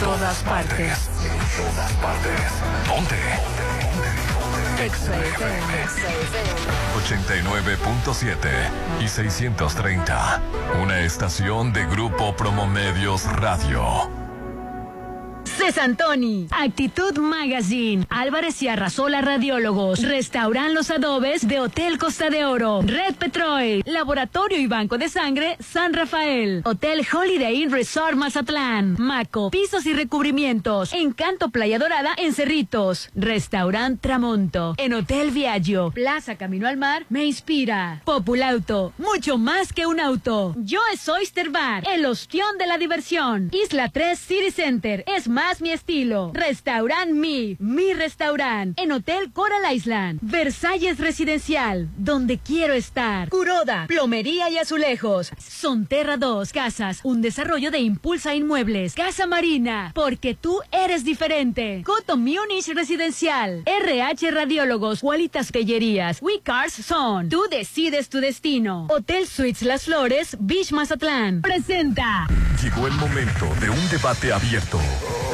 todas partes. En todas partes. Ponte. FM. 89.7 y 630. Una estación de Grupo Promomedios Radio. Cesantoni, Actitud Magazine, Álvarez y Arrasola Radiólogos, Restauran Los Adobes de Hotel Costa de Oro, Red Petrol, Laboratorio y Banco de Sangre San Rafael, Hotel Holiday Inn Resort Mazatlán, Maco, Pisos y Recubrimientos, Encanto Playa Dorada en Cerritos, Restaurant Tramonto, en Hotel Viaggio, Plaza Camino al Mar, me inspira, Populauto, mucho más que un auto. Yo es Oyster el ostión de la diversión, Isla 3 City Center, es más mi estilo. Restaurant Mi, mi restaurant. En Hotel Coral Island. Versalles Residencial, donde quiero estar. Curoda, Plomería y Azulejos. Sonterra 2, Casas, un desarrollo de Impulsa Inmuebles. Casa Marina, porque tú eres diferente. Coto Munich Residencial. RH Radiólogos, Cualitas Pellerías. We Cars Son. Tú decides tu destino. Hotel Suites Las Flores, Beach Mazatlán. Presenta. Llegó el momento de un debate abierto.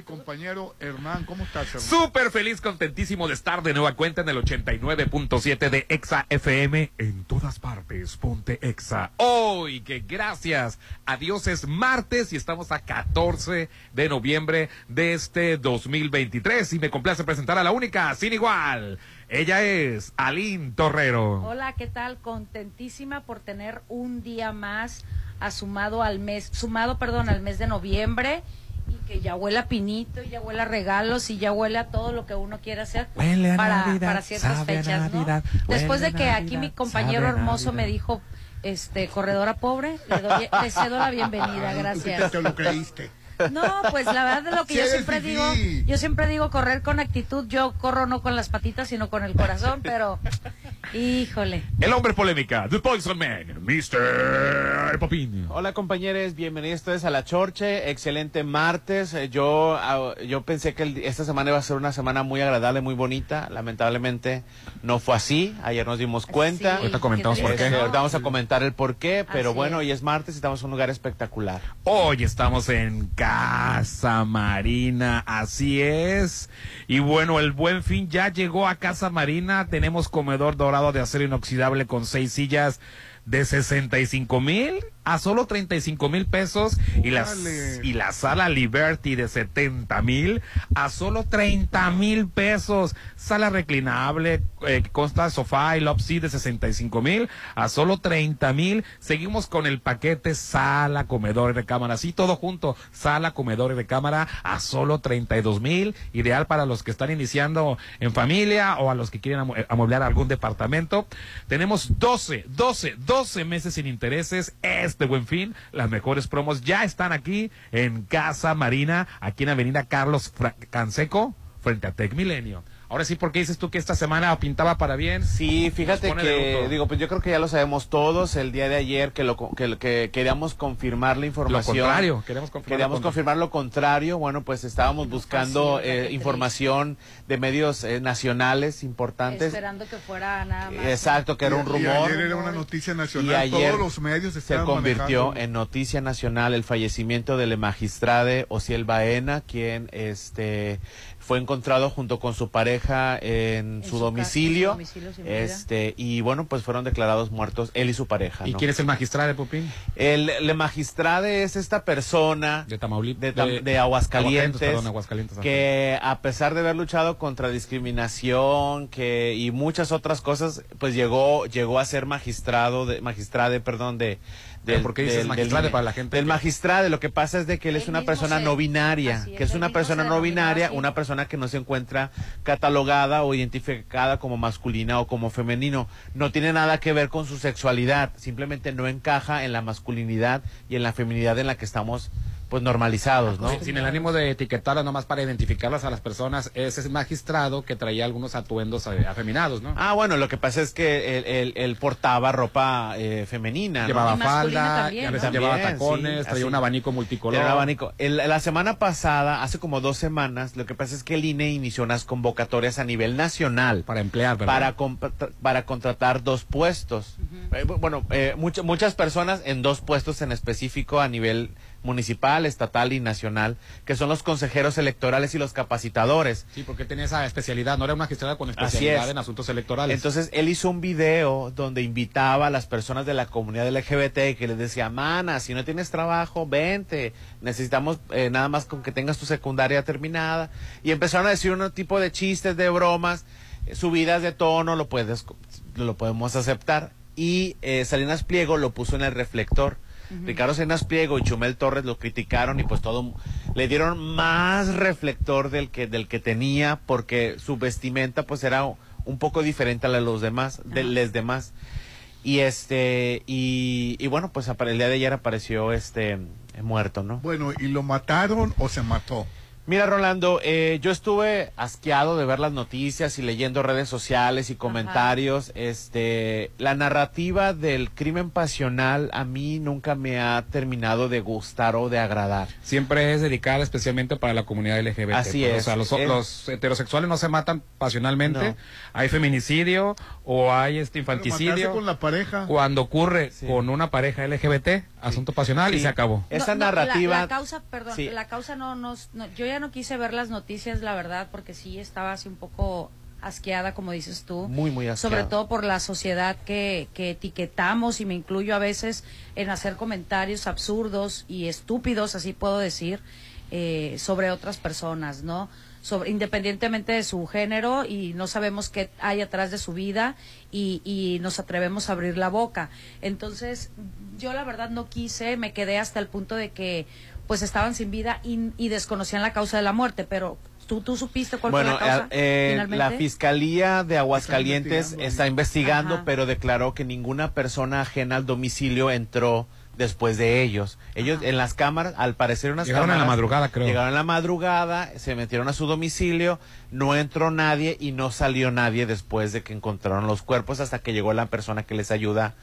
Mi compañero Hernán. ¿Cómo estás, Hernán? Súper feliz, contentísimo de estar de nueva cuenta en el 89.7 de Exa FM. En todas partes, ponte Exa. Hoy, que gracias a Dios es martes y estamos a 14 de noviembre de este 2023. Y me complace presentar a la única, sin igual. Ella es Aline Torrero. Hola, ¿qué tal? Contentísima por tener un día más asumado al mes, sumado, perdón, al mes de noviembre y que ya huele a pinito, y ya huele a regalos y ya huele a todo lo que uno quiere hacer Huele a para, Navidad, para ciertas fechas, ¿no? Después de que aquí mi compañero hermoso me dijo, este, corredora pobre, le, doy, le cedo la bienvenida, gracias. te lo creíste. No, pues la verdad de lo que Sí yo siempre digo, yo siempre digo correr con actitud, yo corro no con las patitas, sino con el corazón, pero híjole. El hombre polémica, The Poison Man, Mr. Popín. Hola compañeros, bienvenidos a la Chorche, excelente martes. Eh, Yo, ah, yo pensé que el- esta semana iba a ser una semana muy agradable, muy bonita. Lamentablemente no fue así. Ayer nos dimos cuenta. Sí, Ahorita comentamos qué por qué. Este, ahorita ¿no? vamos a comentar el por qué, pero Así bueno, es. hoy es martes y estamos en un lugar espectacular. Hoy estamos en Casa Marina, así es. Y bueno, el buen fin ya llegó a Casa Marina. Tenemos comedor dorado de acero inoxidable con seis sillas de 65 mil a solo 35 mil pesos y la, y la sala Liberty de 70 mil a solo 30 mil pesos. Sala reclinable, eh, que consta de sofá y love seat de 65 mil a solo 30 mil. Seguimos con el paquete sala, comedor y recámara. Así todo junto. Sala, comedor y recámara a solo 32 mil. Ideal para los que están iniciando en familia o a los que quieren amueblar algún departamento. Tenemos 12, 12, 12 meses sin intereses. Este buen fin. Las mejores promos ya están aquí en Casa Marina, aquí en Avenida Carlos Canseco, frente a Tec Milenio. Ahora sí, ¿por qué dices tú que esta semana pintaba para bien? Sí, fíjate que, digo, pues yo creo que ya lo sabemos todos el día de ayer que, lo, que, que queríamos confirmar la Lo información. contrario, queremos confirmar. Queríamos lo confirmar lo contrario. Bueno, pues estábamos buscando eh, información de medios eh, nacionales importantes. Esperando que fuera nada más. Exacto, que era un Y- y rumor. ayer era una noticia Y nacional. ayer Todos los medios se convirtió manejando. en noticia nacional el fallecimiento del magistrade Ociel Baena, quien este fue encontrado junto con su pareja en, En su, domicilio, en su domicilio sin vida. este y bueno pues fueron declarados muertos él y su pareja. ¿Y ¿no? quién es el magistrado de Popín? El, el magistrade es esta persona De Tamaulipas. de, Tam- de Aguascalientes, perdón, Aguascalientes. que a pesar de haber luchado contra discriminación que y muchas otras cosas pues llegó llegó a ser magistrado de magistrade perdón de ¿Pero del- por qué dices del- magistrade del- para la gente del magistrade lo que pasa es de que él es una persona no binaria es, que es una persona no binaria así. una persona que no se encuentra catalogada o identificada como masculina o como femenino. No tiene nada que ver con su sexualidad simplemente no encaja en la masculinidad y en la feminidad en la que estamos pues normalizados no sin el ánimo de etiquetarlas, nomás para identificarlas a las personas, ese es magistrado que traía algunos atuendos eh, afeminados, ¿no? Ah, bueno, lo que pasa es que él, él- él portaba ropa eh, femenina. ¿no? llevaba falda, también, a ¿no? veces llevaba tacones, sí, traía así. un abanico multicolor. Era un abanico. El- la semana pasada, hace como dos semanas, lo que pasa es que el INE inició unas convocatorias a nivel nacional Para emplear, ¿verdad? para, para contratar dos puestos. Eh, bu- bueno, eh, mucha- muchas personas en dos puestos en específico a nivel municipal, estatal y nacional, que son los consejeros electorales y los capacitadores. Sí, porque tenía esa especialidad, no era un magistrado con especialidad es. en asuntos electorales. Entonces él hizo un video donde invitaba a las personas de la comunidad LGBT que les decía, mana, si no tienes trabajo, vente, necesitamos eh, nada más con que tengas tu secundaria terminada. Y empezaron a decir un tipo de chistes, de bromas, eh, subidas de tono, lo puedes, lo podemos aceptar. Y eh, Salinas Pliego lo puso en el reflector. Ricardo Salinas Pliego y Chumel Torres lo criticaron y pues todo le dieron más reflector del que del que tenía porque su vestimenta pues era un poco diferente a la de los demás, de los demás. Y este y, y bueno, pues el día de ayer apareció este muerto, ¿no? Bueno, ¿y lo mataron o se mató? Mira, Rolando, eh, yo estuve asqueado de ver las noticias y leyendo redes sociales y comentarios. Este, la narrativa del crimen pasional a mí nunca me ha terminado de gustar o de agradar. Siempre es dedicada especialmente para la comunidad LGBT. Así pues, es. O sea, los, los heterosexuales no se matan pasionalmente. No. Hay feminicidio o hay este infanticidio. con la pareja. Cuando ocurre Sí. con una pareja LGBT, asunto pasional y se acabó. Esa No, no, la- narrativa. La, causa, perdón, Sí. la causa no nos. no, yo ya no quise ver las noticias, la verdad, porque sí estaba así un poco asqueada, como dices tú. Muy, muy asqueada. Sobre todo por la sociedad que, que etiquetamos, y me incluyo a veces en hacer comentarios absurdos y estúpidos, así puedo decir, eh, sobre otras personas, ¿no? Sobre, independientemente de su género y no sabemos qué hay atrás de su vida y, y nos atrevemos a abrir la boca. Entonces, yo la verdad no quise, me quedé hasta el punto de que pues estaban sin vida y, y desconocían la causa de la muerte, pero tú, tú supiste cuál Bueno, fue la causa eh, eh, finalmente. la Fiscalía de Aguascalientes investigando. está investigando, pero declaró que ninguna persona ajena al domicilio entró después de ellos. Ellos Ajá. en las cámaras, al parecer unas Llegaron en la cámaras- madrugada, creo. Llegaron en la madrugada, se metieron a su domicilio, no entró nadie y no salió nadie después de que encontraron los cuerpos hasta que llegó la persona que les ayuda.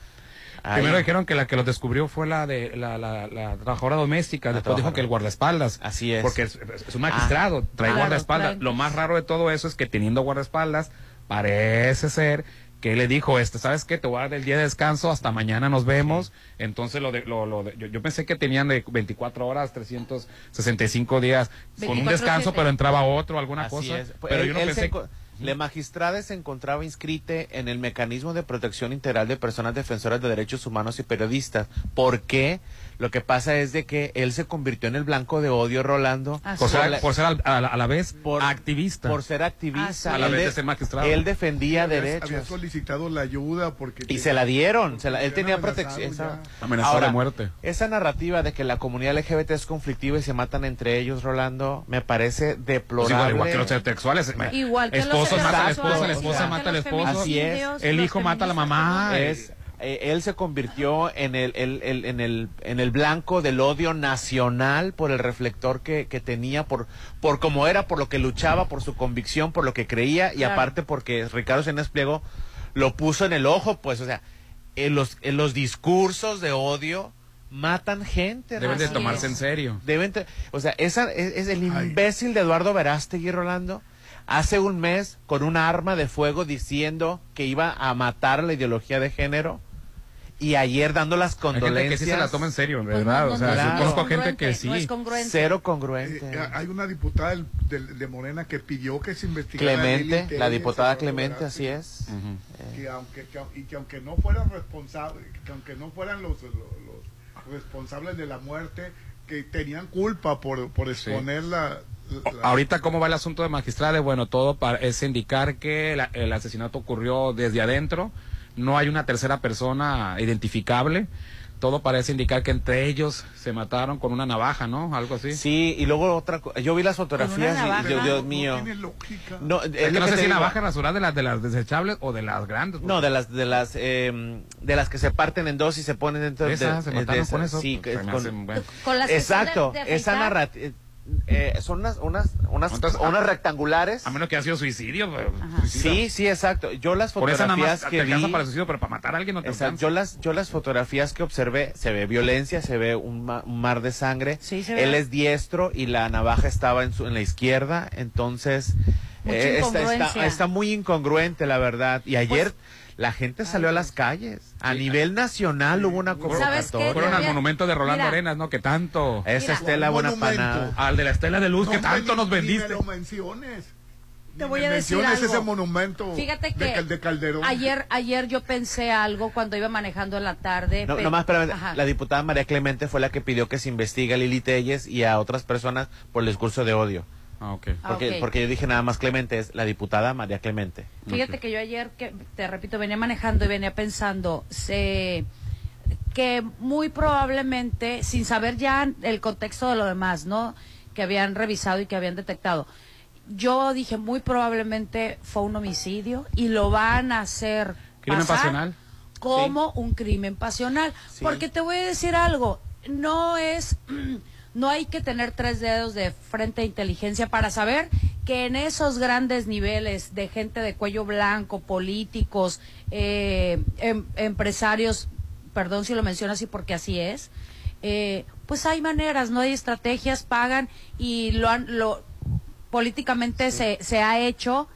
ahí. Primero dijeron que la que los descubrió fue la de la, la, la trabajadora doméstica. La Después dijo que el guardaespaldas. Así es. Porque es, es un magistrado, trae Claro, guardaespaldas. trae- Lo más raro de todo eso es que teniendo guardaespaldas, parece ser que él le dijo, este, ¿sabes qué? Te voy a dar el día de descanso, hasta mañana nos vemos. Entonces lo de, lo, lo de- yo, yo pensé que tenían de 24 horas, 365 días con un 24/7. descanso, pero entraba otro, alguna Así cosa. es. Pero Él- yo no pensé... La magistrada se encontraba inscrita en el mecanismo de protección integral de personas defensoras de derechos humanos y periodistas. ¿Por qué? Lo que pasa es de que él se convirtió en el blanco de odio, Rolando. Así Por ser, la- por ser al- a, la, a la vez por- activista. por ser activista. Así A la vez de- ser magistrado. Él defendía Había- derechos. Había solicitado la ayuda porque... Y se la dieron. se la- él tenía protección. Amenazó de muerte. Esa narrativa de que la comunidad LGBT es conflictiva y se matan entre ellos, Rolando, me parece Pues deplorable. igual, igual que los heterosexuales. Igual que los esposos mata a la esposa, la esposa mata al los esposo. Así es. El los hijo mata a la mamá. es eh, él se convirtió en el, el- el- en el en el blanco del odio nacional por el reflector que, que tenía por por cómo era por lo que luchaba por su convicción por lo que creía y Claro. aparte porque Ricardo Salinas Pliego lo puso en el ojo pues o sea en los en los discursos de odio matan gente Deben de tomarse es. en serio. Deben te- o sea, esa es, es el Ay. imbécil de Eduardo Verástegui, Rolando, hace un mes con un arma de fuego diciendo que iba a matar la ideología de género y ayer dando las Hay gente condolencias. que sí se la toma en serio, Pues verdad. no, o sea, conozco es gente que sí. No es congruente. Cero congruente. Eh, hay una diputada del- del- de Morena que pidió que se investigara. Clemente, la diputada. Clemente, así es. que aunque, que, y que aunque no fueran responsables, que aunque no fueran los, los, los responsables de la muerte, que tenían culpa por, por exponer la, la- Ahorita, ¿cómo va el asunto de magistrales? Bueno, todo para, es indicar que la- el asesinato ocurrió desde adentro, no hay una tercera persona identificable, todo parece indicar que entre ellos se mataron con una navaja, ¿no? Algo así. Sí, y luego otra cosa. Yo vi las fotografías navaja? y Dios, Dios no mío. tiene lógica. No, Es es que lo no que sé si digo. navaja rasurar de las de las desechables o de las grandes. No, de las de las eh, de las que se parten en dos y se ponen dentro de, Esas, se de- mataron de con eso. Sí, pues, se con-. Con las que son de- Exacto, de esa afeitar. Narrativa son unas unas unas Entonces, unas a- rectangulares. A menos que haya sido suicidio. pues, suicida. Sí, sí, exacto. Yo las Por esa fotografías que vi para suicidio, pero para matar a alguien no te Exacto. Yo las, yo las fotografías que observé, se ve violencia, se ve un, ma- un mar de sangre. Sí, se ve. Él es diestro y la navaja estaba en, su, en la izquierda, entonces Mucha eh, está, está, está muy incongruente, la verdad. Y ayer la gente salió a las calles. A Sí. nivel nacional hubo una ¿Sabes qué? convocatoria. Fueron al monumento de Rolando mira. Arenas, ¿no? Que tanto. Esa. Estela Un monumento. Buenapanada. Al de la Estela de Luz, No, que tanto ni- nos ni me vendiste. lo menciones. Te voy a decir menciones algo. ese monumento Fíjate de, que Cal- de Calderón. ayer ayer yo pensé algo cuando iba manejando en la tarde. No, pe- nomás, Ajá. la diputada María Clemente fue la que pidió que se investigue a Lili Telles y a otras personas por el discurso de odio. Ah, ok. Ah, Porque, ok. porque yo dije nada más Clemente, es la diputada María Clemente. Fíjate que yo ayer, que te repito, venía manejando y venía pensando se, que muy probablemente, sin saber ya el contexto de lo demás, ¿no? Que habían revisado y que habían detectado. Yo dije, muy probablemente fue un homicidio y lo van a hacer ¿Crimen pasar pasional? como un crimen pasional. Sí. Porque te voy a decir algo, no es, no hay que tener tres dedos de frente de inteligencia para saber que en esos grandes niveles de gente de cuello blanco, políticos, eh, em- empresarios, perdón si lo menciono así porque así es, eh, pues hay maneras, no hay estrategias, pagan y lo han, lo políticamente se, se ha hecho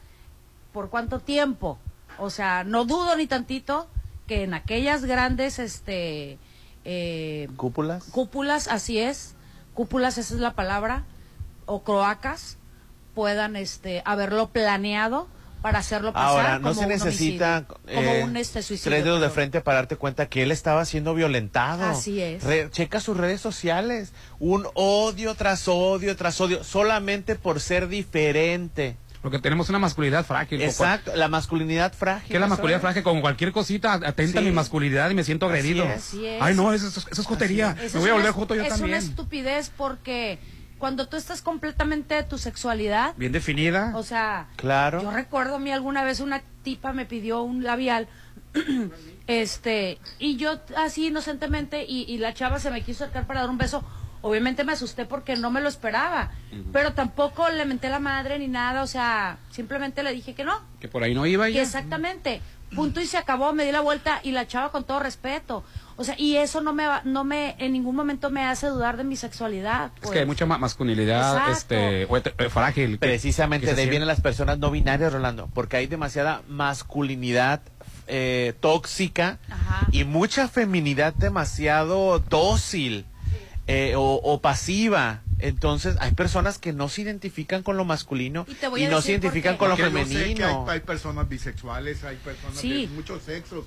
por cuánto tiempo. O sea, no dudo ni tantito que en aquellas grandes este eh, ¿Cúpulas? cúpulas, así es, cúpulas, esa es la palabra, o croacas, puedan este haberlo planeado para hacerlo pasar Ahora, no como se un necesita homicidio, como eh, un este suicidio. tres dedos de frente para darte cuenta que él estaba siendo violentado. Así es. Re- checa sus redes sociales. Un odio tras odio tras odio, solamente por ser diferente. Porque tenemos una masculinidad frágil. cual- Exacto, la masculinidad frágil. ¿Qué es la ¿eso masculinidad es? frágil? Con cualquier cosita atenta a mi masculinidad y me siento Así agredido. es. Así es. Ay, no, eso, eso- eso es jotería. Me es voy a volver joto yo es también. una estupidez porque cuando tú estás completamente de tu sexualidad, Bien definida. o sea, Claro. yo recuerdo a mí alguna vez una tipa me pidió un labial, este, y yo así inocentemente, y, y la chava se me quiso acercar para dar un beso. Obviamente me asusté porque no me lo esperaba, pero tampoco le menté la madre ni nada, o sea, simplemente le dije que no. que por ahí no iba y exactamente. Punto y se acabó, me di la vuelta y la chava con todo respeto. O sea, y eso no me va- no me en ningún momento me hace dudar de mi sexualidad. Es pues. que hay mucha ma- masculinidad Exacto. este, eh, frágil. Precisamente de ahí vienen las personas no binarias, Rolando, porque hay demasiada masculinidad eh, tóxica Ajá. y mucha feminidad demasiado dócil eh, o, o pasiva. Entonces hay personas que no se identifican con lo masculino Y te voy y a no se identifican con lo Porque femenino. hay, hay personas bisexuales, hay personas Sí. de muchos sexos,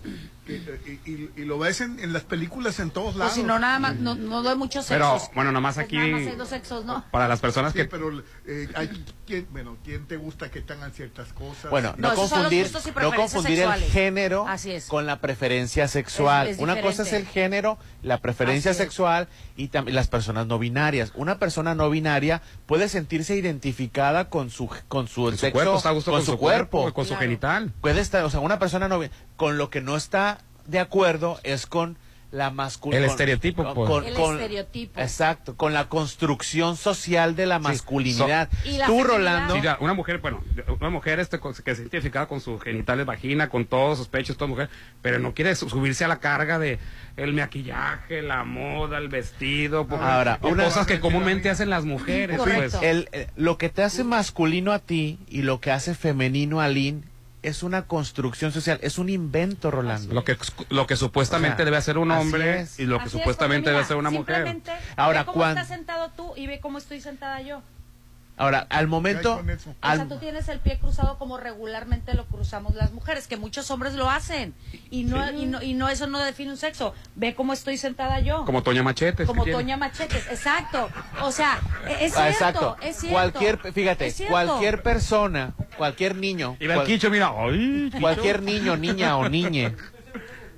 y, y- y lo ves en, en las películas en todos lados. si no, nada más, no, no doy muchos Pero, sexos. bueno, nomás Pues aquí- Nada más hay dos sexos, ¿no? Para las personas Sí, que... pero eh, hay quien, bueno, ¿quién te gusta que tengan ciertas cosas? Bueno, No, confundir, no preferencias confundir el sexuales. género Así es. con la preferencia sexual. Es- es Una cosa es el género, la preferencia Así es. sexual y también las personas no binarias. Una persona no binaria puede sentirse identificada con su con su, con su sexo, cuerpo, está a gusto con, con, su cuerpo. con su genital. Puede estar, o sea, una persona no con lo que no está de acuerdo es con la masculinidad. El estereotipo, pues. El estereotipo. Exacto, con la construcción social de la masculinidad. so- Y la Tú. Rolando, Sí, ya, una mujer, bueno, una mujer este, con- que se identifica con sus genitales vagina, con todos sus pechos, toda mujer, pero no quiere su- subirse a la carga de el maquillaje, la moda, el vestido, porque- Ahora, una- cosas que comúnmente hacen las mujeres. Pues. el, eh, lo que te hace masculino a ti y lo que hace femenino a Lynn es una construcción social, es un invento, Rolando. Lo que, lo que supuestamente O sea, debe hacer un hombre es. y lo que Así es, supuestamente porque debe ser una mujer. Ahora, ve cómo cuan- estás sentado tú y ve cómo estoy sentada yo. Ahora, al momento? O sea, tú tienes el pie cruzado como regularmente lo cruzamos las mujeres, que muchos hombres lo hacen. Y no, y no, y no eso no define un sexo. Ve cómo estoy sentada yo. Como Toña Machetes. Como tiene. Toña Machetes, exacto. O sea, e- es cierto, Ah, exacto, es cierto. cualquier, fíjate, cierto. cualquier persona, cualquier niño, Y ve al cual- Quicho, mira, ¡ay! Quicho! cualquier niño, niña o niñe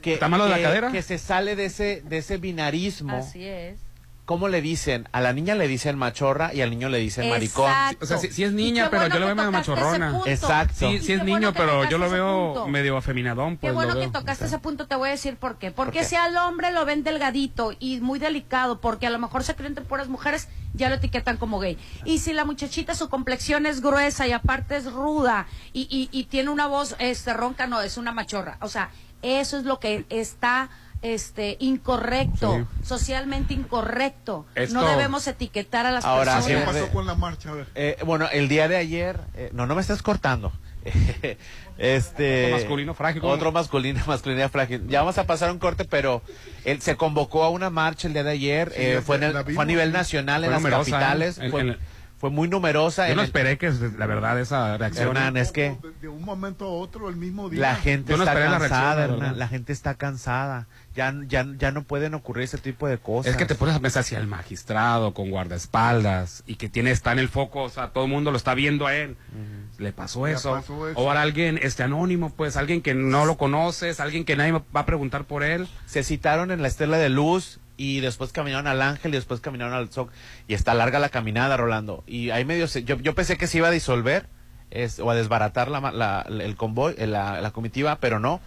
que, ¿Está malo de la que- cadera? que se sale de ese, de ese binarismo, Así es. ¿Cómo le dicen? A la niña le dicen machorra y al niño le dicen maricón. O sea, sí es niña, pero yo bueno lo veo medio machorrona. Exacto. Sí, qué es bueno niño, pero yo lo veo punto. medio afeminadón. Pues, Qué bueno lo que tocaste ese punto, te voy a decir por qué. Porque qué? si al hombre lo ven delgadito y muy delicado, porque a lo mejor se creen entre puras mujeres, ya lo etiquetan como gay. Y si la muchachita su complexión es gruesa y aparte es ruda y, y, y tiene una voz este, ronca, no, es una machorra. O sea, eso es lo que está este incorrecto, socialmente incorrecto. Esto- No debemos etiquetar a las Ahora, ¿Qué personas. pasó con la marcha? A ver. Eh, bueno, el día de ayer, eh, no, no me estás cortando. este Otro masculino frágil, ¿cómo? Otro masculino, masculinidad frágil. Ya vamos a pasar un corte, pero él se convocó a una marcha el día de ayer. Sí, eh, fue, en el- fue a nivel nacional en las numerosa, capitales. ¿eh? En- fue, en- fue muy numerosa. Yo no esperé que, la verdad, esa reacción. Hernán, es que De, de un momento a otro, el mismo día. la gente no está cansada, la Hernán, la gente está cansada. Ya, ya, ya no pueden ocurrir ese tipo de cosas. Es que te pones a pensar si el magistrado con guardaespaldas y que tiene está en el foco, o sea, todo el mundo lo está viendo a él. Le pasó eso. pasó eso. O a alguien este anónimo, pues alguien que no lo conoces, alguien que nadie va a preguntar por él. se citaron en la Estela de Luz y después caminaron al Ángel y después caminaron al Zoc y está larga la caminada, Rolando. Y ahí medio se- yo, yo pensé que se iba a disolver es, o a desbaratar la, el convoy, eh, la, la comitiva, pero no.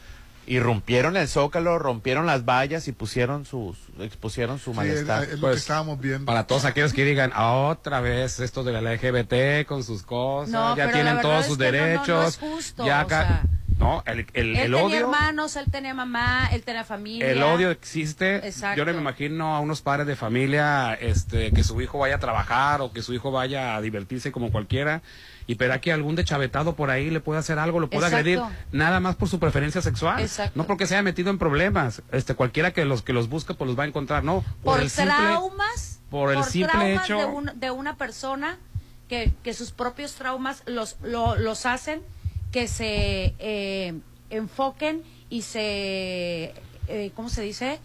Irrumpieron el Zócalo, rompieron las vallas y pusieron sus, expusieron su Sí, es, malestar. es lo Pues, que estábamos viendo. Para todos aquellos que digan, "Ah, otra vez esto de la LGBT con sus cosas, No, ya tienen todos sus no, no, no derechos. es justo, ya o acá- sea. no, el, el, Él el tenía odio. hermanos, él tenía mamá, él tenía familia. El odio existe. Exacto. Yo no me imagino a unos padres de familia este, que su hijo vaya a trabajar o que su hijo vaya a divertirse como cualquiera y verá que algún dechavetado por ahí le puede hacer algo, lo puede Exacto. agredir nada más por su preferencia sexual. Exacto. No porque se haya metido en problemas. Este, cualquiera que los que los busque pues los va a encontrar, no. por, el simple- traumas, por el simple traumas hecho- de, un- de una persona que, que sus propios traumas los, lo- los hacen que se eh, enfoquen y se, eh, ¿cómo se dice?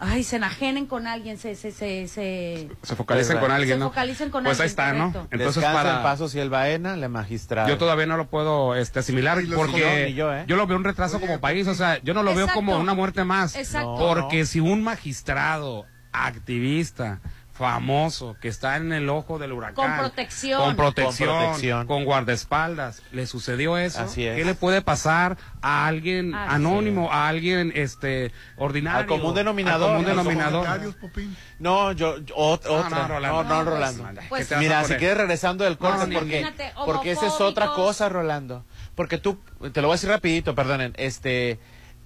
Ay, se enajenen con alguien, se, se, se, se- se focalicen Se con alguien, ¿no? focalicen con pues ahí está, ¿no? Entonces Descansa para paso si el Baena, la magistrada. Yo todavía no lo puedo este, asimilar porque yo, ¿eh? yo lo veo un retraso Oye, como país, o sea, yo no lo veo como una muerte más. Exacto. No. Porque si un magistrado, activista, famoso, que está en el ojo del huracán. Con protección. Con protección, Con con, protección. guardaespaldas. Le sucedió eso. Así es. ¿Qué le puede pasar a alguien Así anónimo, a alguien este ordinario? Al común denominador. Al común denominador. No, yo, yo- ot- No, otra. no, Rolando. No, Rolando. pues, Pues, ¿qué te vas a Mira, si quieres regresando del corte, porque, porque esa es otra cosa, Rolando. Porque tú, te lo voy a decir rapidito, perdonen, este,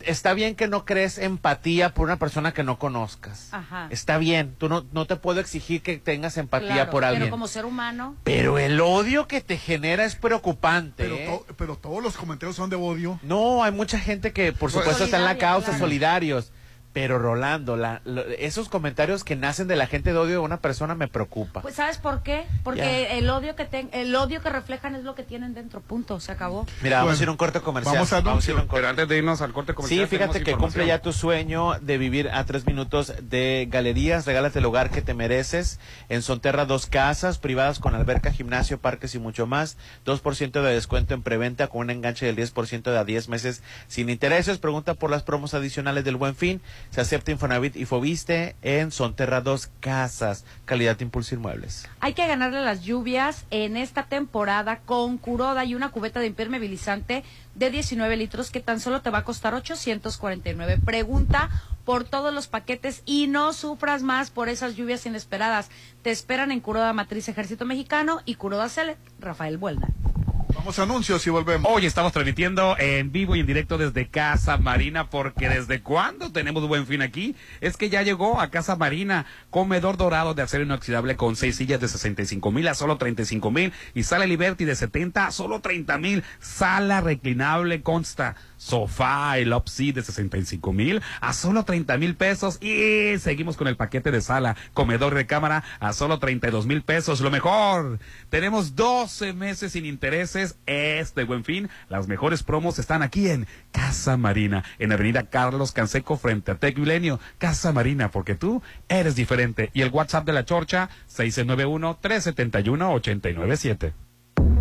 está bien que no crees empatía por una persona que no conozcas. Ajá. Está bien, tú no, no te puedo exigir que tengas empatía Claro, por alguien. Pero como ser humano, Pero el odio que te genera es preocupante. Pero, ¿eh? to- pero todos los comentarios son de odio. No, hay mucha gente que por supuesto está en la causa, claro. solidarios. Pero Rolando, la- lo- esos comentarios que nacen de la gente de odio de una persona me preocupa. pues ¿sabes por qué? Porque el odio que ten- el odio que reflejan es lo que tienen dentro, punto, se acabó. Mira, vamos a ir a un corte comercial. vamos a ir anuncio. un corte. Pero antes de irnos al corte comercial. Sí, fíjate que cumple ya tu sueño de vivir a tres minutos de galerías. Regálate el hogar que te mereces. En Sonterra, dos casas privadas con alberca, gimnasio, parques y mucho más. 2% de descuento en preventa con un enganche del 10% de a 10 meses sin intereses. Pregunta por las promos adicionales del Buen Fin. Se acepta Infonavit y Fobiste en Sonterra, dos casas. Calidad Impulso Inmuebles. Hay que ganarle las lluvias en esta temporada con Curoda y una cubeta de impermeabilizante de 19 litros que tan solo te va a costar 849. Pregunta por todos los paquetes y no sufras más por esas lluvias inesperadas. Te esperan en Curoda Matriz Ejército Mexicano y Curoda Select, Rafael Buelna. Vamos a anuncios y volvemos. Hoy estamos transmitiendo en vivo y en directo desde Casa Marina, porque desde cuándo tenemos buen fin aquí, es que ya llegó a Casa Marina, comedor dorado de acero inoxidable con seis sillas de 65 mil a solo 35 mil y sala Liberty de 70 a solo 30 mil, sala reclinable consta sofá, el Opsi de 65 mil a solo 30 mil pesos y seguimos con el paquete de sala, comedor de cámara a solo 32 mil pesos. Lo mejor, tenemos 12 meses sin intereses este buen fin. Las mejores promos están aquí en Casa Marina, en Avenida Carlos Canseco frente a Tec Milenio. Casa Marina, porque tú eres diferente. Y el WhatsApp de la Chorcha, 691-371-897.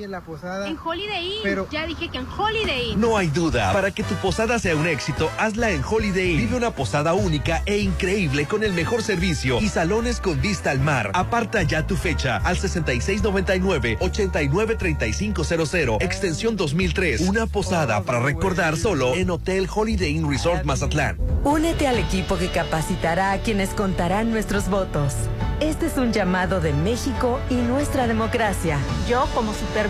Oye, la posada. En Holiday Inn. Pero- Ya dije que en Holiday Inn. No hay duda, para que tu posada sea un éxito, hazla en Holiday Inn. Vive una posada única e increíble con el mejor servicio y salones con vista al mar. Aparta ya tu fecha al 6699-893500, extensión 2003. Una posada para recordar solo en Hotel Holiday Inn Resort Mazatlán. Únete al equipo que capacitará a quienes contarán nuestros votos. Este es un llamado de México y nuestra democracia. Yo, como supervisor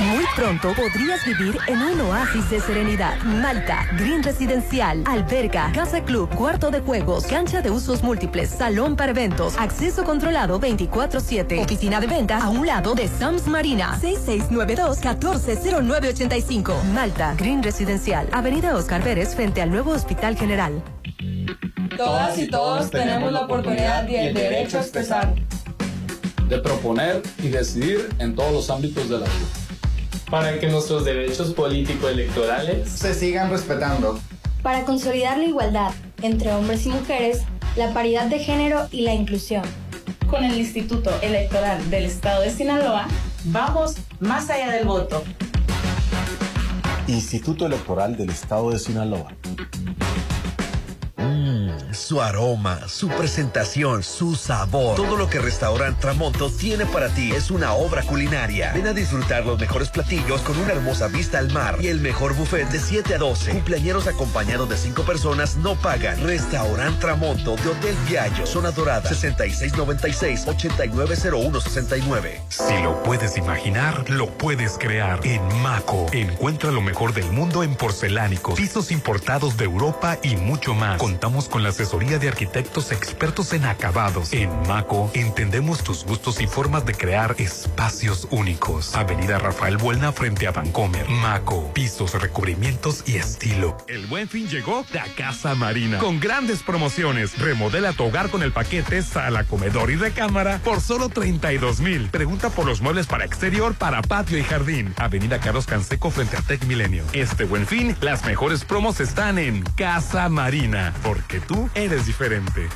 Muy pronto podrías vivir en un oasis de serenidad. Malta, Green Residencial, alberga, casa club, cuarto de juegos, cancha de usos múltiples, salón para eventos, acceso controlado 24-7, oficina de venta a un lado de Sams Marina, 6692-140985. Malta, Green Residencial, Avenida Oscar Pérez frente al nuevo Hospital General. Todas y todos tenemos la oportunidad y el derecho a expresar. De proponer y decidir en todos los ámbitos de la vida. Para que nuestros derechos político-electorales se sigan respetando. Para consolidar la igualdad entre hombres y mujeres, la paridad de género y la inclusión. Con el Instituto Electoral del Estado de Sinaloa, vamos más allá del voto. Instituto Electoral del Estado de Sinaloa. Mmm, su aroma, su presentación, su sabor. Todo lo que Restaurant Tramonto tiene para ti es una obra culinaria. Ven a disfrutar los mejores platillos con una hermosa vista al mar y el mejor buffet de 7 a 12. Cumpleañeros acompañados de 5 personas no pagan. Restaurant Tramonto de Hotel Viallo, Zona Dorada, 6696-890169. Si lo puedes imaginar, lo puedes crear. En Maco, encuentra lo mejor del mundo en porcelánicos, pisos importados de Europa y mucho más. Contamos con la asesoría de arquitectos expertos en acabados. En Maco, entendemos tus gustos y formas de crear espacios únicos. Avenida Rafael Buelna frente a Vancomer. Maco, pisos, recubrimientos y estilo. El buen fin llegó a Casa Marina con grandes promociones. Remodela tu hogar con el paquete sala, comedor y recámara por solo 32 mil. Pregunta por los muebles para exterior, para patio y jardín. Avenida Carlos Canseco frente a Tec Milenio. Este buen fin, las mejores promos están en Casa Marina, porque tú eres diferente.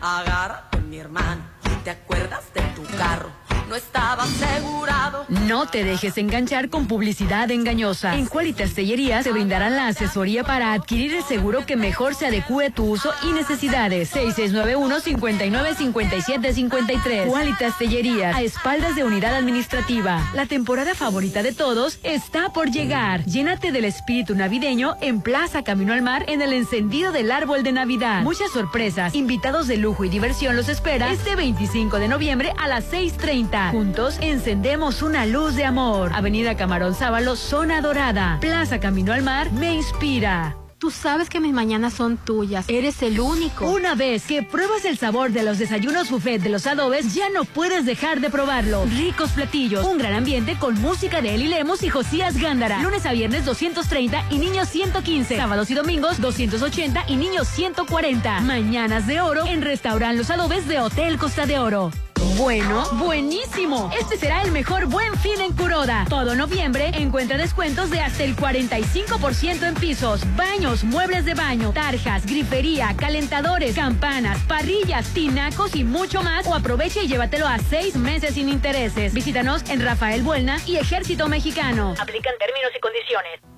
Agárrate, mi hermano, ¿te acuerdas de tu carro? No estaba asegurado. No te dejes enganchar con publicidad engañosa. En Qualitas Tellerías te brindarán la asesoría para adquirir el seguro que mejor se adecue a tu uso y necesidades. 6691-595753. Qualitas Tellerías, a espaldas de unidad administrativa. La temporada favorita de todos está por llegar. Llénate del espíritu navideño en Plaza Camino al Mar en el encendido del árbol de Navidad. Muchas sorpresas, invitados de lujo y diversión los espera este 25 de noviembre a las 6.30. Juntos encendemos una luz de amor. Avenida Camarón Sábalo, Zona Dorada. Plaza Camino al Mar me inspira. Tú sabes que mis mañanas son tuyas. Eres el único. Una vez que pruebas el sabor de los desayunos buffet de los adobes, ya no puedes dejar de probarlo. Ricos platillos, un gran ambiente con música de Eli Lemos y Josías Gándara. Lunes a viernes 230 y niños 115. Sábados y domingos 280 y niños 140. Mañanas de oro en Restaurant Los Adobes de Hotel Costa de Oro. Bueno, buenísimo. Este será el mejor buen fin en Curoda. Todo noviembre encuentra descuentos de hasta el 45% en pisos, baños, muebles de baño, tarjas, grifería, calentadores, campanas, parrillas, tinacos y mucho más. O aprovecha y llévatelo a seis meses sin intereses. Visítanos en Rafael Buelna y Ejército Mexicano. Aplican términos y condiciones.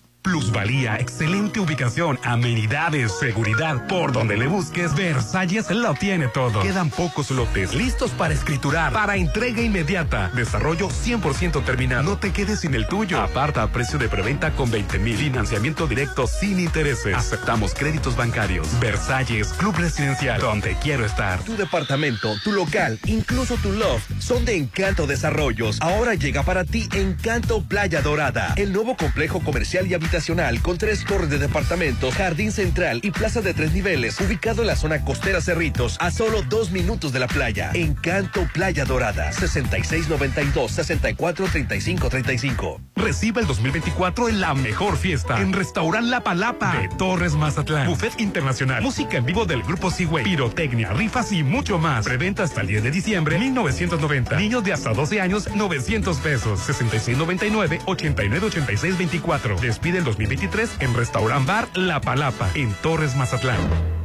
Plusvalía, excelente ubicación, amenidades, seguridad. Por donde le busques, Versalles lo tiene todo. Quedan pocos lotes listos para escriturar, para entrega inmediata. Desarrollo 100% terminado. No te quedes sin el tuyo. Aparta a precio de preventa con 20 mil. Financiamiento directo sin intereses. Aceptamos créditos bancarios. Versalles, Club Residencial, donde quiero estar. Tu departamento, tu local, incluso tu loft son de Encanto Desarrollos. Ahora llega para ti Encanto Playa Dorada, el nuevo complejo comercial y habitacional con tres torres de departamentos, jardín central y plaza de tres niveles, ubicado en la zona costera Cerritos, a solo dos minutos de la playa. Encanto Playa Dorada, 6692-643535. Recibe el 2024 en la mejor fiesta en Restaurant La Palapa de Torres Mazatlán. Buffet internacional, música en vivo del grupo Seaway, pirotecnia, rifas y mucho más. Preventa hasta el 10 de diciembre 1990. Niños de hasta 12 años 900 pesos. 6699 898624. Despide el 2023 en Restaurant Bar La Palapa en Torres Mazatlán.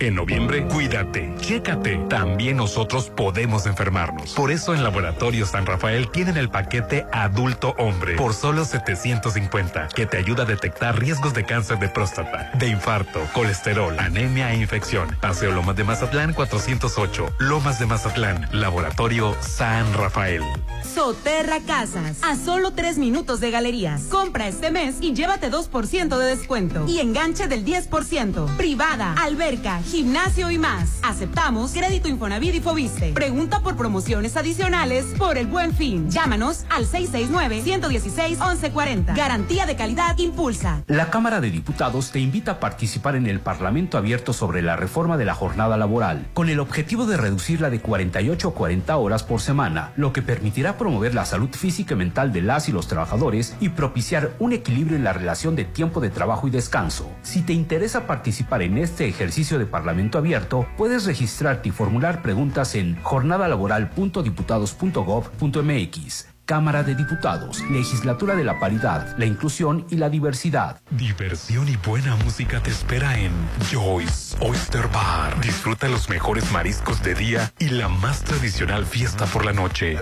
En noviembre, cuídate, chécate. También nosotros podemos enfermarnos. Por eso en Laboratorio San Rafael tienen el paquete adulto hombre por solo 750, que te ayuda a detectar riesgos de cáncer de próstata, de infarto, colesterol, anemia e infección. Paseo Lomas de Mazatlán 408, Lomas de Mazatlán, Laboratorio San Rafael. Soterra Casas, a solo tres minutos de galerías. Compra este mes y llévate 2% de descuento y enganche del 10%. Privada, alberca, gimnasio y más. Aceptamos crédito Infonavit y Fobiste. Pregunta por promociones adicionales por el buen fin. Llámanos al 669-116-1140. Garantía de calidad impulsa. La Cámara de Diputados te invita a participar en el Parlamento abierto sobre la reforma de la jornada laboral, con el objetivo de reducirla de 48 a 40 horas por semana, lo que permitirá promover la salud física y mental de las y los trabajadores y propiciar un equilibrio en la relación de tiempo de trabajo y descanso. Si te interesa participar en este ejercicio de Parlamento abierto, puedes registrarte y formular preguntas en jornadalaboral.diputados.gov.mx. Cámara de Diputados, Legislatura de la Paridad, la Inclusión y la Diversidad. Diversión y buena música te espera en Joyce Oyster Bar. Disfruta los mejores mariscos de día y la más tradicional fiesta por la noche.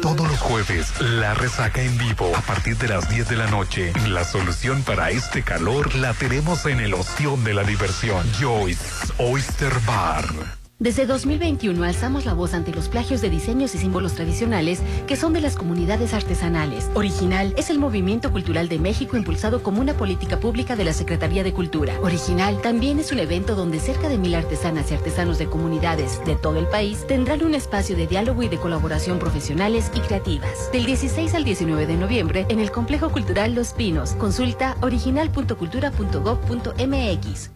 Todos los jueves, la resaca en vivo a partir de las 10 de la noche. La solución para este calor la tenemos en el ostión de la diversión. Joyce Oyster Bar. Desde 2021 alzamos la voz ante los plagios de diseños y símbolos tradicionales que son de las comunidades artesanales. Original es el movimiento cultural de México impulsado como una política pública de la Secretaría de Cultura. Original también es un evento donde cerca de mil artesanas y artesanos de comunidades de todo el país tendrán un espacio de diálogo y de colaboración profesionales y creativas. Del 16 al 19 de noviembre en el Complejo Cultural Los Pinos. Consulta original.cultura.gov.mx.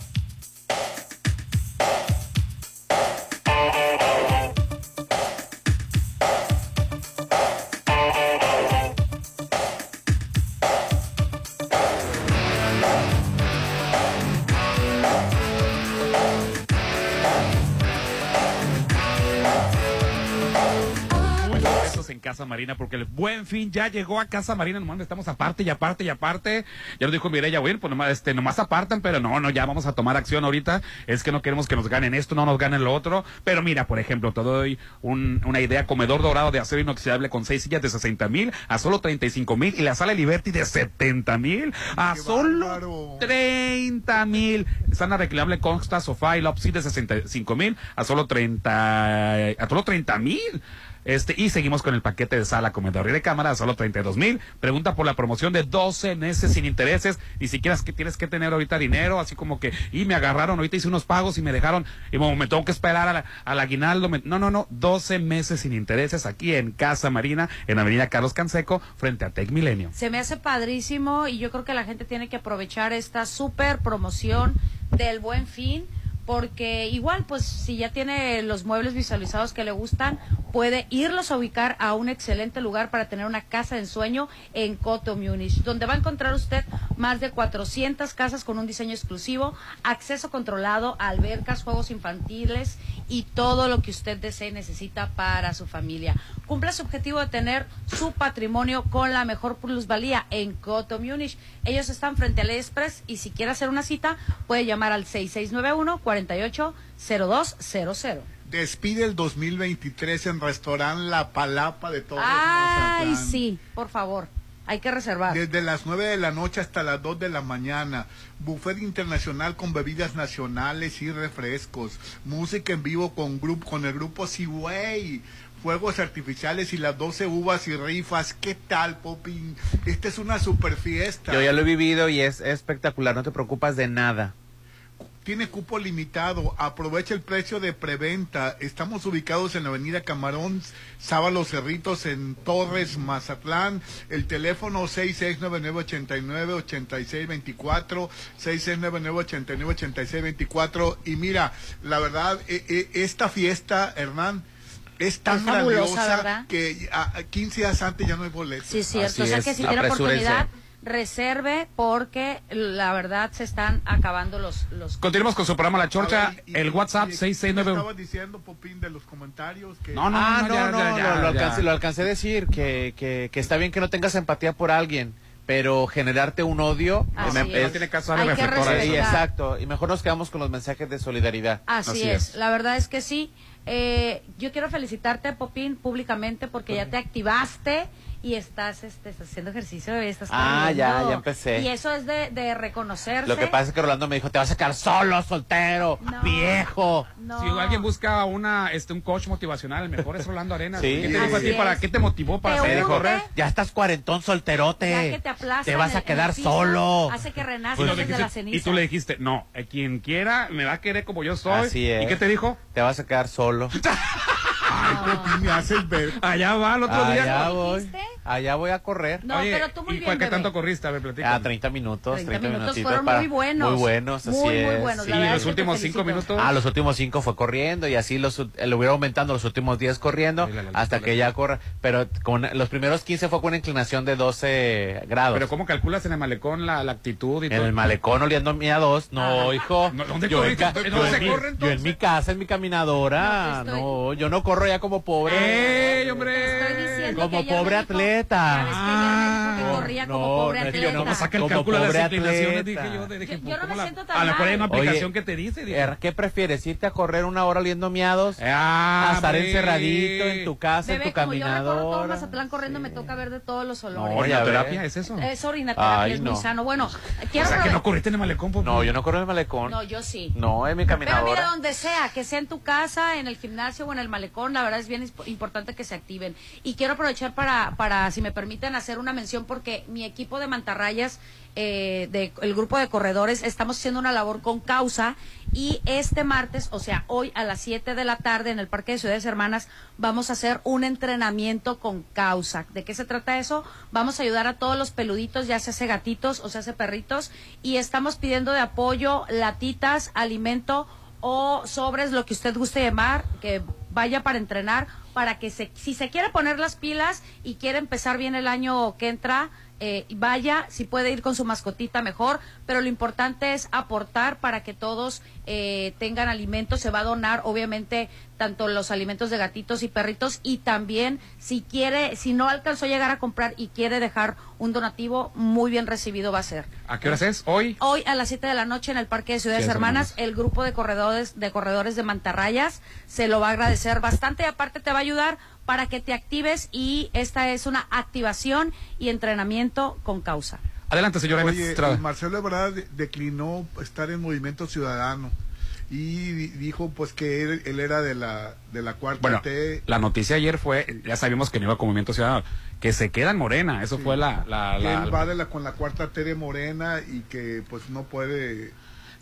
Marina, porque el buen fin ya llegó a Casa Marina, nomás estamos aparte y aparte y aparte. Ya lo dijo Mireya, bueno, pues nomás, este, nomás apartan, pero no, no, ya vamos a tomar acción ahorita. Es que no queremos que nos ganen esto, no nos ganen lo otro. Pero mira, por ejemplo, te doy un, una idea, comedor dorado de acero inoxidable con seis sillas de 60 mil a solo 35 mil y la sala Liberty de 70 mil a solo 30 mil. Sana reclinable consta sofá y Lopsy de 65 mil a solo 30, a solo 30 mil. Este, y seguimos con el paquete de sala, comedor y de cámara solo 32 mil. Pregunta por la promoción de 12 meses sin intereses. Ni siquiera que tienes que tener ahorita dinero, así como que, y me agarraron, ahorita hice unos pagos y me dejaron, y me tengo que esperar a la- al aguinaldo. no, no, no, 12 meses sin intereses aquí en Casa Marina, en Avenida Carlos Canseco, frente a Tech Milenio. Se me hace padrísimo y yo creo que la gente tiene que aprovechar esta super promoción del buen fin porque igual pues si ya tiene los muebles visualizados que le gustan puede irlos a ubicar a un excelente lugar para tener una casa de ensueño en Coto Munich donde va a encontrar usted más de 400 casas con un diseño exclusivo acceso controlado albercas juegos infantiles y todo lo que usted desee y necesita para su familia cumpla su objetivo de tener su patrimonio con la mejor plusvalía en Coto Munich. Ellos están frente al Express y si quiere hacer una cita puede llamar al 6691-480200. Despide el 2023 en Restaurant La Palapa de Torres Ay, Mazatlán. sí, por favor, hay que reservar. Desde las 9 de la noche hasta las 2 de la mañana. Buffet internacional con bebidas nacionales y refrescos. Música en vivo con, grupo, con el grupo Seaway. Fuegos artificiales y las 12 uvas y rifas. ¿Qué tal, Popín? Esta es una super fiesta. Yo ya lo he vivido y es espectacular, no te preocupas de nada. Tiene cupo limitado. Aprovecha el precio de preventa. Estamos ubicados en la avenida Camarón, Sábalo Cerritos, en Torres, Mazatlán. El teléfono 6699-89-8624. 6699-89-8624. Y mira, la verdad, e- e- esta fiesta, Hernán, es tan Es fabulosa, grandiosa ¿verdad? que a, a 15 días antes ya no hay boletos. Sí, es cierto. o sea que si tiene oportunidad, reserve porque la verdad se están acabando los... los Continuamos con su programa La Chorcha, A ver, y- el WhatsApp y- 669. Estabas diciendo, Popín, de los comentarios que... No, no, ah, no, no, ya, no, ya, ya, lo, alcancé, lo alcancé a decir, que, que, que está bien que no tengas empatía por alguien, pero generarte un odio... Así me- es. No tiene caso a. Sí, exacto. Y mejor nos quedamos con los mensajes de solidaridad. Así, Así es. es. la verdad es que sí. Eh, yo quiero felicitarte, Popín, públicamente porque ya te activaste y estás, este, estás haciendo ejercicio, bebé, estás Ah, corriendo. ya, ya empecé. Y eso es de, de reconocerse. Lo que pasa es que Rolando me dijo, te vas a quedar solo, soltero, viejo. No. Si alguien busca una, este, un coach motivacional, el mejor es Rolando Arenas. Sí. ¿Qué te dijo a ti? ¿Para qué te motivó para hunde. correr? Ya estás cuarentón, solterote. Ya que te Te vas a quedar piso, solo. Hace que Y, renazcas desde dijiste- la ceniza. y tú le dijiste, no, eh, quien quiera me va a querer como yo soy. Así es. ¿Y qué te dijo? Te vas a quedar solo. Ay, Popín, me haces ver. Allá va el otro Allá día. voy. Allá voy a correr. No, Oye, pero tú muy ¿y bien, cuál- bebé. tanto corriste? A ver, platícame. Ah, 30 minutos, 30 30, minutos fueron para- muy buenos. Muy buenos, así Muy, muy buenos. Sí, los que últimos cinco felicito. minutos. Ah, los últimos cinco fue corriendo y así los, lo hubiera aumentando los últimos 10 corriendo Ay, la, la, la, hasta la, que ya corra. Pero con los primeros 15 fue con una inclinación de 12 grados. Pero ¿cómo calculas en el malecón la, la actitud y en todo? el malecón oliendo miados. No, hijo. No, ¿dónde yo, en corriste? ca- ¿Dónde yo en se mi- corre, yo en mi casa, en mi caminadora. No, No, yo no corro ya como pobre. ¡Ey, hombre! Como pobre atleta. Que Ah, corría como no, pobre no atleta. yo No me saca el Como cálculo de las pobre inclinaciones, atleta. dije yo. de- dije, Yo- yo no me ¿cómo la- siento tan A lo mejor hay una aplicación Oye, que te dice. dije. ¿Qué prefieres? ¿Irte a correr una hora oliendo miados? Ah, a estar hombre. encerradito en tu casa, Bebé, en tu como yo recorro todo caminadora. Mazatlán corriendo, me toca ver de todos los olores. No, ya ¿Orinoterapia ves. es eso? Es orinoterapia, es muy no. sano. Bueno, O quiero sea, que no corriste en el malecón. pues, No, yo no corro en el malecón. No, yo sí. No, en mi Pero mira, caminadora. donde sea, que sea en tu casa, en el gimnasio o en el malecón, la verdad es bien importante que se activen. Y quiero aprovechar para, para, si me permiten, hacer una mención porque mi equipo de mantarrayas, eh, de, el grupo de corredores, estamos haciendo una labor con causa y este martes, o sea, hoy a las 7 de la tarde en el Parque de Ciudades Hermanas, vamos a hacer un entrenamiento con causa. ¿De qué se trata eso? Vamos a ayudar a todos los peluditos, ya se hace gatitos o se hace perritos, y estamos pidiendo de apoyo latitas, alimento o sobres, lo que usted guste llamar, que vaya para entrenar, para que se, si se quiere poner las pilas y quiere empezar bien el año que entra, eh, vaya, si puede ir con su mascotita mejor, pero lo importante es aportar para que todos eh, tengan alimentos, se va a donar obviamente tanto los alimentos de gatitos y perritos y también si quiere, si no alcanzó a llegar a comprar y quiere dejar un donativo, muy bien recibido va a ser. ¿A qué horas es? ¿Hoy? Hoy a las 7 de la noche en el Parque de Ciudades Hermanas, el grupo de corredores de corredores de Mantarrayas se lo va a agradecer bastante y aparte te va a ayudar para que te actives y esta es una activación y entrenamiento con causa. Adelante, señora Oye. Marcelo Ebrard declinó estar en Movimiento Ciudadano y di- dijo pues que él, él era de la de la cuarta Bueno, T. la noticia ayer fue, ya sabíamos que no iba con Movimiento Ciudadano, que se queda en Morena. Eso fue la... la, que la- él va de la, con la cuarta T de Morena y que pues no puede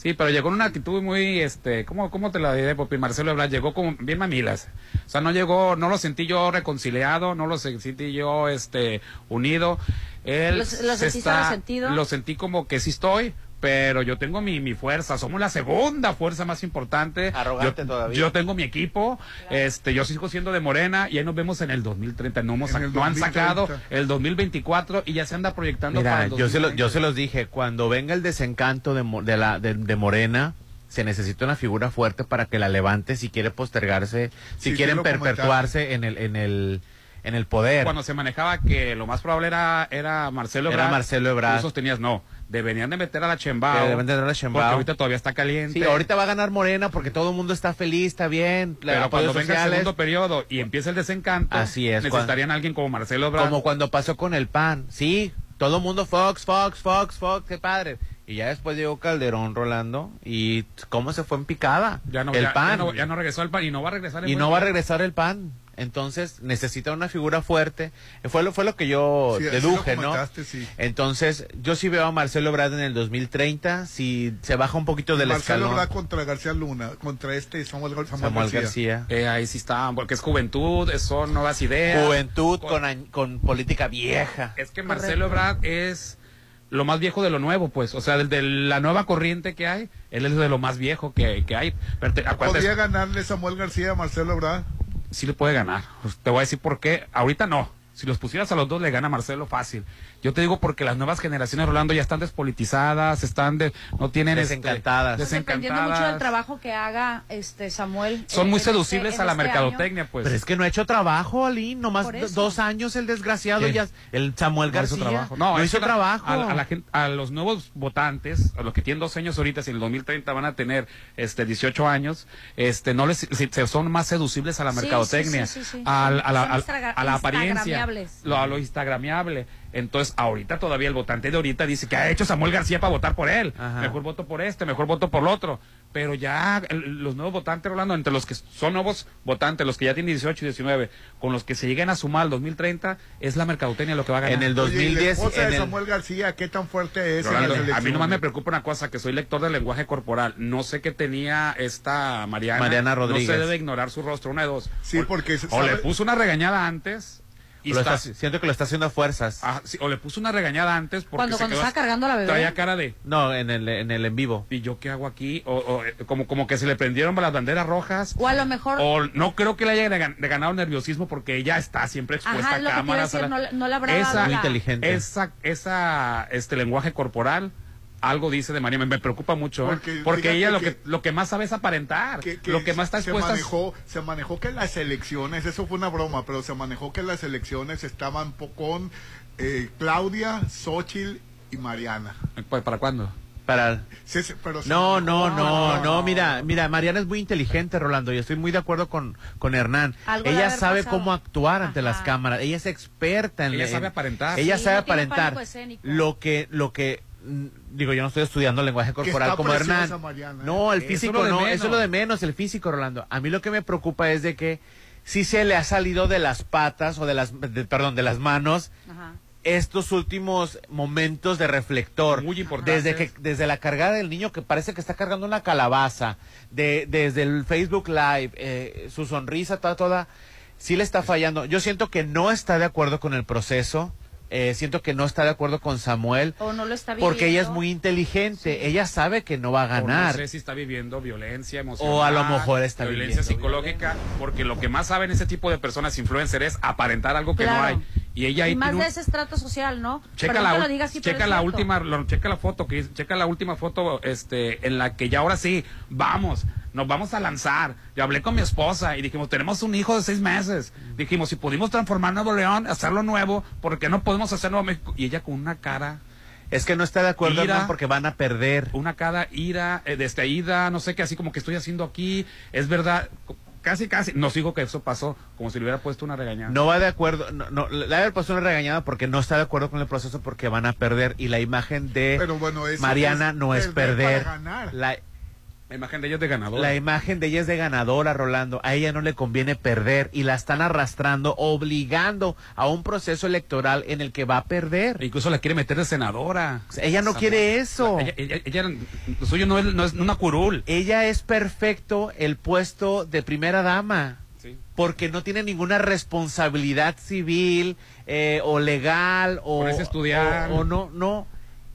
Sí, pero llegó en una actitud muy, este, ¿cómo, cómo te la diré, Popi? Marcelo Ebrard llegó como bien mamilas. O sea, no llegó, no lo sentí yo reconciliado, no lo sentí yo, este, unido. Él ¿Lo- se está-? Lo sentí como que sí estoy, pero yo tengo mi, mi fuerza. Somos la segunda fuerza más importante. Arrogante yo, todavía. Yo tengo mi equipo, este, yo sigo siendo de Morena y ahí nos vemos en el 2030. No, hemos, el no han 2030. sacado el 2024 y ya se anda proyectando para el yo se, lo- 2030. yo se los dije, cuando venga el desencanto de, de, la, de, de Morena, se necesita una figura fuerte para que la levante si quiere postergarse, si Sí, quieren perpetuarse en el, en el, en el poder. Cuando se manejaba que lo más probable era, era Marcelo Era Ebrard. Marcelo Ebrard. Tú sostenías, no. Deberían de meter a la Chembao. Deben de meter a la Sheinbaum. Porque ahorita todavía está caliente. Sí, ahorita va a ganar Morena porque todo el mundo está feliz, está bien. la- Pero cuando venga el segundo periodo y empiece el desencanto, Así es, necesitarían a alguien como Marcelo Ebrard. Como cuando pasó con el PAN. Sí, todo el mundo Fox, Fox, Fox, Fox, qué padre. Y ya después llegó Calderón Rolando y cómo se fue en picada. ya no, el ya- PAN. Ya no, ya no regresó el PAN y no va a regresar el y buen no va a PAN. regresar el PAN. Entonces necesita una figura fuerte. Fue lo, fue lo que yo Sí, deduje, lo ¿no? sí. Entonces yo sí veo a Marcelo Ebrard en el 2030. Si se baja un poquito del Marcelo escalón. Ebrard contra García Luna, contra este Samuel, Samuel, Samuel García. García. Eh, ahí sí está, porque es juventud, son nuevas ideas. Juventud con, añ- con política vieja. Es que Marcelo Ebrard es lo más viejo de lo nuevo, pues. O sea, del- de, la nueva corriente que hay, él es de lo más viejo que, que hay. Pero te- ¿Podría ganarle Samuel García a Marcelo Ebrard? Sí le puede ganar. Te voy a decir por qué. Ahorita no. Si los pusieras a los dos, le gana Marcelo fácil. Yo te digo porque las nuevas generaciones, Rolando, ya están despolitizadas, están de, no tienen este, Desencantadas. Pues dependiendo mucho del desencantadas. trabajo que haga este Samuel. Son en- muy este- seducibles en a la este mercadotecnia, pues. Pero es que no ha hecho trabajo, Ali. Nomás dos años el desgraciado. ¿Quién? ya El Samuel No hizo García. trabajo. No, es hizo la- trabajo. A, a la gente, a los nuevos votantes, a los que tienen dos años ahorita, si en el 2030 van a tener este 18 años, este no les si- se- son más seducibles a la mercadotecnia, sí, sí, sí, sí. al- a, la, a la apariencia, lo, a lo instagramiable. Entonces, ahorita todavía el votante de ahorita dice que ha hecho Samuel García para votar por él. Ajá. Mejor voto por este, mejor voto por el otro. Pero ya el- los nuevos votantes, Rolando, entre los que son nuevos votantes, los que ya tienen 18 y 19, con los que se lleguen a sumar al 2030, es la mercadotecnia lo que va a ganar. En el Oye, ¿y la 2010. esposa en de el- Samuel García, ¿qué tan fuerte es? en Rolando, las a mí nomás me preocupa una cosa, que soy lector del lenguaje corporal. No sé qué tenía esta Mariana. Mariana Rodríguez. No se debe ignorar su rostro, una de dos. Sí, O- porque O le puso una regañada antes. Y lo está- está- siento que lo está haciendo a fuerzas. Ah, sí, o le puso una regañada antes porque Cuando, se cuando quedó estaba cargando a la bebé. Traía cara de, No, en el, en el en vivo. ¿y yo qué hago aquí? O, o, eh, como, como que se le prendieron las banderas rojas. O a lo mejor. O no creo que le haya ganado nerviosismo porque ella está siempre expuesta Ajá, a cámaras. decir, a la- no no le habrá esa, Muy la- inteligente. esa, esa, este lenguaje corporal, algo dice de María, me, me preocupa mucho, ¿eh? Porque ella lo que- que, lo que más sabe es aparentar, que, que lo que más está se expuesta es- manejó, se manejó que las elecciones, eso fue una broma, pero se manejó que las elecciones estaban con eh, Claudia, Xochitl y Mariana. ¿Para, para cuándo? Para... Sí, sí, pero se No, no, no, no, mira, mira, Mariana es muy inteligente, Rolando, y estoy muy de acuerdo con, con Hernán. Ella sabe pasado. cómo actuar ante Ajá. las cámaras, ella es experta en Ella sabe aparentar. Ella Sí, sabe aparentar. Lo que, lo que, digo, yo no estoy estudiando lenguaje corporal está como Hernán. Mariana, ¿eh? No, el físico no, menos. eso es lo de menos, el físico, Rolando. A mí lo que me preocupa es de que si se le ha salido de las patas o de las, de- perdón, de las manos Ajá. estos últimos momentos de reflector. Muy importantes. Desde que desde la cargada del niño que parece que está cargando una calabaza, de, desde el Facebook Live, eh, su sonrisa toda, toda, sí le está fallando. Yo siento que no está de acuerdo con el proceso, eh, siento que no está de acuerdo con Samuel. O no lo está Porque ella es muy inteligente. Ella sabe que no va a O no ganar. sé si está viviendo violencia emocional. O a lo mejor está violencia viviendo psicológica, porque lo que más saben ese tipo de personas influencer es aparentar algo que no hay. Y ella ahí y más tiene un- de ese estrato social, ¿no? Checa Perdón la, que lo diga así, checa la última, lo- checa la foto que dice- checa la última foto, este, en la que ya ahora sí, vamos, nos vamos a lanzar. Yo hablé con mi esposa y dijimos, tenemos un hijo de seis meses. Dijimos, si pudimos transformar Nuevo León, hacerlo nuevo, ¿por qué no podemos hacer Nuevo México? Y ella con una cara. Es que no está de acuerdo, Ira. Hernán, porque van a perder. Una cara ira, eh, desde ida, no sé qué, así como que estoy haciendo aquí. Es verdad, casi, casi. No sigo que eso pasó, como si le hubiera puesto una regañada. No va de acuerdo, no, no, le haber puesto una regañada porque no está de acuerdo con el proceso porque van a perder y la imagen de Pero bueno, eso Mariana es no es perder perder. para ganar. La, La imagen de ella es de ganador. la imagen de ella es de ganadora, Rolando. A ella no le conviene perder y la están arrastrando, obligando a un proceso electoral en el que va a perder. Incluso la quiere meter de senadora. Ella no quiere eso. Ella, ella- ella- lo suyo no es, no es una curul. Ella es perfecto el puesto de primera dama. Porque no tiene ninguna responsabilidad civil eh, o legal o, estudiar. o, o no, no.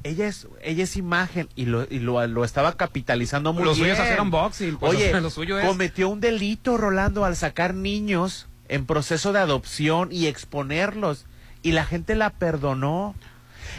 Ella es, ella es imagen y lo, y lo, lo estaba capitalizando muy bien. suyo es hacer unboxing, pues, Oye, lo suyo es- cometió un delito, Rolando, al sacar niños en proceso de adopción y exponerlos. Y la gente la perdonó.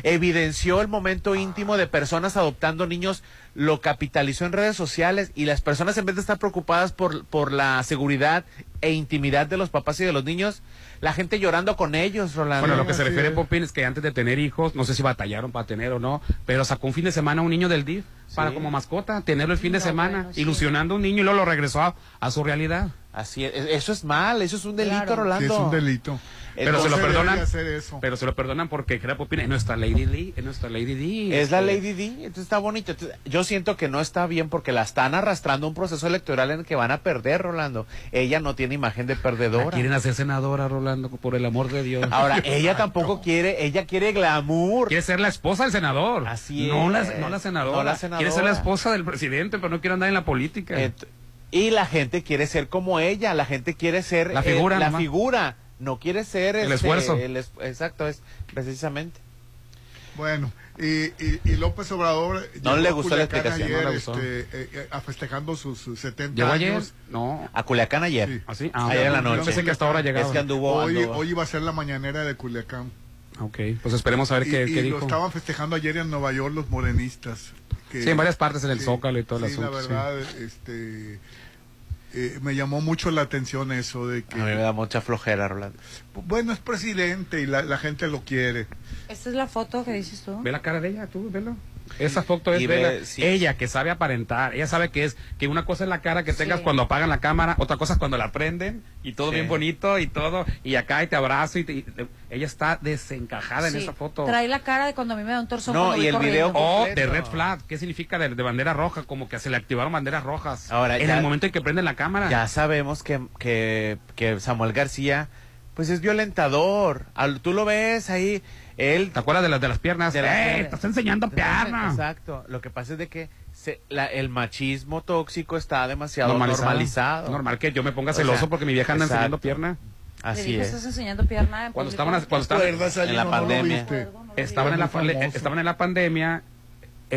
Evidenció el momento íntimo de personas adoptando niños, lo capitalizó en redes sociales y las personas en vez de estar preocupadas por, por la seguridad e intimidad de los papás y de los niños, la gente llorando con ellos, Rolando. Bueno, lo que se refiere, Popín, es que antes de tener hijos, no sé si batallaron para tener o no, pero sacó un fin de semana un niño del DIF para como mascota, tenerlo el fin de semana, ilusionando a un niño y luego lo regresó a, a su realidad. Así es, eso es mal, eso es un delito, Claro. Rolando. Sí, es un delito. Pero se lo perdonan. debería hacer eso. Pero se lo perdonan porque crea Popín, es nuestra Lady D, es nuestra Lady D. Es la este, Lady D, entonces está bonito. Entonces, yo siento que no está bien porque la están arrastrando un proceso electoral en el que van a perder, Rolando. Ella no tiene imagen de la perdedora. quieren hacer senadora, Rolando, por el amor de Dios. Ahora, ella tampoco quiere, ella quiere glamour. Quiere ser la esposa del senador. Así no La, es. no la senadora. No la Quiere senadora. ser la esposa del presidente, pero no quiere andar en la política. Y la gente quiere ser como ella, la gente quiere ser La eh, figura la nomás. figura, no quiere ser El este, esfuerzo. el es- exacto, es precisamente. Bueno, y, y, y López Obrador No le a gustó la Culiacán explicación, no ayer, le gustó. este, eh, eh, a festejando sus, sus 70 ¿Llegó ayer? años. No. A Culiacán ayer. Sí. ¿Ah, sí? Ah, ayer en la yo noche. pensé que hasta ahora llegaba. Es que anduvo, Hoy, anduvo. hoy iba a ser la mañanera de Culiacán. Ok, pues esperemos a ver y qué, y qué lo dijo. estaban festejando ayer en Nueva York los morenistas. que- Sí, en varias partes, en el sí, Zócalo y todo el sí, asunto, la sí. verdad, este, eh, me llamó mucho la atención eso de que... A mí me da mucha flojera, Rolando. Bueno, es presidente y la, la gente lo quiere. Esta es la foto que dices tú. Ve la cara de ella, tú, velo. Esa foto es de ve- la- sí. ella que sabe aparentar, ella sabe que es que una cosa es la cara que tengas Sí. cuando apagan la cámara, otra cosa es cuando la prenden y todo Sí. bien bonito y todo y acá y te abrazo y, te- y- ella está desencajada Sí. en esa foto. Trae la cara de cuando a mí me da un torso. No, y el video. O de completo. red flag, ¿qué significa de, de bandera roja? Como que se le activaron banderas rojas. Ahora, en ya- el momento en que prenden la cámara. Ya sabemos que, que, que Samuel García, pues es violentador. Al- tú lo ves ahí, él... ¿Te acuerdas de las de las piernas? De las ¡Eh! piernas. Estás enseñando pierna. Exacto. Lo que pasa es de que se- la- el machismo tóxico está demasiado Normalizado. normalizado. Normal que yo me ponga O sea, celoso porque mi vieja anda exacto. enseñando pierna. Le Así dije, es. estás enseñando pierna. en Cuando público? estaban, cuando estaban, ¿Recuerdas, en la Alino? ¿No lo pandemia. viste? estaban en la, Muy famoso. estaban en la pandemia,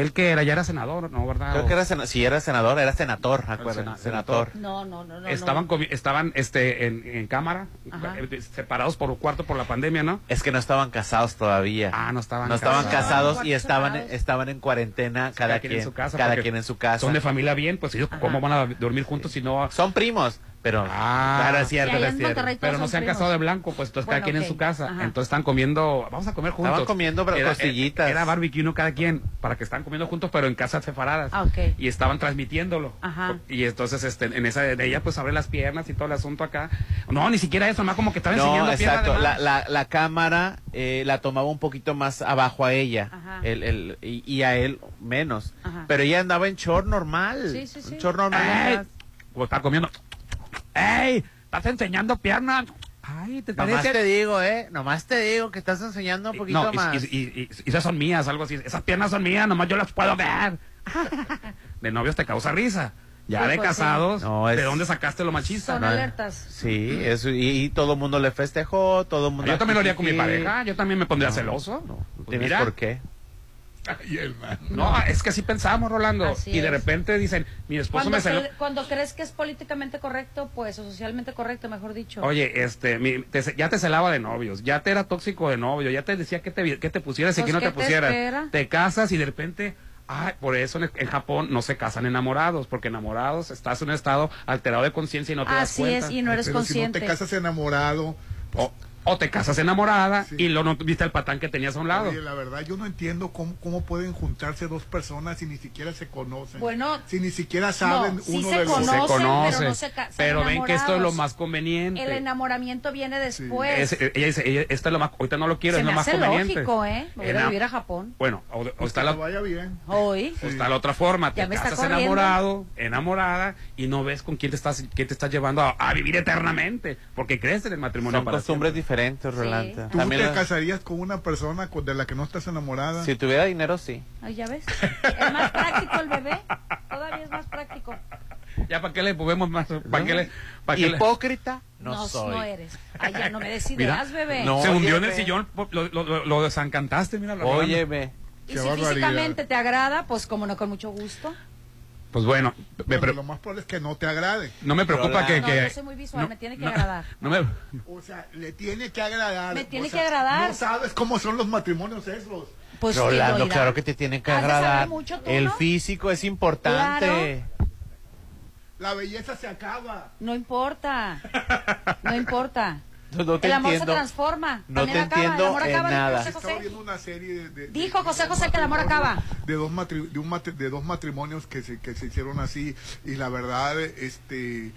él que era, ya era senador, ¿no? ¿Verdad? Creo que era, sena- si era senador, era senador, acuérdense, sena- senador. No, no, no. no estaban no. estaban este en, en cámara Ajá. eh, separados por cuarto por la pandemia no Es que no estaban casados todavía. ah no estaban no estaban casados. casados y estaban, estaban en cuarentena cada, quien, en su casa cada quien en su casa. son de familia bien pues ellos cómo van a dormir juntos si no Son primos, pero Ah. claro, es cierto, es cierto. Pero no se han primos. casado de blanco pues entonces cada Bueno, quien en su casa Ajá. entonces están comiendo vamos a comer juntos Estaban comiendo Era- costillitas. era barbecue uno cada quien para que están comiendo juntos pero en casas separadas Ah, y estaban transmitiéndolo Ajá. y entonces este en esa de ella pues abre las piernas y todo el asunto acá no ni siquiera eso más como que estaba No, enseñando exacto. La, la, la cámara eh, la tomaba un poquito más abajo a ella Ajá. el, el, y, y a él menos. Ajá. Pero ella andaba en short normal. Sí, sí, sí. Un short normal. ¡Ey! nomás. O está comiendo. ¡Ey! ¿Estás enseñando piernas? Ay, ¿te Nomás parece? te digo, ¿eh? Nomás te digo que estás enseñando un poquito no, y- más. Y, y- y- y esas son mías, algo así. Esas piernas son mías, nomás yo las puedo ver. De novios te causa risa. Ya Sí, de pues, sí. casados, ¿de dónde sacaste lo machista? Son No, alertas. Sí, eso, y, y todo el mundo le festejó, todo el mundo... Yo también lo haría con mi pareja, yo también me pondría No, celoso. no, Pues ¿Tienes mira. por qué? Ay, hermano. No, es que así pensamos, Rolando. Así y de es. repente dicen, mi esposo Cuando, me cre- cuando crees que es políticamente correcto, pues, o socialmente correcto, mejor dicho. Oye, este, mi- te- ya te celaba de novios, ya te era tóxico de novio, ya te decía que te, que te pusieras y Pues, que no ¿qué te te pusieras. espera? Te casas y de repente, ay, por eso en, en Japón no se casan enamorados, porque enamorados estás en un estado alterado de conciencia y no te das Así cuenta. es, y no eres Pero consciente. si no te casas enamorado, o te casas enamorada y lo no viste el patán que tenías a un lado. Oye, la verdad, yo no entiendo cómo, cómo pueden juntarse dos personas si ni siquiera se conocen. Bueno, si ni siquiera saben no, sí uno se de los conocen, se conoce, pero no se ca- pero ven que esto es lo más conveniente. El enamoramiento viene después. Es- ella dice, ella- esto es lo más, ahorita no lo quiero, Se es me lo más hace conveniente. lógico, ¿eh? Me voy a vivir a Japón. Bueno, o, o está la, vaya bien. Hoy. o está la otra forma, Ya te me está casas enamorado, enamorada, y no ves con quién te estás, quién te estás llevando a, a vivir eternamente, porque crees en el matrimonio Son para costumbres siempre. diferentes, Rolanda. ¿Tú También te la- casarías con una persona con- de la que no estás enamorada? si tuviera dinero, sí. Ay, ya ves. Es más práctico el bebé. Todavía es más práctico. Ya, ¿para qué le movemos más? ¿Para qué le, para qué le- Hipócrita, no, No, soy. no eres. Ay, ya no me Mira, ideas, bebé. No. se hundió en el sillón, lo, lo, lo- lo desencantaste, mira. la Rolanda. Óyeme. Y Qué si barbaridad. físicamente te agrada, pues como no, con mucho gusto. Pues bueno, me Pero lo más probable es que no te agrade. no me preocupa que... No, que- yo soy muy visual, no- me tiene que no- agradar. no me- O sea, le tiene que agradar. Me tiene O sea, que agradar. No sabes cómo son los matrimonios esos. Pues Rolando, claro que te tienen que agradar. mucho tú, El ¿no? físico es importante. La belleza se acaba. No importa. No importa. No, no te el amor entiendo. se transforma. No También te acaba. entiendo el amor acaba, dijo nada. José Estaba José. viendo una serie de, de- Dijo José José que el amor acaba. De dos, matri- de, un de dos matrimonios que se, que se hicieron así y la verdad, este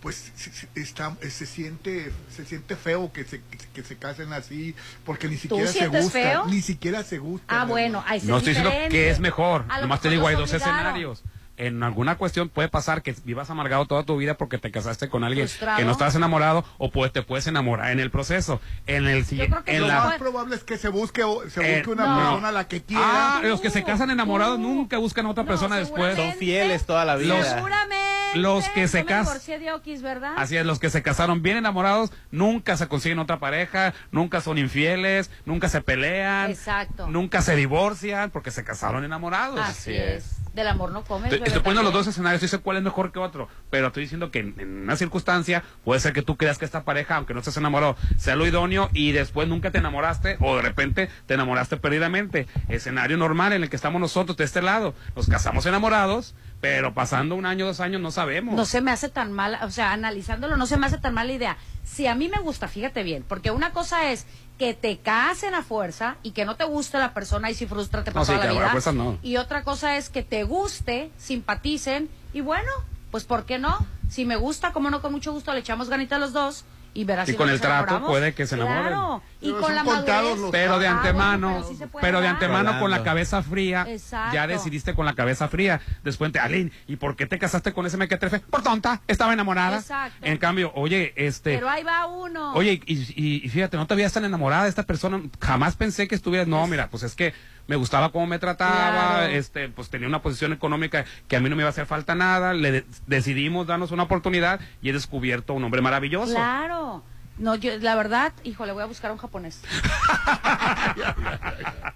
pues está, se siente se siente feo que se, que, se- casen así porque ni siquiera se gustan feo? ni siquiera se gustan Ah, bueno, ahí No es estoy diciendo que es mejor. Nomás te digo, hay dos obligaron. escenarios. En alguna cuestión puede pasar que vivas amargado toda tu vida porque te casaste con alguien Frustrado. que no estás enamorado o pues te puedes enamorar en el proceso. En el creo siguiente, que en lo la más probable es que se busque o- se Eh, busque una no. persona a la que quiera Ah, los que se casan enamorados nunca buscan a otra No, persona después. Son fieles toda la vida. Seguramente. Los que se Yo me cas- divorcié de Oquis, ¿verdad? Así es, los que se casaron bien enamorados nunca se consiguen otra pareja, nunca son infieles, nunca se pelean, Exacto. nunca se divorcian porque se casaron enamorados. Así es. Del amor no comes. Estoy, poniendo los dos escenarios, dice cuál es mejor que otro, pero estoy diciendo que en, en una circunstancia puede ser que tú creas que esta pareja, aunque no estés enamorado, sea lo idóneo y después nunca te enamoraste o de repente te enamoraste perdidamente. Escenario normal en el que estamos nosotros de este lado, nos casamos enamorados, pero pasando un año, dos años no sabemos. No se me hace tan mal, o sea, analizándolo, no se me hace tan mala idea. Si a mí me gusta, fíjate bien, porque una cosa es que te casen a fuerza y que no te guste la persona y si frustrate para No, sí, toda la vida. fuerza no. Y otra cosa es que te guste, simpaticen y bueno, pues ¿por qué no? Si me gusta, como no, con mucho gusto le echamos ganita a los dos y verás Y si con el trato enamoramos. puede que se enamoren. Claro, y Pero con la madurez. pero de antemano, pero sí se puede pero de antemano con la cabeza fría, Exacto. ya decidiste con la cabeza fría. Después te, Aline, ¿y por qué te casaste con ese mequetrefe? Por tonta, estaba enamorada. Exacto. En cambio, oye, este, Pero ahí va uno. Oye, y, y- y fíjate, no te veías tan enamorada de esta persona. Jamás pensé que estuvieras. No, mira, pues es que me gustaba cómo me trataba. Claro. Este, pues tenía una posición económica que a mí no me iba a hacer falta nada. Le de- decidimos darnos una oportunidad y he descubierto un hombre maravilloso. Claro. No, yo, la verdad, híjole, voy a buscar un japonés.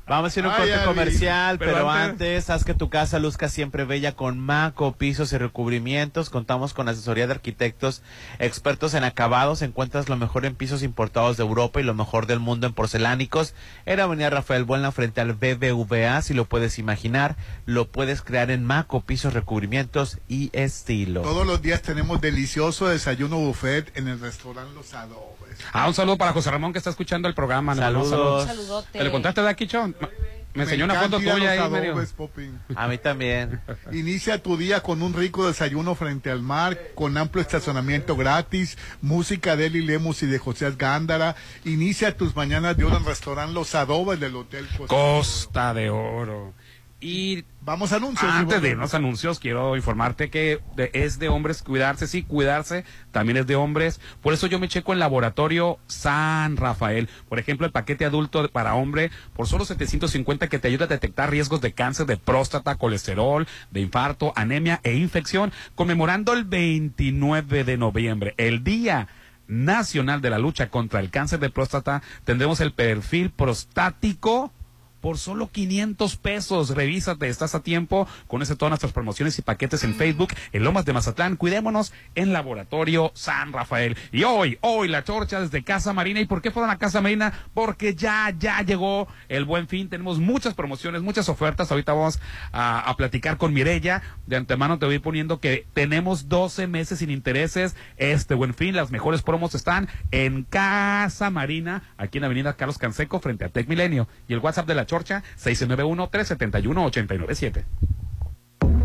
Vamos a hacer un Ay, corte comercial, Pero pero, antes- antes, haz que tu casa luzca siempre bella con Maco, pisos y recubrimientos. Contamos con asesoría de arquitectos expertos en acabados. Encuentras lo mejor en pisos importados de Europa y lo mejor del mundo en porcelánicos. Era Avenida Rafael Buena frente al BBVA, si lo puedes imaginar. Lo puedes crear en Maco, pisos, recubrimientos y estilo. todos los días tenemos delicioso desayuno buffet en el restaurante Los Adobes Ah, un saludo para José Ramón que está escuchando el programa. Le mandamos Saludos. saludos. Saludote. ¿Te le contaste de aquí, Chon? Me enseñó una foto tuya ahí medio. A mí también. Inicia tu día con un rico desayuno frente al mar, con amplio estacionamiento gratis, música de Eli Lemus y de José Gándara. Inicia tus mañanas de oro en el restaurante Los Adobes del Hotel Costa. Costa de Oro. Y vamos a anuncios. Antes de los anuncios, quiero informarte que de- es de hombres cuidarse, sí, cuidarse también es de hombres. Por eso yo me checo en laboratorio San Rafael. Por ejemplo, el paquete adulto para hombre por solo 750 que te ayuda a detectar riesgos de cáncer de próstata, colesterol, de infarto, anemia e infección, conmemorando el 29 de noviembre, el día nacional de la lucha contra el cáncer de próstata, tendremos el perfil prostático por solo 500 pesos. Revísate, estás a tiempo. Conoce todas nuestras promociones y paquetes en Facebook, en Lomas de Mazatlán. Cuidémonos en Laboratorio San Rafael. Y hoy, hoy la chorcha desde Casa Marina. ¿Y por qué fueron a Casa Marina? Porque ya, ya llegó el buen fin. Tenemos muchas promociones, muchas ofertas. Ahorita vamos a, platicar con Mirella. De antemano te voy poniendo que tenemos 12 meses sin intereses. Este buen fin, las mejores promos están en Casa Marina, aquí en Avenida Carlos Canseco, frente a Tec Milenio. Y el WhatsApp de la Chorcha, 691-371-897.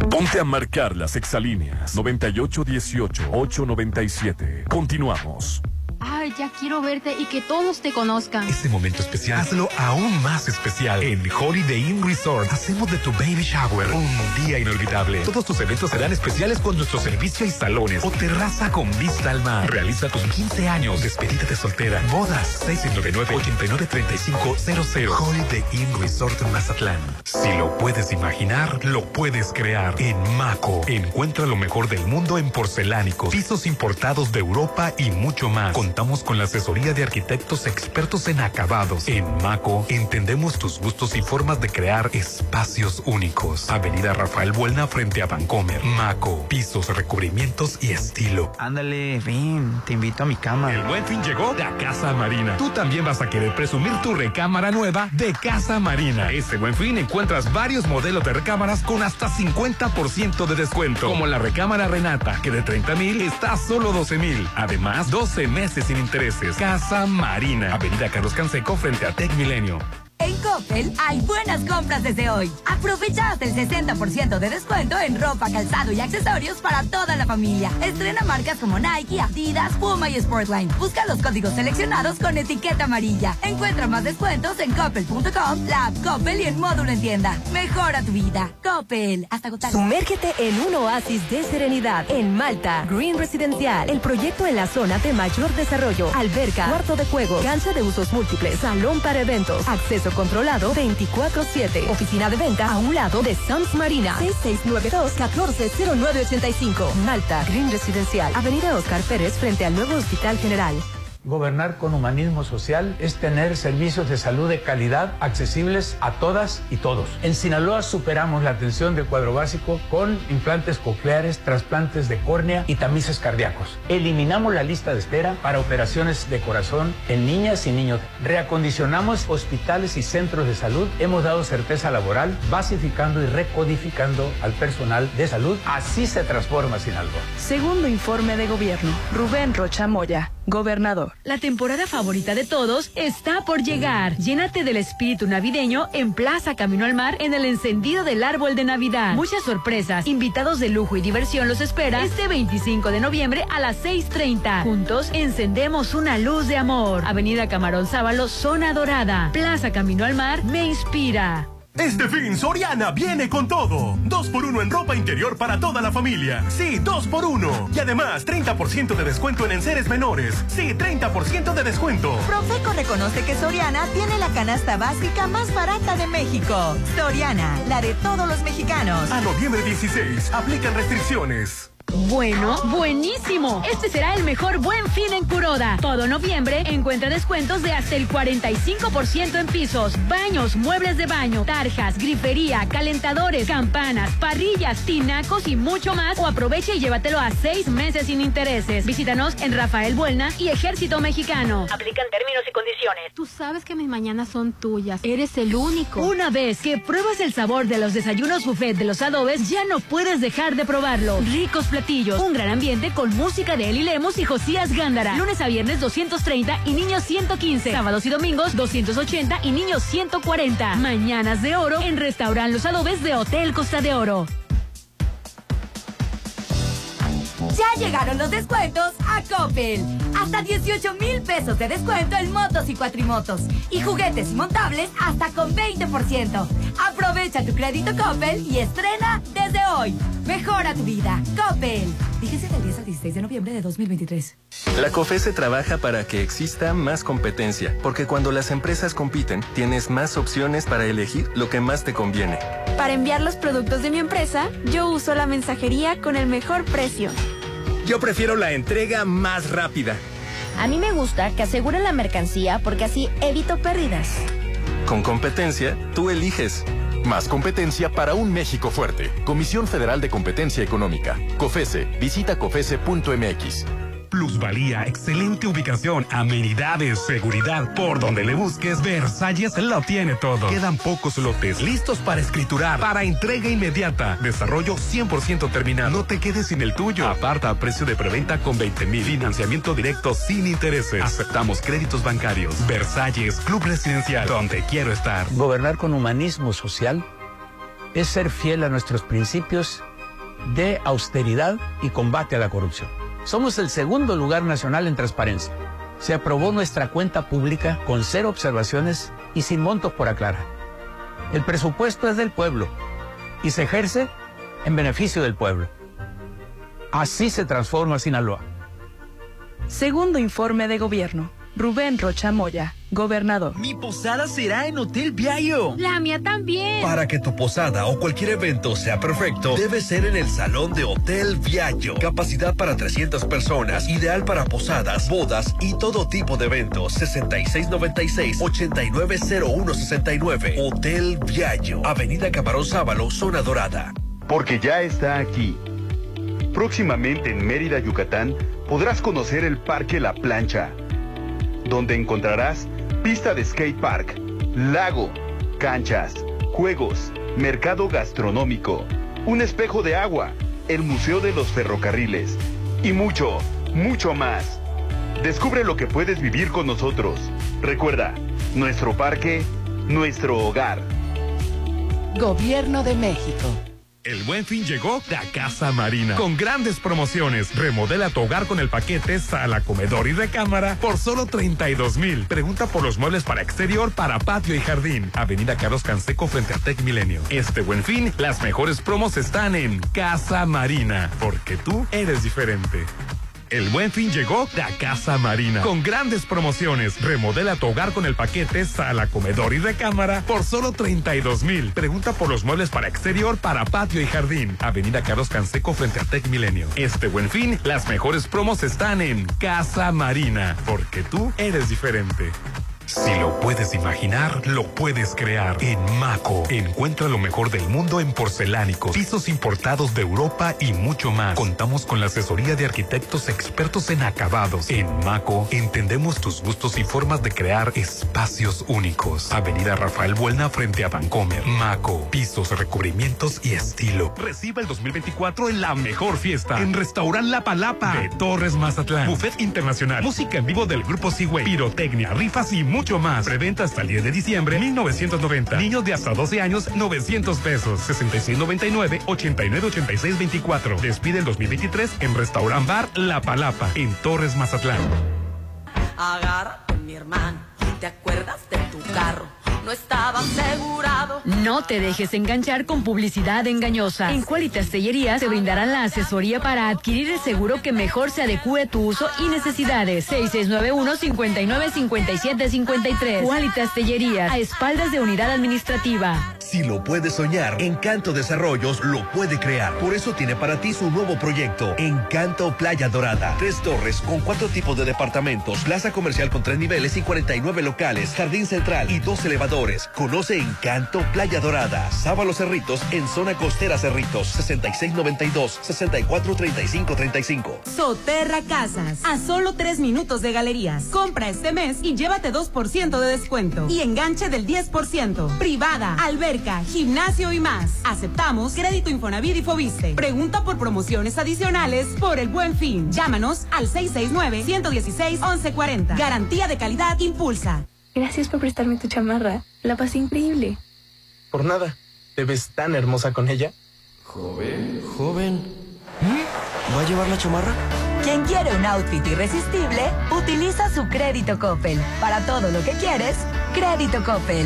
Ponte a marcar las exalíneas 9818-897. Continuamos. Ay, ya quiero verte y que todos te conozcan. Este momento especial, hazlo aún más especial. En Holiday Inn Resort, hacemos de tu baby shower un día inolvidable. Todos tus eventos serán especiales con nuestro servicio y salones o terraza con vista al mar. Realiza tus 15 años, despedida de soltera, bodas, 699-893500. Holiday Inn Resort Mazatlán. Si lo puedes imaginar, lo puedes crear. En Maco, encuentra lo mejor del mundo en porcelánicos, pisos importados de Europa y mucho más. Contamos con la asesoría de arquitectos expertos en acabados. En Maco, entendemos tus gustos y formas de crear espacios únicos. Avenida Rafael Buelna frente a Vancomer. Maco, pisos, recubrimientos y estilo. Ándale, ven, te invito a mi cama. El buen fin llegó a Casa Marina. Tú también vas a querer presumir tu recámara nueva de Casa Marina. Este buen fin encuentras varios modelos de recámaras con hasta 50% de descuento. Como la recámara Renata, que de 30 mil está a solo 12 mil. Además, 12 meses sin intereses. Casa Marina. Avenida Carlos Canseco frente a Tech Milenio. En Coppel hay buenas compras desde hoy. Aprovecha hasta el 60% de descuento en ropa, calzado y accesorios para toda la familia. Estrena marcas como Nike, Adidas, Puma y Sportline. Busca los códigos seleccionados con etiqueta amarilla. Encuentra más descuentos en coppel.com, la app Coppel y en módulo en tienda. Mejora tu vida. Coppel. Hasta agotar. Sumérgete en un oasis de serenidad en Malta. Green Residencial, el proyecto en la zona de mayor desarrollo. Alberca, cuarto de juego, cancha de usos múltiples, salón para eventos, acceso controlado 24-7. Oficina de venta a un lado de Sams Marina. 6692-140985. Malta, Green Residencial, Avenida Oscar Pérez frente al nuevo Hospital General. Gobernar con humanismo social es tener servicios de salud de calidad accesibles a todas y todos. En Sinaloa superamos la atención de cuadro básico con implantes cocleares, trasplantes de córnea y tamices cardíacos. Eliminamos la lista de espera para operaciones de corazón en niñas y niños. Reacondicionamos hospitales y centros de salud. Hemos dado certeza laboral, basificando y recodificando al personal de salud. Así se transforma Sinaloa. Segundo informe de gobierno. Rubén Rocha Moya, gobernador. La temporada favorita de todos está por llegar. Llénate del espíritu navideño en Plaza Camino al Mar en el encendido del árbol de Navidad. Muchas sorpresas, invitados de lujo y diversión los espera este 25 de noviembre a las 6.30. Juntos encendemos una luz de amor. Avenida Camarón Sábalo, Zona Dorada. Plaza Camino al Mar me inspira. Este fin, Soriana viene con todo. Dos por uno en ropa interior para toda la familia. Sí, dos por uno. Y además, 30% de descuento en enseres menores. Sí, 30% de descuento. Profeco reconoce que Soriana tiene la canasta básica más barata de México. Soriana, la de todos los mexicanos. A noviembre 16, aplican restricciones. Bueno, buenísimo. Este será el mejor buen fin en Curoda. Todo noviembre encuentra descuentos de hasta el 45% en pisos, baños, muebles de baño, tarjas, grifería, calentadores, campanas, parrillas, tinacos y mucho más. O aprovecha y llévatelo a seis meses sin intereses. Visítanos en Rafael Buelna y Ejército Mexicano. Aplican términos y condiciones. Tú sabes que mis mañanas son tuyas. Eres el único. Una vez que pruebas el sabor de los desayunos buffet de los adobes, ya no puedes dejar de probarlo. Ricos un gran ambiente con música de Eli Lemos y Josías Gándara. Lunes a viernes 230 y niños 115. Sábados y domingos 280 y niños 140. Mañanas de oro en Restaurant Los Adobes de Hotel Costa de Oro. Ya llegaron los descuentos a Coppel. Hasta 18 mil pesos de descuento en motos y cuatrimotos. Y juguetes y montables hasta con 20%. Aprovecha tu crédito Coppel y estrena desde hoy. Mejora tu vida. Coppel. Fíjese del 10 al 16 de noviembre de 2023. La COFESE trabaja para que exista más competencia, porque cuando las empresas compiten, tienes más opciones para elegir lo que más te conviene. Para enviar los productos de mi empresa, yo uso la mensajería con el mejor precio. Yo prefiero la entrega más rápida. A mí me gusta que aseguren la mercancía porque así evito pérdidas. Con competencia, tú eliges. Más competencia para un México fuerte. Comisión Federal de Competencia Económica. COFESE. Visita COFESE.mx. Plusvalía, excelente ubicación, amenidades, seguridad. Por donde le busques, Versalles lo tiene todo. Quedan pocos lotes listos para escriturar, para entrega inmediata. Desarrollo 100% terminado. No te quedes sin el tuyo. Aparta a precio de preventa con 20 mil. Financiamiento directo sin intereses. Aceptamos créditos bancarios. Versalles, Club Residencial, donde quiero estar. Gobernar con humanismo social es ser fiel a nuestros principios de austeridad y combate a la corrupción. Somos el segundo lugar nacional en transparencia. Se aprobó nuestra cuenta pública con cero observaciones y sin montos por aclarar. El presupuesto es del pueblo y se ejerce en beneficio del pueblo. Así se transforma Sinaloa. Segundo informe de gobierno. Rubén Rocha Moya, gobernador. Mi posada será en Hotel Viallo. La mía también. Para que tu posada o cualquier evento sea perfecto, debe ser en el salón de Hotel Viallo. Capacidad para 300 personas, ideal para posadas, bodas y todo tipo de eventos. 6696-890169. Hotel Viallo. Avenida Camarón Sábalo, Zona Dorada. Porque ya está aquí. Próximamente en Mérida, Yucatán, podrás conocer el Parque La Plancha donde encontrarás pista de skate park, lago, canchas, juegos, mercado gastronómico, un espejo de agua, el Museo de los Ferrocarriles y mucho, mucho más. Descubre lo que puedes vivir con nosotros. Recuerda, nuestro parque, nuestro hogar. Gobierno de México. El buen fin llegó a Casa Marina con grandes promociones. Remodela tu hogar con el paquete sala, comedor y recámara por solo 32 mil. Pregunta por los muebles para exterior, para patio y jardín. Avenida Carlos Canseco frente a Tech Milenio. Este buen fin, las mejores promos están en Casa Marina, porque tú eres diferente. El buen fin llegó a Casa Marina con grandes promociones. Remodela tu hogar con el paquete sala, comedor y recámara por solo 32 mil. Pregunta por los muebles para exterior, para patio y jardín. Avenida Carlos Canseco frente a Tech Milenio. Este buen fin, las mejores promos están en Casa Marina, porque tú eres diferente. Si lo puedes imaginar, lo puedes crear. En Maco, encuentra lo mejor del mundo en porcelánicos, pisos importados de Europa y mucho más. Contamos con la asesoría de arquitectos expertos en acabados. En Maco, entendemos tus gustos y formas de crear espacios únicos. Avenida Rafael Buelna frente a Vancomer. Maco, pisos, recubrimientos y estilo. Reciba el 2024 en la mejor fiesta. En Restaurant La Palapa de Torres Mazatlán. Buffet Internacional. Música en vivo del Grupo Seaway. Pirotecnia, rifas y mucho más. Preventa hasta el 10 de diciembre, 1990. Niños de hasta 12 años, 900 pesos. 6699-898624. Despide el 2023 en Restaurant Bar La Palapa, en Torres Mazatlán. Agárrate, mi hermano. ¿Te acuerdas de tu carro? No estaba asegurado. No te dejes enganchar con publicidad engañosa. En Qualitas Tellerías te brindarán la asesoría para adquirir el seguro que mejor se adecue a tu uso y necesidades. 6691-595753. Qualitas Tellerías, a espaldas de unidad administrativa. Si lo puedes soñar, Encanto Desarrollos lo puede crear. Por eso tiene para ti su nuevo proyecto, Encanto Playa Dorada. Tres torres con cuatro tipos de departamentos, plaza comercial con tres niveles y 49 locales, jardín central y dos elevadores. Conoce Encanto Playa Dorada. Sábalo Cerritos en zona costera Cerritos. 6692-643535. Soterra Casas. A solo tres minutos de galerías. Compra este mes y llévate 2% de descuento. Y enganche del 10%. Privada, alberca, gimnasio y más. Aceptamos crédito Infonavit y Fobiste. Pregunta por promociones adicionales por el buen fin. Llámanos al 669-116-1140. Garantía de calidad Impulsa. Gracias por prestarme tu chamarra. La pasé increíble. Por nada. ¿Te ves tan hermosa con ella? Joven, joven. ¿Va a llevar la chamarra? Quien quiere un outfit irresistible, utiliza su crédito Coppel. Para todo lo que quieres, crédito Coppel.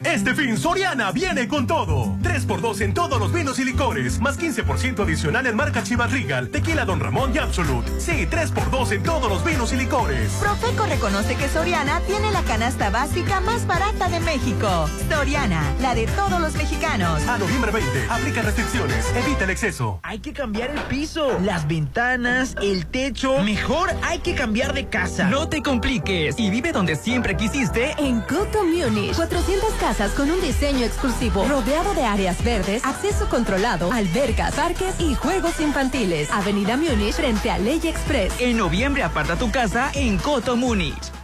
Este fin Soriana viene con todo. 3x2 en todos los vinos y licores, más 15% adicional en marca Chivas Regal, Tequila Don Ramón y Absolut. Sí, 3x2 en todos los vinos y licores. Profeco reconoce que Soriana tiene la canasta básica más barata de México. Soriana, la de todos los mexicanos. A noviembre 20, aplica restricciones, evita el exceso. Hay que cambiar el piso, las ventanas, el techo. Mejor hay que cambiar de casa. No te compliques y vive donde siempre quisiste. En Coto Munich, 400 casas con un diseño exclusivo, rodeado de áreas verdes, acceso controlado, albercas, parques y juegos infantiles. Avenida Múnich frente a Ley Express. En noviembre aparta tu casa en Coto Múnich.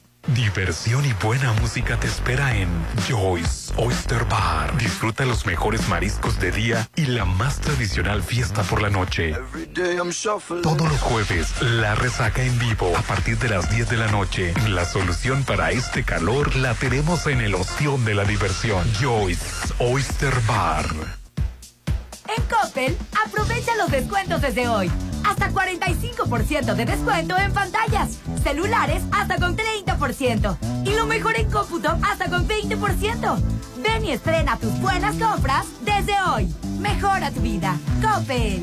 Diversión y buena música te espera en Joyce Oyster Bar. Disfruta los mejores mariscos de día y la más tradicional fiesta por la noche. Todos los jueves, la resaca en vivo a partir de las 10 de la noche. La solución para este calor la tenemos en el ostión de la diversión. Joyce Oyster Bar. En Coppel, aprovecha los descuentos desde hoy. Hasta 45% de descuento en pantallas, celulares hasta con 30% y lo mejor en cómputo hasta con 20%. Ven y estrena tus buenas compras desde hoy. Mejora tu vida. Coppel.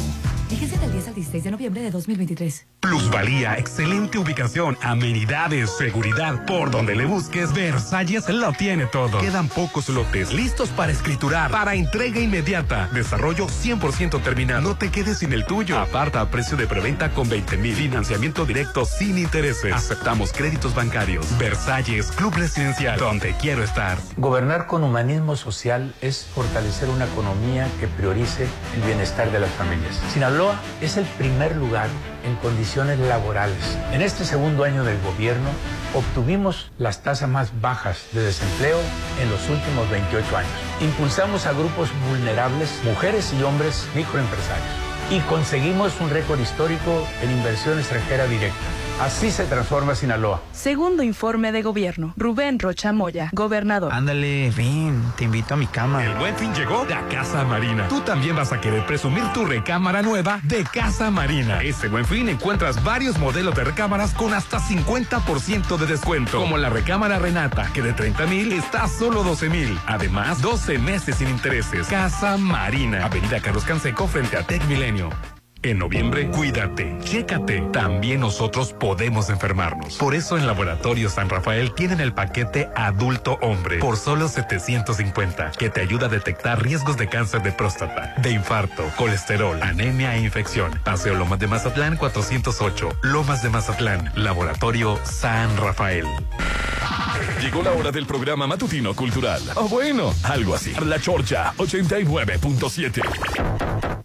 Fíjese del 10 al 16 de noviembre de 2023. Plusvalía, excelente ubicación, amenidades, seguridad. Por donde le busques, Versalles lo tiene todo. Quedan pocos lotes listos para escriturar, para entrega inmediata. Desarrollo 100% terminado. No te quedes sin el tuyo. Aparta a precio de preventa con 20 mil. Financiamiento directo sin intereses. Aceptamos créditos bancarios. Versalles, Club Residencial, donde quiero estar. Gobernar con humanismo social es fortalecer una economía que priorice el bienestar de las familias. Sinaloa es el primer lugar en condiciones laborales. En este segundo año del gobierno obtuvimos las tasas más bajas de desempleo en los últimos 28 años. Impulsamos a grupos vulnerables, mujeres y hombres microempresarios. Y conseguimos un récord histórico en inversión extranjera directa. Así se transforma Sinaloa. Segundo informe de gobierno. Rubén Rocha Moya, gobernador. Ándale, ven, te invito a mi cama. El buen fin llegó a Casa Marina. Tú también vas a querer presumir tu recámara nueva de Casa Marina. Este buen fin encuentras varios modelos de recámaras con hasta 50% de descuento. Como la recámara Renata, que de 30 mil está a solo 12 mil. Además, 12 meses sin intereses. Casa Marina. Avenida Carlos Canseco frente a Tech Milenio. En noviembre, cuídate, chécate. También nosotros podemos enfermarnos. Por eso en Laboratorio San Rafael tienen el paquete adulto hombre por solo 750, que te ayuda a detectar riesgos de cáncer de próstata, de infarto, colesterol, anemia e infección. Paseo Lomas de Mazatlán 408, Lomas de Mazatlán, Laboratorio San Rafael. Llegó la hora del programa matutino cultural. O bueno, algo así. La Chorcha 89.7.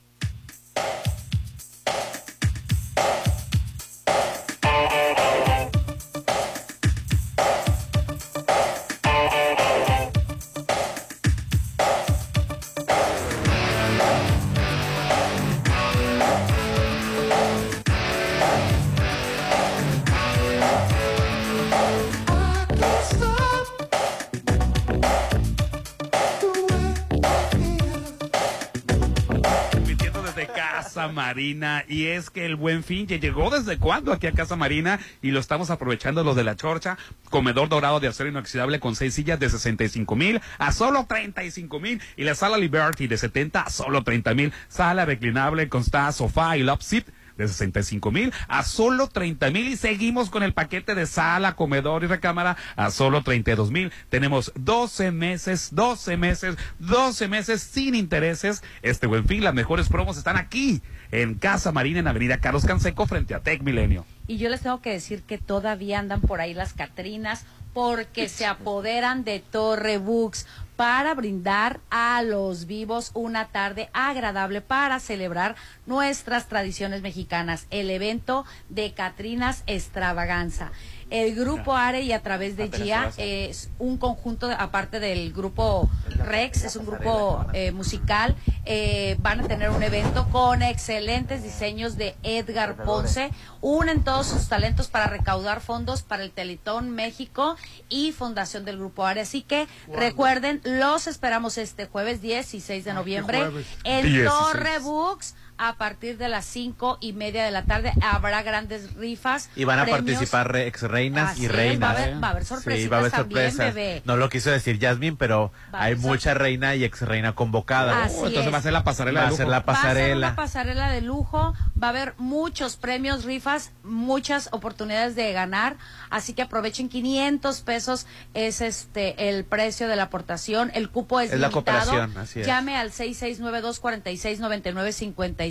Marina y es que el buen fin ya llegó desde cuándo aquí a Casa Marina y lo estamos aprovechando los de la Chorcha, comedor dorado de acero inoxidable con seis sillas de 65 mil a solo 35 mil y la sala Liberty de 70 a solo 30 mil, sala reclinable con sofá y love seat de 65 mil a solo 30 mil y seguimos con el paquete de sala, comedor y recámara a solo 32 mil. Tenemos 12 meses, 12 meses, 12 meses sin intereses. Este buen fin, las mejores promos están aquí en Casa Marina, en Avenida Carlos Canseco, frente a Tech Milenio. Y yo les tengo que decir que todavía andan por ahí las Catrinas porque se apoderan de Torre Books para brindar a los vivos una tarde agradable para celebrar nuestras tradiciones mexicanas. El evento de Catrinas Extravaganza. El grupo ARE y a través de GIA es un conjunto, de- aparte del grupo Rex, es un grupo eh, musical. eh, van a tener un evento con excelentes diseños de Edgar Ponce. Unen todos sus talentos para recaudar fondos para el Teletón México y Fundación del Grupo ARE. Así que recuerden, los esperamos este jueves 10 y 6 de noviembre jueves? en 16. Torre Books. A partir de las cinco y media de la tarde habrá grandes rifas. Y van a premios. participar re- ex reinas Así y es, reinas. va a haber- va a haber Sí, sorpresitas va a haber también, sorpresas. bebé. No lo quiso decir Jasmine, pero Va hay mucha reina y ex reina convocada. Así Entonces es. va a ser la pasarela Va de a ser la Va a ser pasarela. una pasarela de lujo, va a haber muchos premios, rifas, muchas oportunidades de ganar, así que aprovechen 500 pesos es este el precio de la aportación, el cupo es, Es la limitado. cooperación, así es. Llame al 6692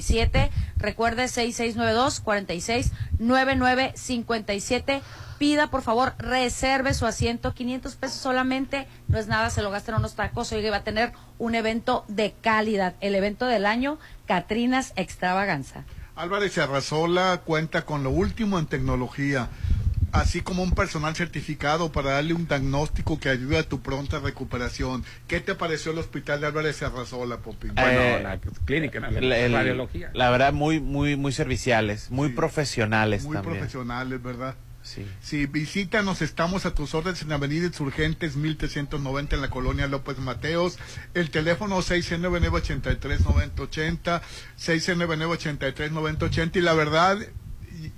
469957, recuerde 6692 469957. Pida, por favor, reserve su asiento. 500 pesos solamente, no es nada, se lo gastan unos tacos. Oiga, va a tener un evento de calidad. El evento del año, Catrinas Extravaganza. Álvarez Arrazola cuenta con lo último en tecnología, así como un personal certificado para darle un diagnóstico que ayude a tu pronta recuperación. ¿Qué te pareció el hospital de Álvarez Arrazola, Popín? Eh, clínica, la, la- el- radiología. La verdad, muy, muy, muy serviciales, muy profesionales Muy también. profesionales, ¿verdad? Sí. Sí, visítanos, estamos a tus órdenes en Avenida Insurgentes 1390 en la colonia López Mateos. El teléfono 699-83-9080, 699-83-9080 y la verdad,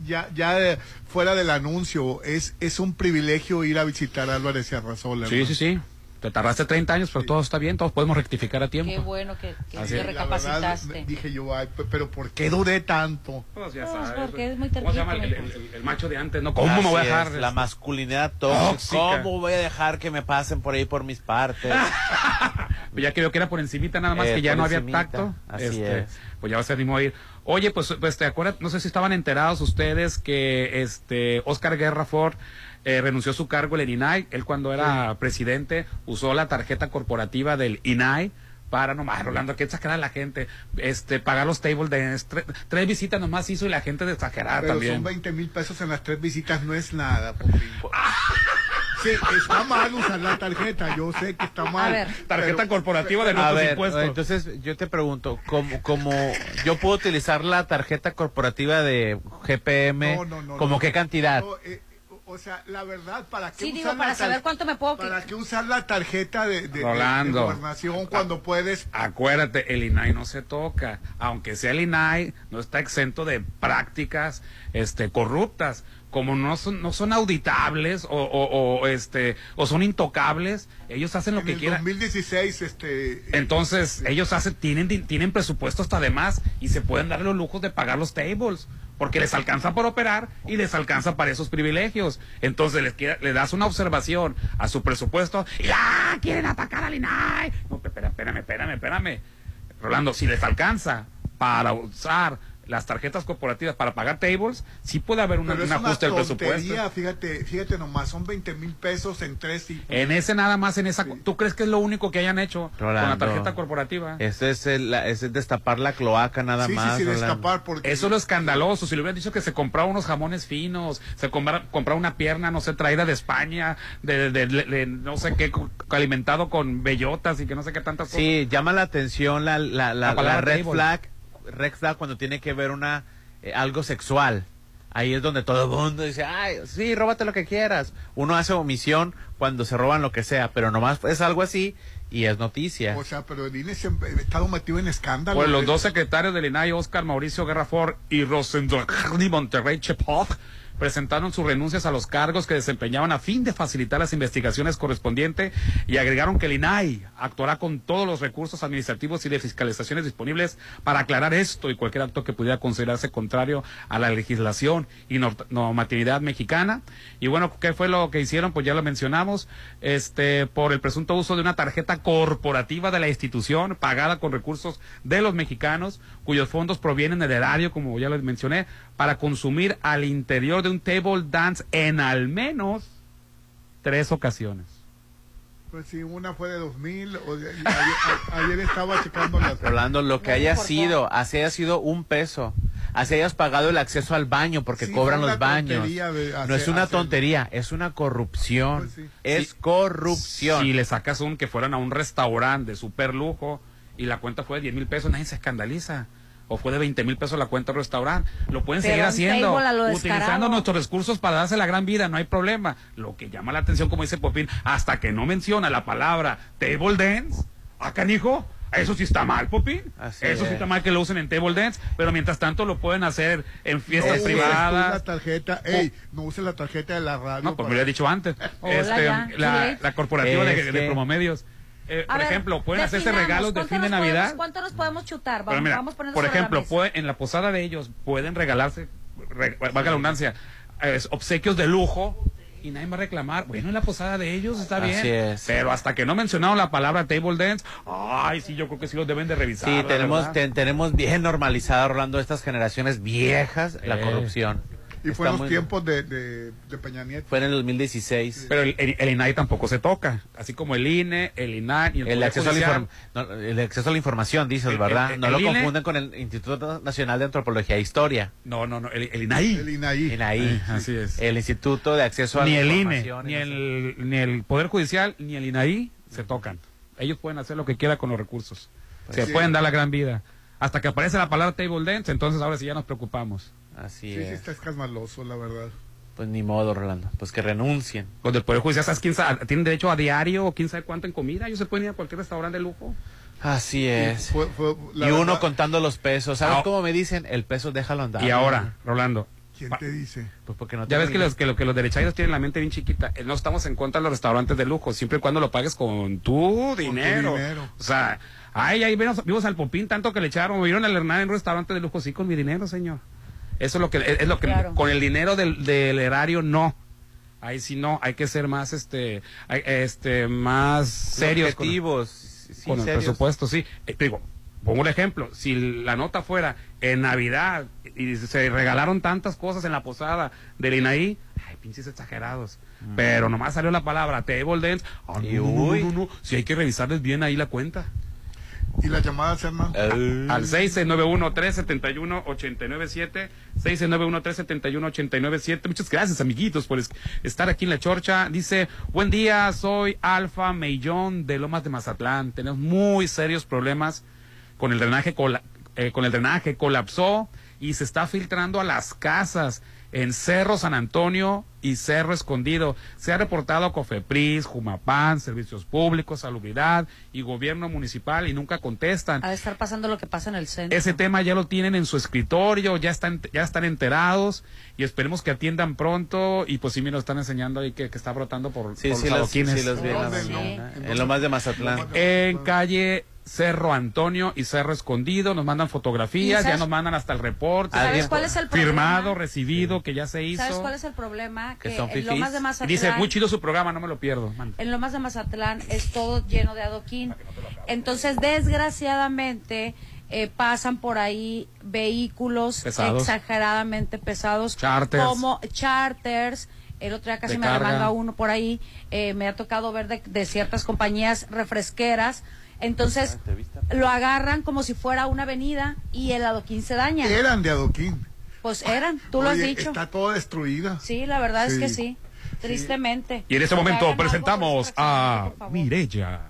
ya, ya fuera del anuncio, es, es un privilegio ir a visitar a Álvarez y Arrasola. Sí, sí, sí. Te tardaste 30 años, pero todo está bien, todos podemos rectificar a tiempo. Qué bueno que, que Así sí es. recapacitaste. dije yo, ay, pe- pero ¿por qué duré tanto? Pues ya Pues sabes. porque es muy ¿Cómo se llama el, terquito, el- el- el macho de antes? ¿no? ¿Cómo me voy a dejar? es, la masculinidad tóxica. ¿Cómo voy a dejar que me pasen por ahí por mis partes? ya que veo que era por encimita nada más Eh, que ya por no había tacto. así este, es. Pues ya se animó a ir. Oye, pues, pues te acuerdas, no sé si estaban enterados ustedes que este Oscar Guerra Ford eh, renunció a su cargo en el INAI. Él cuando era presidente usó la tarjeta corporativa del INAI para nomás, Rolando, que exagerar la gente, este, pagar los tables de tre- tres visitas nomás hizo y la gente de exagerar Pero también. son 20 mil pesos en las tres visitas, no es nada. Sí, está mal usar la tarjeta, yo sé que está mal. ver. Tarjeta pero- corporativa de A nuestros ver, impuestos. entonces yo te pregunto, ¿cómo, cómo yo puedo utilizar la tarjeta corporativa de GPM? No, no, no, ¿Cómo no. qué cantidad? No, eh, o sea, la verdad, ¿para qué Sí, usar digo, la para tar- saber cuánto me puedo... ¿Para qué usar la tarjeta de, de- de- de Rolando. gobernación cuando puedes? Acuérdate, el INAI no se toca. Aunque sea el INAI, no está exento de prácticas este, corruptas. Como no son, no son auditables o, o- o, este, o son intocables, ellos hacen lo en que el quieran. 2016, este... Entonces, ellos hacen, tienen, di- tienen presupuesto hasta de más y se pueden dar los lujos de pagar los tables. Porque les alcanza por operar y les alcanza para esos privilegios. Entonces, les, queda- le das una observación a su presupuesto y ¡ah! Quieren atacar al INAI. No, espérame, espérame, espérame, espérame. Rolando, si les alcanza para usar las tarjetas corporativas para pagar tables, sí puede haber una- Pero un una ajuste del presupuesto. fíjate, fíjate nomás, son 20 mil pesos en tres y... En ese nada más, en esa... ¿Tú crees que es lo único que hayan hecho con la tarjeta corporativa? Ese es el, la- ese es destapar la cloaca nada Sí, sí, más. sí, Rolando. destapar, porque... Eso es lo escandaloso. Si le hubieran dicho que se compraba unos jamones finos, se compra, compraba una pierna, no sé, traída de España, de, de- de- de no sé qué, alimentado con bellotas y que no sé qué tantas cosas. Sí, llama la atención la, la, la, La palabra la red table. flag, red flag cuando tiene que ver una eh, algo sexual. Ahí es donde todo el mundo dice, ay, sí, róbate lo que quieras. Uno hace omisión cuando se roban lo que sea, pero nomás es algo así y es noticia. O sea, pero el INE siempre ha estado metido en escándalo. Pues los dos secretarios del INAI, Oscar Mauricio Guerra Ford y Rosendo Monterrey Chepov, presentaron sus renuncias a los cargos que desempeñaban a fin de facilitar las investigaciones correspondientes y agregaron que el INAI actuará con todos los recursos administrativos y de fiscalizaciones disponibles para aclarar esto y cualquier acto que pudiera considerarse contrario a la legislación y nor- normatividad mexicana. Y bueno, ¿qué fue lo que hicieron? Pues ya lo mencionamos, este, por el presunto uso de una tarjeta corporativa de la institución pagada con recursos de los mexicanos, cuyos fondos provienen del erario, como ya les mencioné, para consumir al interior de un table dance en al menos tres ocasiones. Pues sí, una fue de 2000. O de- ayer, a- ayer estaba checando las. Rolando, lo que haya sido, así haya sido un peso, así hayas pagado el acceso al baño porque Sí, cobran los baños. no es una hacerlo. tontería, es una corrupción. Pues Es corrupción. Si le sacas un que fueran a un restaurante de super lujo y la cuenta fue de 10 mil pesos, nadie se escandaliza. O fue de 20 mil pesos la cuenta del restaurante. Lo pueden Pero seguir haciendo. a Utilizando nuestros recursos para darse la gran vida, no hay problema. Lo que llama la atención, como dice Popín, hasta que no menciona la palabra table dance, acá canijo, eso sí está mal, Popín. Así eso es. sí está mal que lo usen en table dance, pero mientras tanto lo pueden hacer en fiestas no privadas. la tarjeta. Ey, no uses la tarjeta de la radio. No, pues me para- lo había dicho antes. Hola, Este, ya. la, corporativa Es de, de que- promomedios. Eh, por ver, ejemplo, pueden hacerse regalos de ¿cuánto fin de podemos- Navidad. ¿Cuánto nos podemos chutar? Vamos, mira, vamos poniendo por la ejemplo, puede- en la posada de ellos pueden regalarse, re- valga la redundancia, eh, obsequios de lujo y nadie va a reclamar. Bueno, en la posada de ellos está Así bien. es. Pero hasta que no mencionaron la palabra table dance, ay, sí, yo creo que sí los deben de revisar. Sí, tenemos, ten- tenemos bien normalizada, Rolando, estas generaciones viejas, la Eh. corrupción. Y fue en los tiempos de, de, de Peña Nieto. Fue en el 2016. Pero el, el- el INAI tampoco se toca. Así como el INE, el INAI y el, El acceso, a la Judicial. inform- no, el acceso a la información, dices, El- ¿verdad? el- no el lo INE confunden con el Instituto Nacional de Antropología e Historia. No, no, no, el, el INAI. El INAI. INAI. Así es. El Instituto de Acceso a ni la el INE, Información. ni el, ni el Poder Judicial, ni el INAI se tocan. Ellos pueden hacer lo que quieran con los recursos. Pues se sí. pueden dar la gran vida. Hasta que aparece la palabra table dance, entonces ahora sí ya nos preocupamos. Así Sí, sí, es. está escandaloso, la verdad. Pues ni modo, Rolando. Pues que renuncien. Los del Poder Judicial, ¿sabes quién sabe? ¿Tienen derecho a diario o quién sabe cuánto en comida? Ellos se pueden ir a cualquier restaurante de lujo. Así es. Fue- fue- la y uno verdad- contando los pesos. ¿Sabes Ah, cómo me dicen? El peso déjalo andar. Y ahora, Rolando, ¿Quién te dice? Pues porque no ya ves que los, que, lo- que los derechairos tienen la mente bien chiquita. Eh, No estamos en contra de los restaurantes de lujo, siempre y cuando lo pagues con tu dinero. dinero. O sea, ay, ahí vimos, vimos al Popín tanto que le echaron, vieron al Hernán en un restaurante de lujo, sí, con mi dinero, señor. Eso es lo que, es, es lo que, Claro. con el dinero del, del erario, no. Ahí sí no, hay que ser más, este, hay- este, más serios. con- sí, con el presupuesto, sí. Eh, te digo, pongo un ejemplo, si la nota fuera en Navidad y se regalaron tantas cosas en la posada del INAI, ay, pinches exagerados. Pero nomás salió la palabra table dance, no, no, no, no, no, si hay que revisarles bien ahí la cuenta. ¿Y las llamadas, Hernán? Eh, Al 691-371-897, 691-371-897. Muchas gracias, amiguitos, por es- estar aquí en la chorcha. Dice, buen día, soy Alfa Mellón de Lomas de Mazatlán. Tenemos muy serios problemas con el drenaje, cola- eh, con el drenaje, colapsó y se está filtrando a las casas en Cerro San Antonio y Cerro Escondido. Se ha reportado a Cofepris, Jumapán, Servicios Públicos, Salubridad y Gobierno Municipal y nunca contestan. Ha de estar pasando lo que pasa en el centro. Ese tema ya lo tienen en su escritorio, ya están, ya están enterados y esperemos que atiendan pronto. Y pues sí, me lo están enseñando ahí que, que está brotando por, Sí, por sí, los los, sí adoquines. los vi en la ¿Dónde, no? mañana. ¿En En lo más de Mazatlán. En calle Cerro Antonio y Cerro Escondido, nos mandan ¿Y fotografías, ya nos mandan hasta el reporte. ¿Sabes cuál es el problema? Firmado, recibido, que ya se hizo. ¿Sabes cuál es el problema? Que Que, son en Lomas de. Mazatlán... Dice, muy chido su programa, no me lo pierdo. Man. en Lomas de Mazatlán es todo lleno de adoquín. Entonces, desgraciadamente, eh, pasan por ahí vehículos Pesados. exageradamente pesados. Charters. Como charters. El otro día casi De me remanga uno por ahí. Eh, me ha tocado ver de, de ciertas compañías refresqueras. Entonces, lo agarran como si fuera una avenida y el adoquín se daña. Eran de adoquín. Pues eran, tú lo has dicho. Está toda destruida. Sí, la verdad es que sí. Tristemente. Y en este momento presentamos a. Mirella.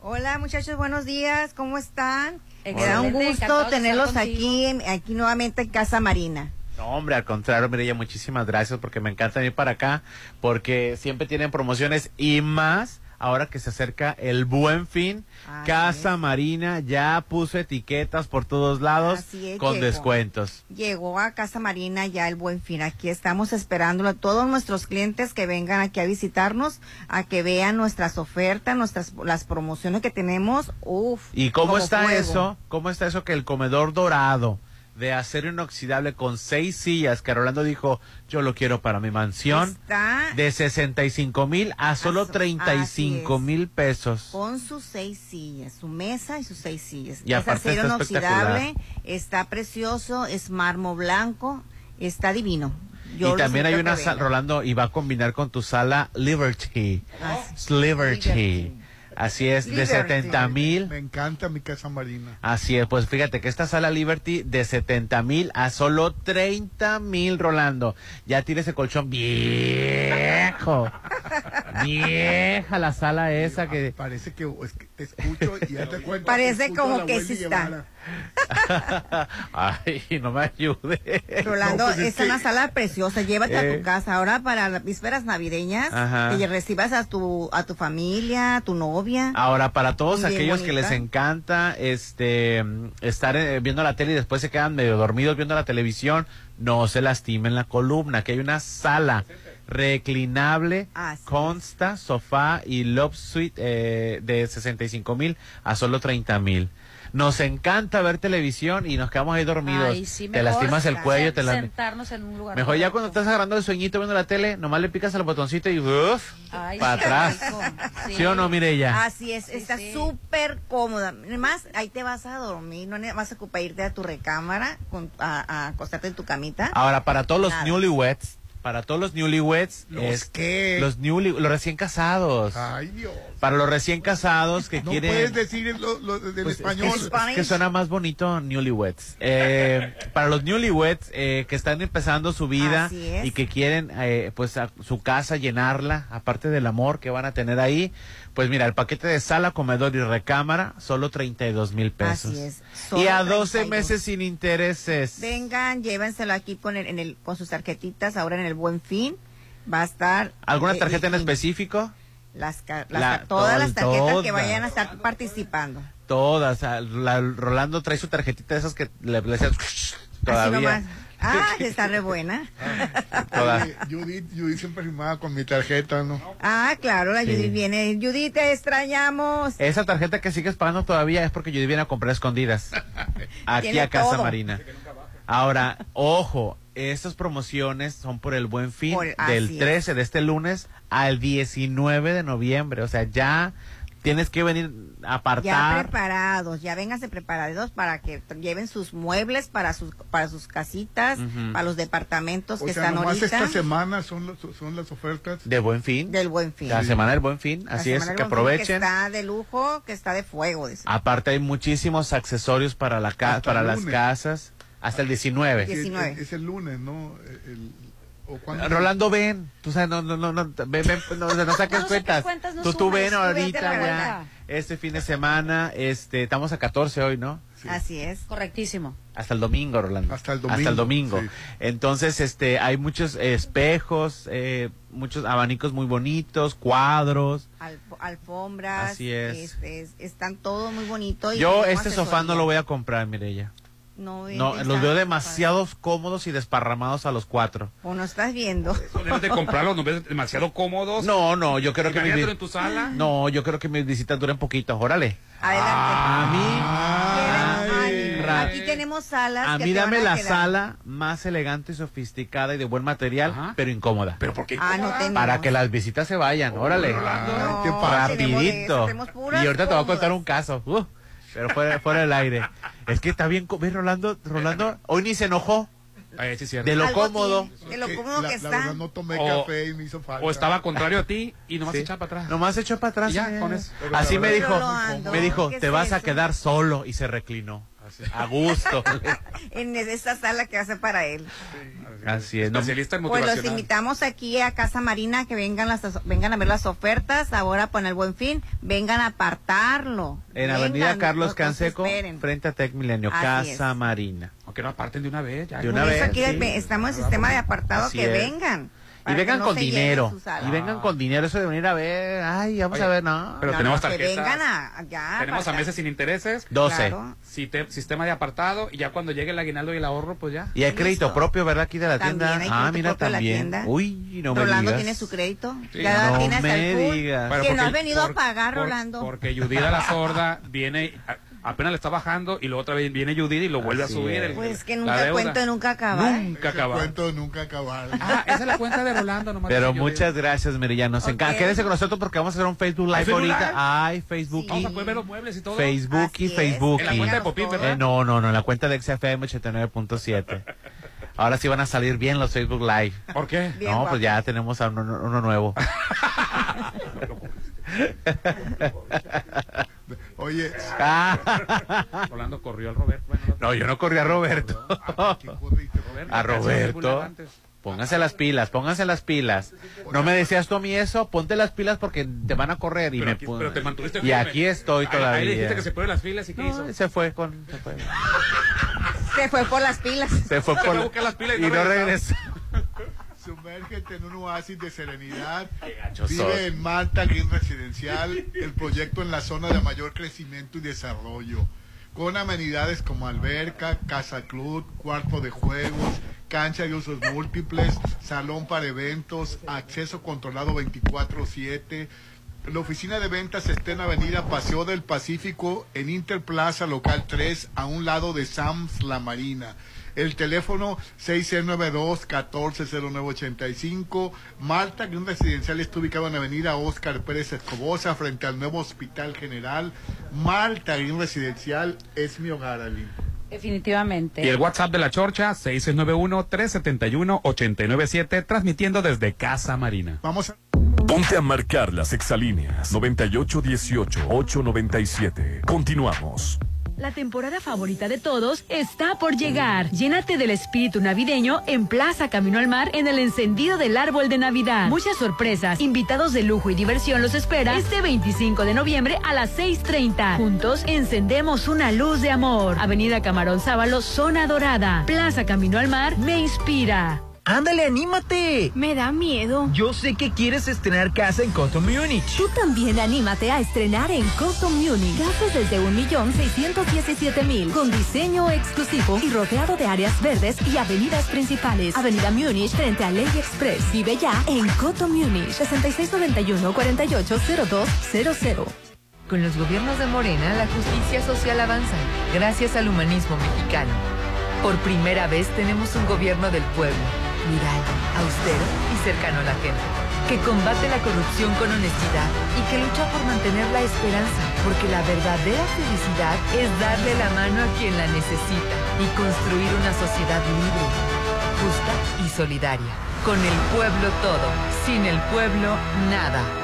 Hola muchachos, buenos días, ¿cómo están? Me da un gusto tenerlos aquí, aquí nuevamente en Casa Marina. No, hombre, al contrario, Mireya, muchísimas gracias porque me encanta venir para acá porque siempre tienen promociones y más ahora que se acerca el buen fin. Casa Marina ya puso etiquetas por todos lados es, con llegó. descuentos. Llegó a Casa Marina ya el buen fin. Aquí estamos esperándolo a todos nuestros clientes que vengan aquí a visitarnos, a que vean nuestras ofertas, nuestras las promociones que tenemos. Uf. ¿Y cómo está fuego. eso? ¿Cómo está eso que el comedor dorado de acero inoxidable con seis sillas que Rolando dijo, yo lo quiero para mi mansión, Está de 65 mil a solo so- 35 así es. mil pesos? con sus seis sillas, su mesa y sus seis sillas. Y es acero está inoxidable, está precioso, es mármol blanco, está divino. Yo y también hay una sala. Rolando, y va a combinar con tu sala Liberty. Así- Liberty. Así es, de Liberty. 70 mil. Me encanta mi casa marina. Así es, pues fíjate que esta sala Liberty de 70 mil a solo 30 mil, Rolando. Ya tiene ese colchón viejo. Vieja la sala esa que... Parece que, es que te escucho y ya te cuento. Parece como que sí está. Ay, no me ayude. Rolando, No, pues es es que- una sala preciosa, llévate a Eh. tu casa ahora para las vísperas navideñas, Ajá. que recibas a tu a tu familia, a tu novia. Ahora, para todos Bien aquellos que les encanta este estar eh, viendo la tele y después se quedan medio dormidos viendo la televisión, no se lastimen la columna, que hay una sala reclinable, consta, sofá y love suite eh, de 65 mil a solo 30 mil. Nos encanta ver televisión y nos quedamos ahí dormidos. Ay, sí, te lastimas el cuello, te la... sentarnos en un lugar. Mejor ya cuando estás agarrando el sueñito viendo la tele, nomás le picas al botoncito y uff, para sí, atrás. Sí. o no, Mireya? Así es, está sí. súper cómoda. Además, ahí te vas a dormir, no vas a ocupar irte a tu recámara, con- a, a acostarte en tu camita. Ahora, para todos los newlyweds, para todos los newlyweds, ¿Los es- qué? Los, newly, los recién casados. Ay, Dios. Para los recién casados que No quieren... puedes decir lo, lo del Pues, español. Es, que- es que suena más bonito newlyweds. Eh, para los newlyweds eh, que están empezando su vida y que quieren eh, pues a su casa llenarla, aparte del amor que van a tener ahí, pues mira, el paquete de sala, comedor y recámara, solo 32 mil pesos. Así es. Y a 12 32. meses sin intereses. Vengan, llévenselo aquí con, el, en el, con sus tarjetitas, ahora en el Buen Fin. Va a estar... ¿Alguna eh, tarjeta en específico? Las, las La- todas las tarjetas que vayan a estar participando. Todas. la- Rolando trae su tarjetita de esas que le, le Así todavía. Ah, está re buena. Oye, Judith, Judith siempre firmaba con mi tarjeta, ¿no? Ah, claro, la Sí. Judith viene. Judith, te extrañamos. Esa tarjeta que sigues pagando todavía es porque yo viene a comprar escondidas. Aquí Tiene a Casa todo. Marina. Ahora, ojo, estas promociones son por el buen fin Por- del es. 13 de este lunes al 19 de noviembre. O sea, ya tienes que venir a Ya apartar. preparados, ya vénganse preparados para que lleven sus muebles para sus para sus casitas, para los departamentos O que sea, están nomás ahorita esta semana son, los- son las ofertas. De buen fin. del Buen Fin. La semana del buen fin. La Así es, que aprovechen. Que está de lujo, que está de fuego. dice. Aparte hay muchísimos accesorios para la ca- Hasta para las casas hasta el 19. Sí, es- 19. Es, es el lunes, ¿no? El, Rolando, ven. Tú sabes, no, no, no, no, ven, ven, no, no, no saques cuentas. tú, tú ven ahorita ya. Este fin de semana, este, estamos a 14 hoy, ¿no? Así es. Correctísimo. Hasta el domingo, Rolando. Hasta el Hasta el domingo, domingo. sí. Entonces, este, hay muchos espejos, eh, muchos abanicos muy bonitos, cuadros. Alf- alfombras. Así es. este, es- están todos muy bonitos. y Yo este sofá no lo voy a comprar, Mireya. No, No, los veo está- demasiado cómodos y desparramados a los cuatro. O no estás viendo. Debes de comprarlos, ¿no ves demasiado cómodos? No, no, yo creo que mi en tu sala. No, yo creo que mis visitas duren poquito. Órale. Adelante. A mí, Ay, aquí tenemos salas. a que mí te dame van a la quedar. sala más elegante y sofisticada y de buen material, Ajá. pero incómoda. ¿Pero por qué? Ah, no. Para que las visitas se vayan, órale. De eso, Rapidito. tenemos Y ahorita te voy a contar un caso. uh, pero fuera, fuera del aire. Es que está bien. ¿Ves, Rolando? Rolando, hoy ni se enojó Ay, sí, de lo Algo cómodo. De lo cómodo la, que la está. verdad no tomé O- café y me hizo falta. O estaba contrario a ti y nomás Sí. se echaba para atrás. Nomás echó para atrás. Y ya, con eso. Pero Así me dijo, me dijo, ¿qué te vas a quedar solo y se reclinó. A gusto. En esta sala que hace para él. Así es. no- Especialista en Pues los invitamos aquí a Casa Marina que vengan las vengan a ver las ofertas. Ahora con el buen fin, vengan a apartarlo. en Vengan, Avenida Carlos Canseco, frente a Tec Milenio, Así Casa es. Marina. Aunque no aparten de una vez. Ya, De Por una eso vez, aquí sí. estamos en sistema de apartado Así que es. vengan. Y vengan no con dinero. Y vengan con dinero. Eso de venir a ver. Ay, vamos Oye, a ver, no. pero No, tenemos no, que tarjetas. vengan a. Tenemos a meses sin intereses. 12. Claro. Siste- sistema de apartado y ya cuando llegue el aguinaldo y el ahorro, pues ya. Y hay crédito Listo. propio, ¿verdad? Aquí de la También tienda. hay ah, mira, de la también. tienda. Uy, no me Rolando digas. tiene su crédito. Sí. Ya No tiene me digas. Que no has venido por- a pagar, por- Rolando. Porque Yudida la sorda viene, apenas le está bajando y luego otra vez viene Yudida y lo vuelve Así a subir. el- Pues que nunca cuento, nunca acabar. Nunca acabar. cuento nunca acabar. Ah, esa es la cuenta de Rolando nomás. Pero muchas gracias, Mirilla. Nos encanta. Ok. Quédese con nosotros porque vamos a hacer un Facebook Live ¿Hay Facebook ahorita. Live? Ay, Facebook. Vamos a poder ver los muebles y todo. Facebook y Así. Facebook. En la cuenta de Popín, ¿verdad? Eh, no, no, no, en la cuenta de XFM 89.7. Ahora sí van a salir bien los Facebook Live. ¿Por qué? Bien no, guapo. pues ya tenemos a uno, uno nuevo. Oye, Ah, Rolando corrió al Roberto. Bueno, no- yo no corrí a Roberto. ¿a quién corriste? Roberto, A. Pónganse las pilas, pónganse las pilas. No me decías tú a mí eso, ponte las pilas porque te van a correr y Pero, me aquí- pero te mantuviste Y aquí estoy Ahí- Ahí le todavía. dijiste que se ponen las filas y qué No, hizo. se fue con se fue, Se fue por las pilas. se fue Se por fue a buscar las pilas y y no no regresó. regresó. Sumérgete en un oasis de serenidad. sos. Vive en Malta Green Residencial, el proyecto en la zona de mayor crecimiento y desarrollo, con amenidades como alberca, casa club, cuarto de juegos, cancha de usos múltiples, salón para eventos, acceso controlado 24/7. La oficina de ventas está en Avenida Paseo del Pacífico, en Interplaza Local 3, a un lado de Sams La Marina. El teléfono 6692-140985. Malta, que un residencial está ubicado en Avenida Oscar Pérez Escobosa, frente al nuevo Hospital General. Malta, un residencial es mi hogar, Ali. Definitivamente. Y el WhatsApp de la Chorcha, 6691-371-897, transmitiendo desde Casa Marina. Vamos a... Ponte a marcar las exalíneas 9818-897. Continuamos. La temporada favorita de todos está por llegar. Llénate del espíritu navideño en Plaza Camino al Mar en el encendido del árbol de Navidad. Muchas sorpresas, invitados de lujo y diversión los espera este 25 de noviembre a las 6.30. Juntos encendemos una luz de amor. Avenida Camarón Sábalo, Zona Dorada. Plaza Camino al Mar me inspira. Ándale, anímate. Me da miedo. Yo sé que quieres estrenar casa en Coto Múnich. Tú también anímate a estrenar en Costo Munich. Casas desde 1.617.000 con diseño exclusivo y rodeado de áreas verdes y avenidas principales. Avenida Múnich frente a Ley Express. Vive ya en Coto Múnich. 6691-480200. Con los gobiernos de Morena, la justicia social avanza, gracias al humanismo mexicano. Por primera vez tenemos un gobierno del pueblo, plural, austero y cercano a la gente, que combate la corrupción con honestidad y que lucha por mantener la esperanza, porque la verdadera felicidad es darle la mano a quien la necesita y construir una sociedad libre, justa y solidaria. Con el pueblo todo, sin el pueblo nada.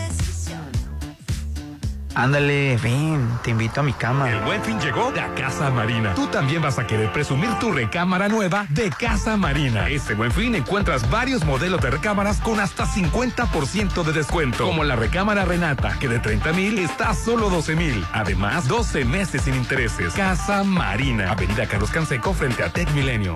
Ándale, ven, te invito a mi cama. El buen fin llegó a Casa Marina. Tú también vas a querer presumir tu recámara nueva de Casa Marina. Este buen fin encuentras varios modelos de recámaras con hasta 50% de descuento. Como la recámara Renata, que de 30 mil está a solo 12 mil. Además, 12 meses sin intereses. Casa Marina. Avenida Carlos Canseco frente a Tech Milenio.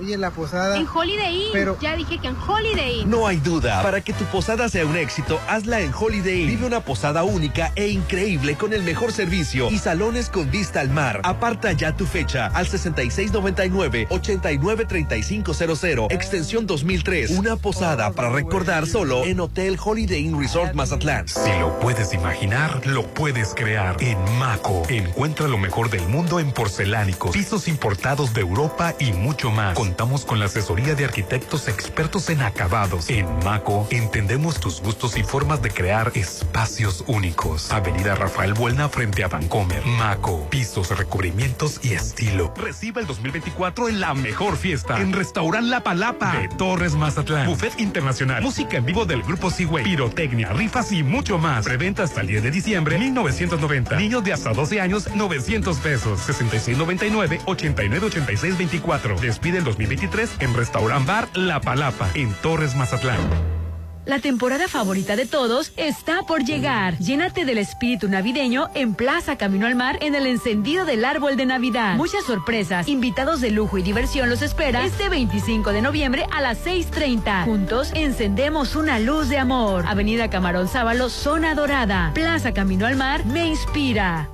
Oye, la posada. En Holiday Inn. Pero- Ya dije que en Holiday Inn. No hay duda, para que tu posada sea un éxito, hazla en Holiday Inn. Vive una posada única e increíble con el mejor servicio y salones con vista al mar. Aparta ya tu fecha al 6699-893500, extensión 2003. Una posada para recordar solo en Hotel Holiday Inn Resort Mazatlán. Si lo puedes imaginar, lo puedes crear. En Maco, encuentra lo mejor del mundo en porcelánicos, pisos importados de Europa y mucho más. Contamos con la asesoría de arquitectos expertos en acabados. En Maco, entendemos tus gustos y formas de crear espacios únicos. Avenida Rafael Buelna frente a Vancomer. Maco, pisos, recubrimientos y estilo. Recibe el 2024 en la mejor fiesta. En Restaurant La Palapa de Torres Mazatlán. Buffet internacional. Música en vivo del grupo Seaway. Pirotecnia, rifas y mucho más. Preventa hasta el 10 de diciembre 1990. Niños de hasta 12 años 900 pesos. 6699 8986 24. Despide el 2023 en Restaurant Bar La Palapa en Torres Mazatlán. La temporada favorita de todos está por llegar. Llénate del espíritu navideño en Plaza Camino al Mar en el encendido del árbol de Navidad. Muchas sorpresas, invitados de lujo y diversión los espera este 25 de noviembre a las 6.30. Juntos encendemos una luz de amor. Avenida Camarón Sábalo, Zona Dorada. Plaza Camino al Mar me inspira.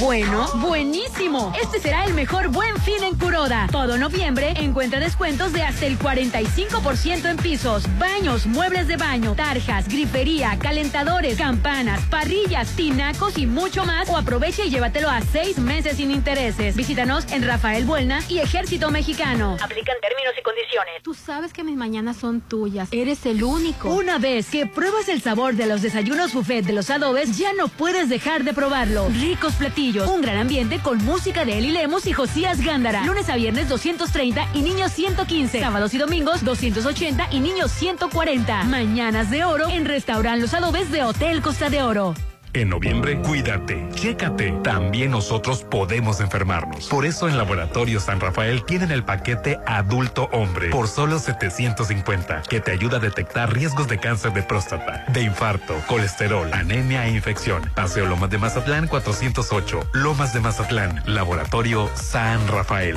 Bueno, buenísimo. Este será el mejor buen fin en Curoda. Todo noviembre encuentra descuentos de hasta el 45% en pisos, baños, muebles de baño, tarjas, grifería, calentadores, campanas, parrillas, tinacos y mucho más. O aprovecha y llévatelo a seis meses sin intereses. Visítanos en Rafael Buelna y Ejército Mexicano. Aplican términos y condiciones. Tú sabes que mis mañanas son tuyas. Eres el único. Una vez que pruebas el sabor de los desayunos buffet de los adobes, ya no puedes dejar de probarlo. Ricos platillos, un gran ambiente con música de Eli Lemos y Josías Gándara. Lunes a viernes 230 y niños 115. Sábados y domingos 280 y niños 140. Mañanas de oro en Restaurant Los Adobes de Hotel Costa de Oro. En noviembre, cuídate, chécate. También nosotros podemos enfermarnos. Por eso en Laboratorio San Rafael tienen el paquete adulto hombre por solo 750, que te ayuda a detectar riesgos de cáncer de próstata, de infarto, colesterol, anemia e infección. Paseo Lomas de Mazatlán 408, Lomas de Mazatlán, Laboratorio San Rafael.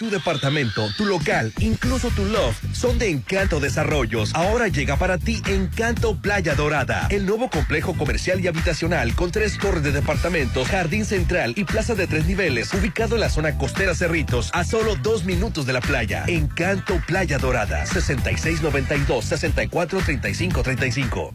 Tu departamento, tu local, incluso tu loft son de Encanto Desarrollos. Ahora llega para ti Encanto Playa Dorada, el nuevo complejo comercial y habitacional con tres torres de departamentos, jardín central y plaza de tres niveles, ubicado en la zona costera Cerritos, a solo dos minutos de la playa. Encanto Playa Dorada, 6692-643535.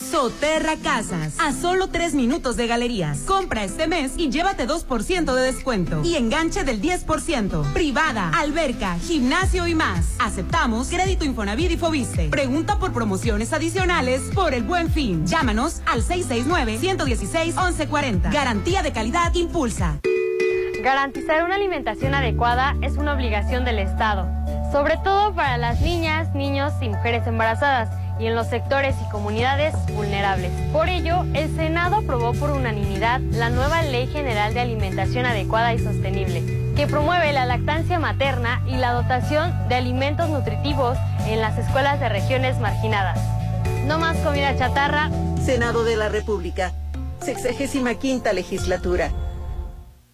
Soterra Casas, a solo tres minutos de galerías. Compra este mes y llévate 2% de descuento. Y enganche del 10%. Privada, alberca, gimnasio y más. Aceptamos crédito Infonavit y Fobiste. Pregunta por promociones adicionales por el buen fin. Llámanos al 669-116-1140. Garantía de calidad Impulsa. Garantizar una alimentación adecuada es una obligación del Estado, sobre todo para las niñas, niños y mujeres embarazadas y en los sectores y comunidades vulnerables. Por ello, el Senado aprobó por unanimidad la nueva Ley General de Alimentación Adecuada y Sostenible, que promueve la lactancia materna y la dotación de alimentos nutritivos en las escuelas de regiones marginadas. No más comida chatarra. Senado de la República. Sexagésima quinta legislatura.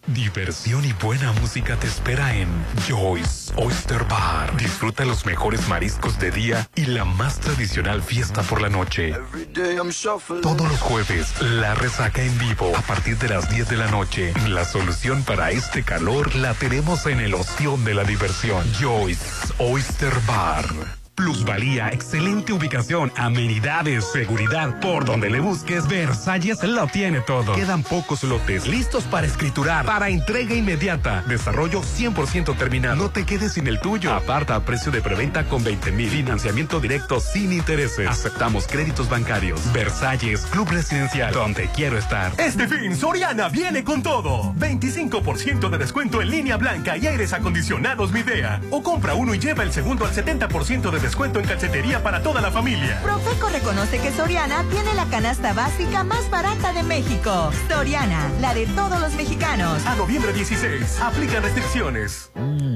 Diversión y buena música te espera en Joyce Oyster Bar. Disfruta los mejores mariscos de día y la más tradicional fiesta por la noche. Todos los jueves, la resaca en vivo a partir de las 10 de la noche. La solución para este calor la tenemos en el ostión de la diversión. Joyce Oyster Bar. Plusvalía, excelente ubicación, amenidades, seguridad. Por donde le busques, Versalles lo tiene todo. Quedan pocos lotes listos para escriturar, para entrega inmediata. Desarrollo 100% terminado. No te quedes sin el tuyo. Aparta a precio de preventa con 20 mil. Financiamiento directo sin intereses. Aceptamos créditos bancarios. Versalles, Club Residencial, donde quiero estar. Este fin, Soriana viene con todo. 25% de descuento en línea blanca y aires acondicionados Midea. O compra uno y lleva el segundo al 70% de descuento en calcetería para toda la familia. Profeco reconoce que Soriana tiene la canasta básica más barata de México. Soriana, la de todos los mexicanos. A noviembre 16, aplican restricciones. Mmm,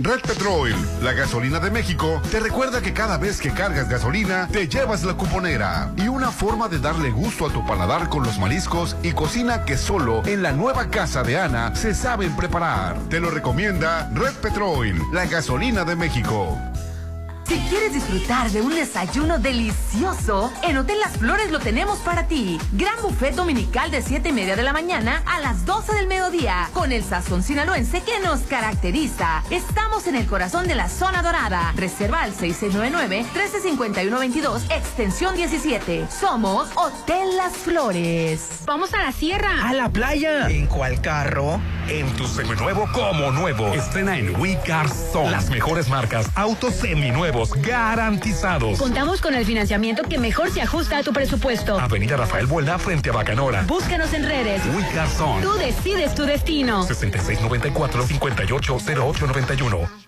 Red Petrol, la gasolina de México, te recuerda que cada vez que cargas gasolina, te llevas la cuponera y una forma de darle gusto a tu paladar con los mariscos y cocina que solo en la nueva casa de Ana se saben preparar. Te lo recomienda Red Petrol, la gasolina de México. Si quieres disfrutar de un desayuno delicioso, en Hotel Las Flores lo tenemos para ti. Gran buffet dominical de 7 y media de la mañana a las 12 del mediodía, con el sazón sinaloense que nos caracteriza. Estamos en el corazón de la zona dorada. Reserva al 6699-135122, extensión 17. Somos Hotel Las Flores. Vamos a la sierra. A la playa. ¿En cuál carro? En tu seminuevo como nuevo. Estrena en We Car Zone. Las mejores marcas, autos seminuevos garantizados. Contamos con el financiamiento que mejor se ajusta a tu presupuesto. Avenida Rafael Buelda frente a Bacanora. Búscanos en redes. We. Tú decides tu destino. 6694-580891.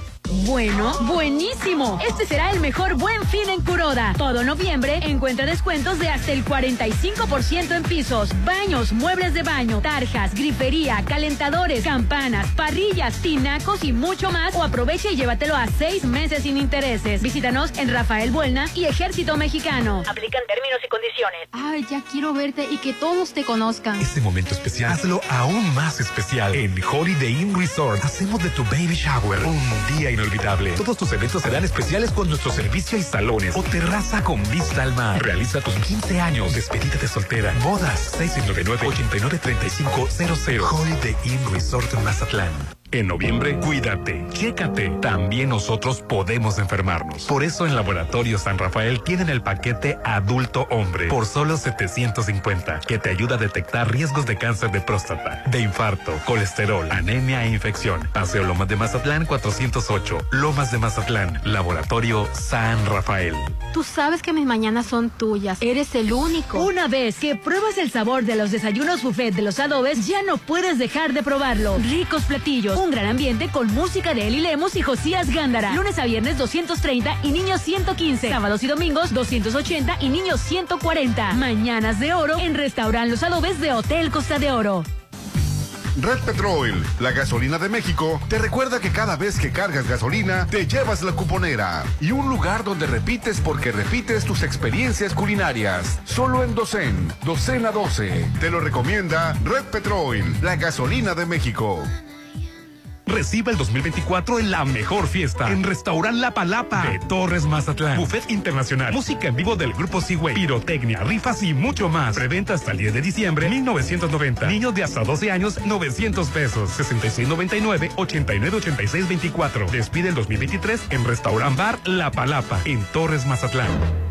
Bueno, buenísimo. Este será el mejor buen fin en Curoda. Todo noviembre encuentra descuentos de hasta el 45% en pisos, baños, muebles de baño, tarjas, grifería, calentadores, campanas, parrillas, tinacos y mucho más. O aprovecha y llévatelo a seis meses sin intereses. Visítanos en Rafael Buelna y Ejército Mexicano. Aplican términos y condiciones. Ay, ya quiero verte y que todos te conozcan. Este momento especial, hazlo aún más especial. En Holiday Inn Resort, hacemos de tu baby shower un día inolvidable. Todos tus eventos serán especiales con nuestro servicio y salones o terraza con vista al mar. Realiza tus 15 años, despedida de soltera, bodas, 699-893500. Holiday Inn Resort Mazatlán. En noviembre, cuídate, chécate. También nosotros podemos enfermarnos. Por eso en Laboratorio San Rafael tienen el paquete adulto hombre por solo 750, que te ayuda a detectar riesgos de cáncer de próstata, de infarto, colesterol, anemia e infección. Paseo Lomas de Mazatlán 408, Lomas de Mazatlán, Laboratorio San Rafael. Tú sabes que mis mañanas son tuyas. Eres el único. Una vez que pruebas el sabor de los desayunos buffet de los adobes, ya no puedes dejar de probarlo. Ricos platillos, un gran ambiente con música de Eli Lemos y Josías Gándara. Lunes a viernes 230 y niños 115. Sábados y domingos 280 y niños 140. Mañanas de oro en Restaurant Los Adobes de Hotel Costa de Oro. Red Petrol, la gasolina de México, te recuerda que cada vez que cargas gasolina, te llevas la cuponera y un lugar donde repites porque repites tus experiencias culinarias. Solo en Docen, Docena 12. Te lo recomienda Red Petrol, la gasolina de México. Reciba el 2024 en la mejor fiesta en Restaurant La Palapa de Torres Mazatlán. Buffet internacional, música en vivo del grupo Seaway, pirotecnia, rifas y mucho más. Preventa hasta el 10 de diciembre 1990. Niños de hasta 12 años 900 pesos. 6699 898624. Despide el 2023 en Restaurant Bar La Palapa en Torres Mazatlán.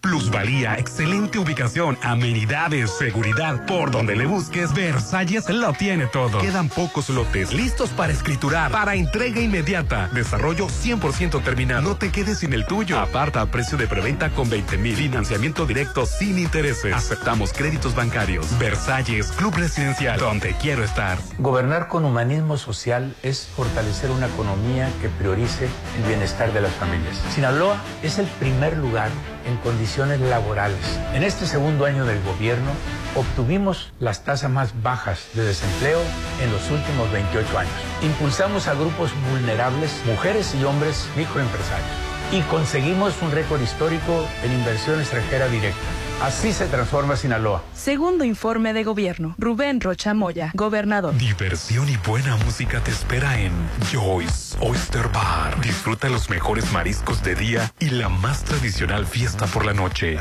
Plusvalía, excelente ubicación, amenidades, seguridad. Por donde le busques, Versalles lo tiene todo. Quedan pocos lotes listos para escriturar, para entrega inmediata. Desarrollo 100% terminado. No te quedes sin el tuyo. Aparta a precio de preventa con 20 mil. Financiamiento directo sin intereses. Aceptamos créditos bancarios. Versalles, Club Residencial, donde quiero estar. Gobernar con humanismo social es fortalecer una economía que priorice el bienestar de las familias. Sinaloa es el primer lugar en condiciones laborales. En este segundo año del gobierno obtuvimos las tasas más bajas de desempleo en los últimos 28 años. Impulsamos a grupos vulnerables, mujeres y hombres microempresarios. Y conseguimos un récord histórico en inversión extranjera directa. Así se transforma Sinaloa. Segundo informe de gobierno. Rubén Rocha Moya, gobernador. Diversión y buena música te espera en Joyce Oyster Bar. Disfruta los mejores mariscos de día y la más tradicional fiesta por la noche.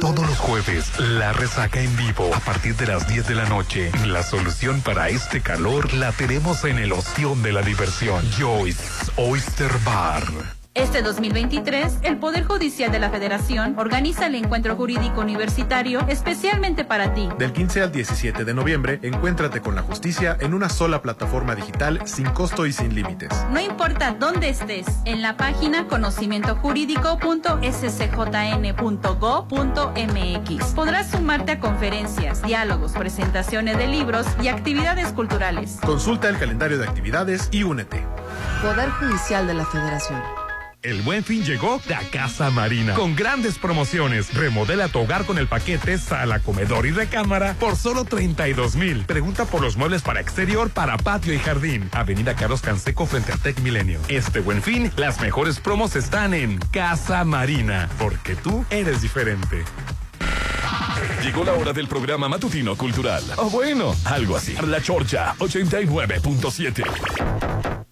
Todos los jueves, la resaca en vivo a partir de las 10 de la noche. La solución para este calor la tenemos en el ostión de la diversión. Joyce Oyster Bar. Este 2023, el Poder Judicial de la Federación organiza el encuentro jurídico universitario especialmente para ti. Del 15 al 17 de noviembre, encuéntrate con la justicia en una sola plataforma digital sin costo y sin límites. No importa dónde estés, en la página conocimientojurídico.scjn.go.mx podrás sumarte a conferencias, diálogos, presentaciones de libros y actividades culturales. Consulta el calendario de actividades y únete. Poder Judicial de la Federación. El buen fin llegó a Casa Marina con grandes promociones. Remodela tu hogar con el paquete sala, comedor y recámara por solo 32 mil. Pregunta por los muebles para exterior, para patio y jardín. Avenida Carlos Canseco frente a Tech Milenio. Este buen fin, las mejores promos están en Casa Marina, porque tú eres diferente. Llegó la hora del programa matutino cultural. O bueno, algo así. La Chorcha 89.7.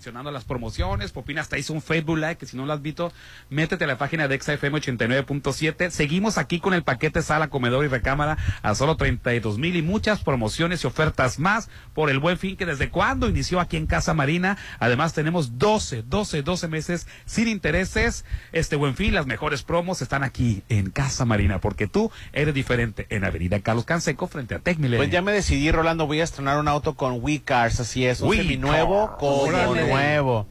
mencionando las promociones. Popina hasta hizo un Facebook Live, que si no lo has visto, métete a la página de XFM 89.7. Seguimos aquí con el paquete sala, comedor y recámara a solo 32 mil y muchas promociones y ofertas más por el buen fin que desde cuando inició aquí en Casa Marina. Además tenemos 12, 12, 12 meses sin intereses. Este buen fin, las mejores promos están aquí en Casa Marina porque tú eres diferente en Avenida Carlos Canseco frente a Tech Milenio. Pues ya me decidí, Rolando, voy a estrenar un auto con WeCars, así es, un We seminuevo Cars. Nuevo.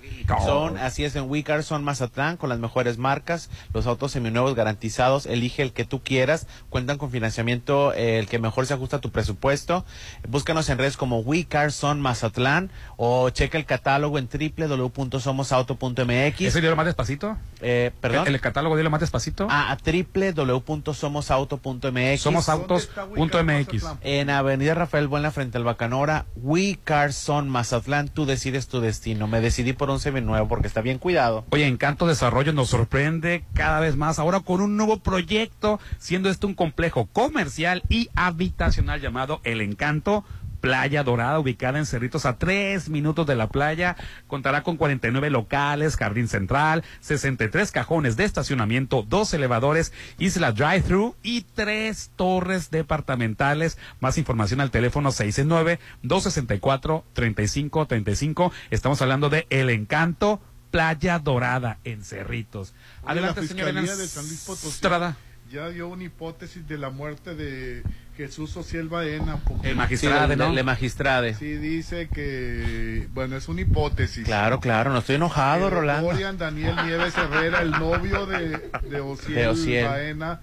Son, así es, en WeCars son Mazatlán con las mejores marcas, los autos seminuevos garantizados, elige el que tú quieras, cuentan con financiamiento, eh, el que mejor se ajusta a tu presupuesto. Búscanos en redes como WeCars son Mazatlán o checa el catálogo en www.somosauto.mx. ¿Ese dilo más despacito? Eh, perdón. ¿El, el catálogo dilo más despacito? Ah, a www.somosauto.mx. Somosautos.mx. En Avenida Rafael Buena frente al Bacanora, We Cars Son Mazatlán, tú decides tu destino. Me decidí por un seminuevo porque está bien cuidado. Oye, Encanto Desarrollo nos sorprende cada vez más ahora con un nuevo proyecto, siendo este un complejo comercial y habitacional llamado El Encanto. Playa Dorada, ubicada en Cerritos a tres minutos de la playa, contará con 49 locales, jardín central, 63 cajones de estacionamiento, dos elevadores, isla drive-thru y tres torres departamentales. Más información al teléfono 669-264-3535. Estamos hablando de El Encanto Playa Dorada en Cerritos. Adelante, la señor Fiscalía Elena de San Luis Potosí Estrada. ya dio una hipótesis de la muerte de Jesús Ociel Baena. porque- El magistrado, Sí, ¿no? le- magistrade. Sí, dice que, bueno, es una hipótesis. Claro, claro, no estoy enojado, Que Rolando. Dorian Daniel Nieves Herrera, el novio de, de Ociel, De Ociel. Baena,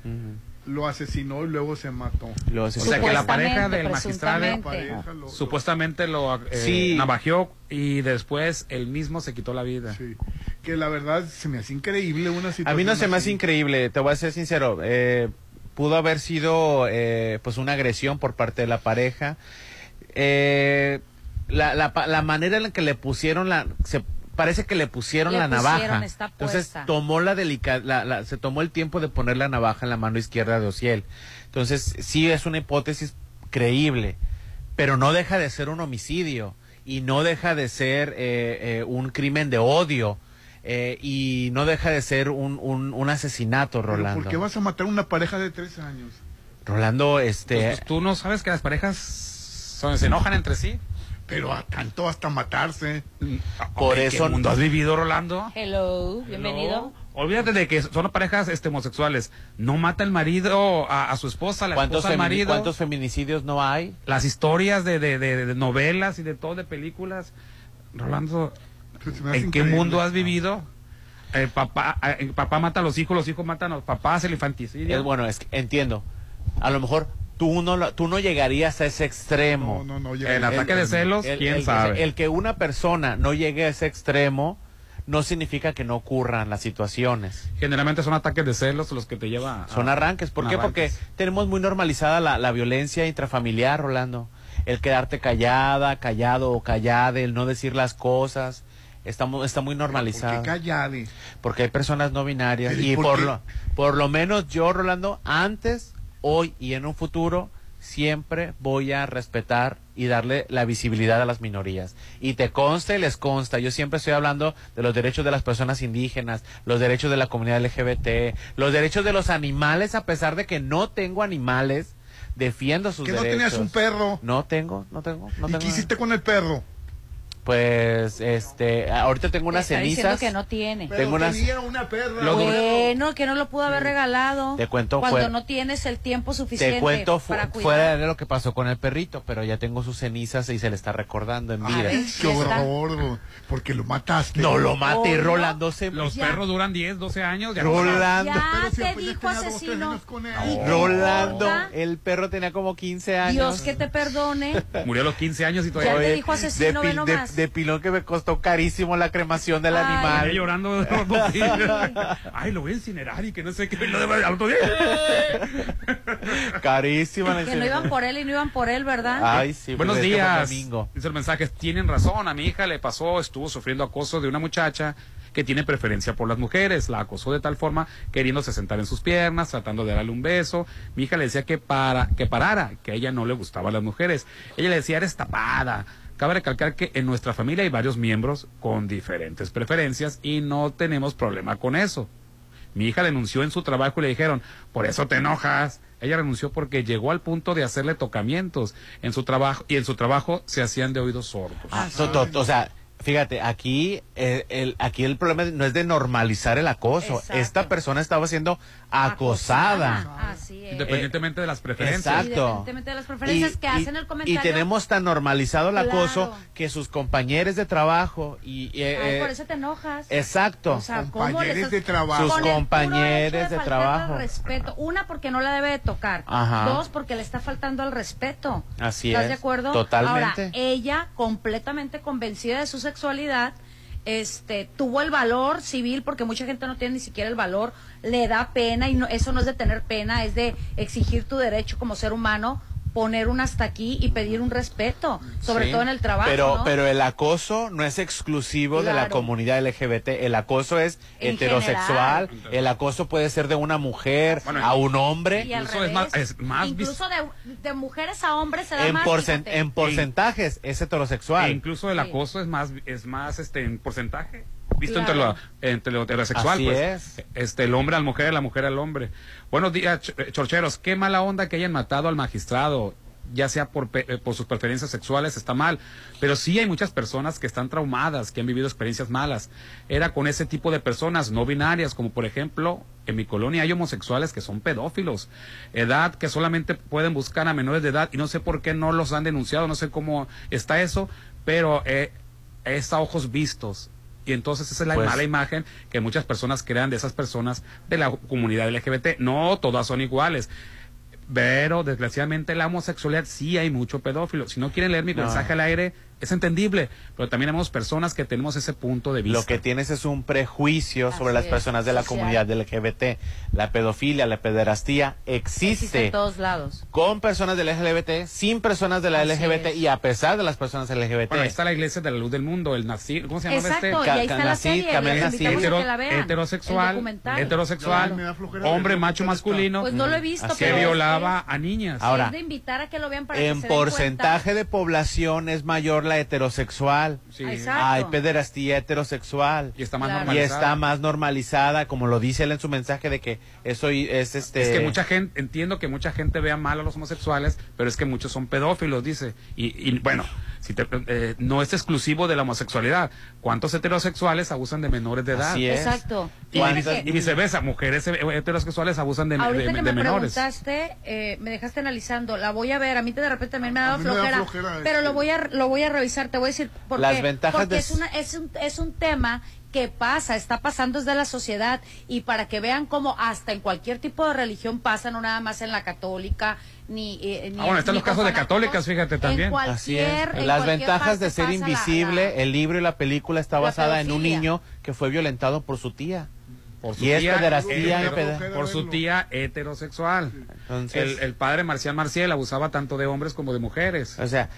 lo asesinó y luego se mató. Lo O sea que la pareja del magistrado lo- supuestamente lo eh, Sí. navajeó y después él mismo se quitó la vida. que la verdad se me hace increíble una situación A mí no se me hace así. increíble, te voy a ser sincero. eh, pudo haber sido eh, pues una agresión por parte de la pareja. Eh, la, la, la manera en la que le pusieron la... Se, parece que le pusieron Le la pusieron, navaja. Entonces tomó la delica la, la- se tomó el tiempo de poner la navaja en la mano izquierda de Ociel. Entonces sí es una hipótesis creíble, pero no deja de ser un homicidio y no deja de ser eh, eh, un crimen de odio. Eh, y no deja de ser un, un, un asesinato, Rolando. ¿Por qué vas a matar a una pareja de tres años? Rolando, este... Pues, pues, tú no sabes que las parejas son- se enojan entre sí. Pero a tanto hasta matarse. Por ¿En eso- qué mundo has vivido, Rolando? Hello, bienvenido. Olvídate de que son parejas este, homosexuales. No mata el marido a, a su esposa, la ¿Cuántos, esposa al marido. ¿Cuántos feminicidios no hay? Las historias de, de, de- de novelas y de todo, de películas. Rolando, ¿en qué mundo has vivido? El papá, eh, el papá mata a los hijos, los hijos matan a los papás, el infanticidio. Es bueno, es que entiendo. A lo mejor tú no, lo- tú no llegarías a ese extremo. No, no, no El ataque de celos, quién el que sabe. el que una persona no llegue a ese extremo no significa que no ocurran las situaciones. Generalmente son ataques de celos los que te llevan a... Son arranques. ¿Por son qué? Porque tenemos muy normalizada la, la violencia intrafamiliar, Rolando. El quedarte callada, callado o callada, el no decir las cosas. Está, está muy normalizado. ¿Por qué callade? Porque hay personas no binarias. Pero, ¿y por lo, por lo menos yo, Rolando, antes, hoy y en un futuro, siempre voy a respetar y darle la visibilidad a las minorías. Y te consta y les consta, yo siempre estoy hablando de los derechos de las personas indígenas, los derechos de la comunidad LGBT, los derechos de los animales, a pesar de que no tengo animales, defiendo sus ¿Que no derechos. tenías un perro? No tengo, no tengo, no ¿Y tengo. qué hiciste con el perro? Pues, este, ahorita tengo unas Está diciendo cenizas. que no tiene. Tengo unas- tenía una perra. Lo duro- Bueno, que no lo pudo haber regalado. Te cuento Cuando fuera- no tienes el tiempo suficiente Te cuento fu- para fuera de lo que pasó con el perrito, pero ya tengo sus cenizas y se le está recordando en vida. Ay, qué horror, porque lo mataste. No lo maté, Obvio. Rolando se Los Ya. perros duran 10, 12 años. ya Rolando. Ya Pero si te dijo asesino. años con él. Y Rolando, el perro tenía como 15 años. Dios que te perdone. Murió a los 15 años y Ya todavía... te Oye, dijo asesino, de, ve pil- de- nomás. De pilón que me costó carísimo la cremación del Ay. Animal. llorando. Ay, lo voy a incinerar y que no sé qué. Lo debo al otro día. Carísima la Que no iban por él y no iban por él, ¿verdad? Ay, sí. Buenos pues fue días. domingo. Dice el mensaje, tienen razón, a mi hija le pasó, estuvo sufriendo acoso de una muchacha que tiene preferencia por las mujeres, la acosó de tal forma queriéndose sentar en sus piernas, tratando de darle un beso. Mi hija le decía que para que parara, que a ella no le gustaban las mujeres. Ella le decía, eres tapada. Cabe recalcar que en nuestra familia hay varios miembros con diferentes preferencias y no tenemos problema con eso. Mi hija denunció en su trabajo y le dijeron, por eso te enojas. Ella renunció porque llegó al punto de hacerle tocamientos en su trabajo y en su trabajo se hacían de oídos sordos. Ah, to- to- o sea, fíjate, aquí, eh, el, aquí el problema no es de normalizar el acoso. Exacto. Esta persona estaba siendo acosada. Así es. Independientemente de las preferencias. Exacto. Independientemente de las preferencias que hacen el comentario. y tenemos tan normalizado el Claro. acoso que sus compañeros de trabajo y eh, Ay, eh, por eso te enojas. exacto O sea, ¿cómo Compañeros estás- de trabajo. sus compañeros de, faltarle trabajo. al respeto. Una, porque no la debe de tocar. Ajá. Dos, porque le está faltando al respeto. Así ¿Estás es, de acuerdo? totalmente. Ahora, ella, completamente convencida de su sexualidad, este, tuvo el valor civil, porque mucha gente no tiene ni siquiera el valor, le da pena, y no, eso no es de tener pena, es de exigir tu derecho como ser humano, poner un hasta aquí y pedir un respeto, sobre Sí, todo en el trabajo. Pero, ¿no? pero el acoso no es exclusivo de la comunidad LGBT. El acoso es En heterosexual. El acoso puede ser de una mujer Bueno, a un hombre. Y Incluso es más- revés. es más Incluso de, de mujeres a hombres se da En, más. en porcentajes es heterosexual. E incluso el Sí. acoso es más, es más este en porcentaje. Visto Claro. entre, lo, entre lo heterosexual, Así pues, es. este el hombre a la mujer, la mujer al hombre. Buenos días, ch- eh, chorcheros. Qué mala onda que hayan matado al magistrado. ya sea por, pe- eh, por sus preferencias sexuales, está mal. Pero sí hay muchas personas que están traumadas, que han vivido experiencias malas. Era con ese tipo de personas no binarias, como por ejemplo, en mi colonia hay homosexuales que son pedófilos, edad que solamente pueden buscar a menores de edad y no sé por qué no los han denunciado, no sé cómo está eso, pero eh, es a ojos vistos. Y entonces esa es la Pues- mala imagen que muchas personas crean de esas personas de la comunidad LGBT. No todas son iguales. Pero desgraciadamente la homosexualidad sí hay mucho pedófilo. Si no quieren leer mi No. mensaje al aire, es entendible. Pero también tenemos personas que tenemos ese punto de vista. Lo que tienes es un prejuicio sobre Así las es, personas de la social. comunidad LGBT. La pedofilia, la pederastía Existe existe en todos lados. con personas del LGBT, sin personas de la Así LGBT es. y a pesar de las personas LGBT. Bueno, ahí está la iglesia de la luz del mundo, el Nazir, ¿cómo se llama Exacto, este? y ahí está la Nací, serie. Hetero- que la vean. El heterosexual, heterosexual, flojera hombre, macho, masculino, Pues no lo he visto, que pero violaba a niñas. Ahora, es de invitar a que lo vean para que en se den porcentaje de población es mayor la heterosexual. Sí. Exacto. Hay pederastía heterosexual. Y está más Claro. Y normalizada. está más normalizada, como lo dice él en su mensaje de que eso y- es este Es que mucha gente, entiendo que mucha gente vea mal a los homosexuales, pero es que muchos son pedófilos, dice. Y, y, bueno, si te- eh, no es exclusivo de la homosexualidad. ¿Cuántos heterosexuales abusan de menores de edad? Así es. Exacto. Y, y viceversa, mujeres heterosexuales abusan de, Ahorita de- que de me menores. preguntaste, eh, me dejaste analizando. La voy a ver. A mí de repente también me ha dado mí me da flojera, flojera, pero este. lo voy a lo voy a revisar. Te voy a decir por Las qué. ventajas Porque de- es una es un es un tema que pasa, está pasando desde la sociedad y para que vean cómo hasta en cualquier tipo de religión pasa, no nada más en la católica ni eh, ni Ah, bueno, están ni los casos de católicas, fíjate, también. Así es. Las ventajas de ser la- invisible, la- el libro y la película está la basada en un niño que fue violentado por su tía. Por su Y es tía, pederastía y hetero- pede- por su tía heterosexual. Entonces- el, el padre Marcial Marcial abusaba tanto de hombres como de mujeres. O sea, eh,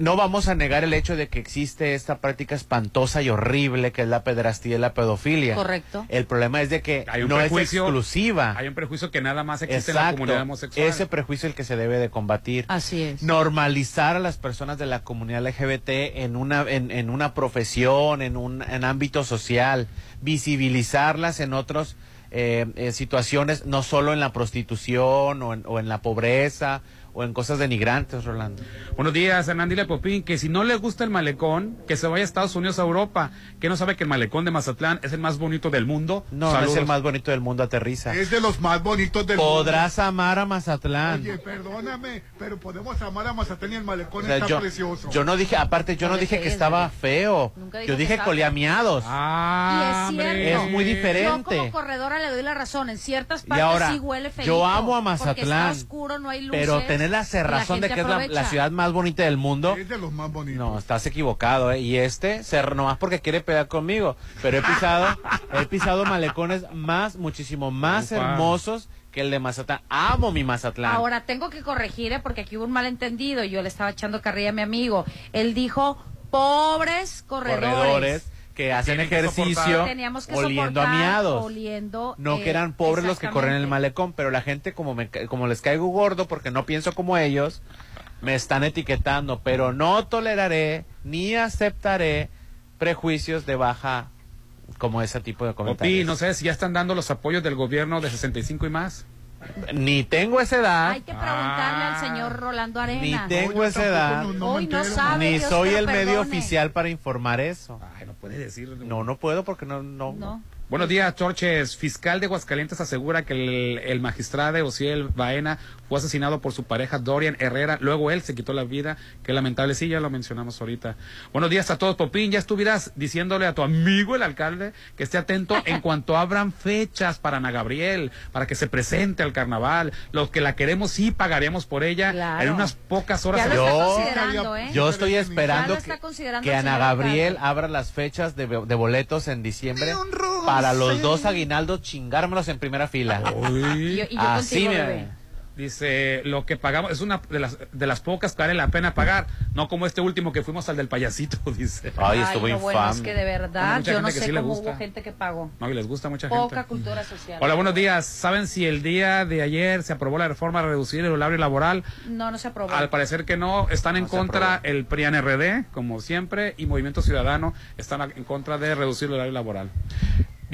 no vamos a negar el hecho de que existe esta práctica espantosa y horrible que es la pederastía y la pedofilia. Correcto. El problema es de que Hay un no es exclusiva. Hay un prejuicio que nada más existe en la comunidad homosexual. Ese prejuicio es el que se debe de combatir. Así es. Normalizar a las personas de la comunidad LGBT en una, en, en una profesión, en un en ámbito social, visibilizarlas en otros eh, eh, situaciones, no solo en la prostitución o en, o en la pobreza o en cosas denigrantes, Rolando. Buenos días, Hernán Dile Popín, que si no le gusta el malecón, que se vaya a Estados Unidos, a Europa, que no sabe que el malecón de Mazatlán es el más bonito del mundo. No, no es el más bonito del mundo, aterriza. Es de los más bonitos del Podrás amar a Mazatlán. mundo. Oye, perdóname, pero podemos amar a Mazatlán y el malecón O sea, está yo, precioso. yo no dije, aparte, yo no dije que estaba feo. Nunca dijo Yo que dije coleamiados. Ah, Y es hombre. cierto. Es muy diferente. Yo como corredora le doy la razón. En ciertas Y partes ahora, sí huele feo. yo amo a Porque está Mazatlán, oscuro, no hay luces. Pero tener la cerrazón de que es la, ciudad más bonita del mundo. Es de los más bonitos. No, estás equivocado, ¿eh? Y este, se, nomás porque quiere pelear conmigo. Pero he pisado, he pisado malecones más, muchísimo más Ufa. hermosos que el de Mazatlán. Amo mi Mazatlán. Ahora tengo que corregir, ¿eh? porque aquí hubo un malentendido. Yo le estaba echando carrilla a mi amigo. Él dijo, pobres corredores. corredores que hacen ejercicio que oliendo a miados. oliendo, No eh, que eran pobres los que corren en el malecón, pero la gente como me, como les caigo gordo porque no pienso como ellos, me están etiquetando, pero no toleraré ni aceptaré prejuicios de baja como ese tipo de Opi, comentarios. no sé si ya están dando los apoyos del gobierno de 65 y más. Ni tengo esa edad, Hay que preguntarle al señor Rolando ni Arena. tengo yo esa edad, no- no Hoy no sabe. ni Dios soy el medio perdone. oficial para informar eso. Ay, no puede decir. No, no puedo porque no, no, No. Buenos días, Chorches. Fiscal de Aguascalientes asegura que el, el magistrado Ociel Baena fue asesinado por su pareja Dorian Herrera. Luego él se quitó la vida. Qué lamentable. Sí, ya lo mencionamos ahorita. Buenos días a todos, Popín. Ya estuvieras diciéndole a tu amigo, el alcalde, que esté atento en cuanto abran fechas para Ana Gabriel, para que se presente al carnaval. Los que la queremos, sí pagaríamos por ella Claro. en unas pocas horas. Ya lo Yo- está considerando, ¿eh? Yo estoy Ya esperando lo está que, considerando que el Ana Gabriel abra las fechas de, de boletos en diciembre para los dos aguinaldos chingármelos en primera fila. Uy. Y yo, y yo Así, bebé. Dice, lo que pagamos es una de las, de las pocas que vale la pena pagar, no como este último que fuimos al del payasito, dice. Ay, estuvo no, bueno, es infame. que de verdad, yo no sé sí cómo gusta. hubo gente que pagó. No, y les gusta mucha Poca gente. cultura social. Hola, buenos días. ¿Saben si el día de ayer se aprobó la reforma a reducir el horario laboral? No, no se aprobó. Al parecer que no, están en No contra aprobó. el PRIAN RD, como siempre, y Movimiento Ciudadano están en contra de reducir el horario laboral.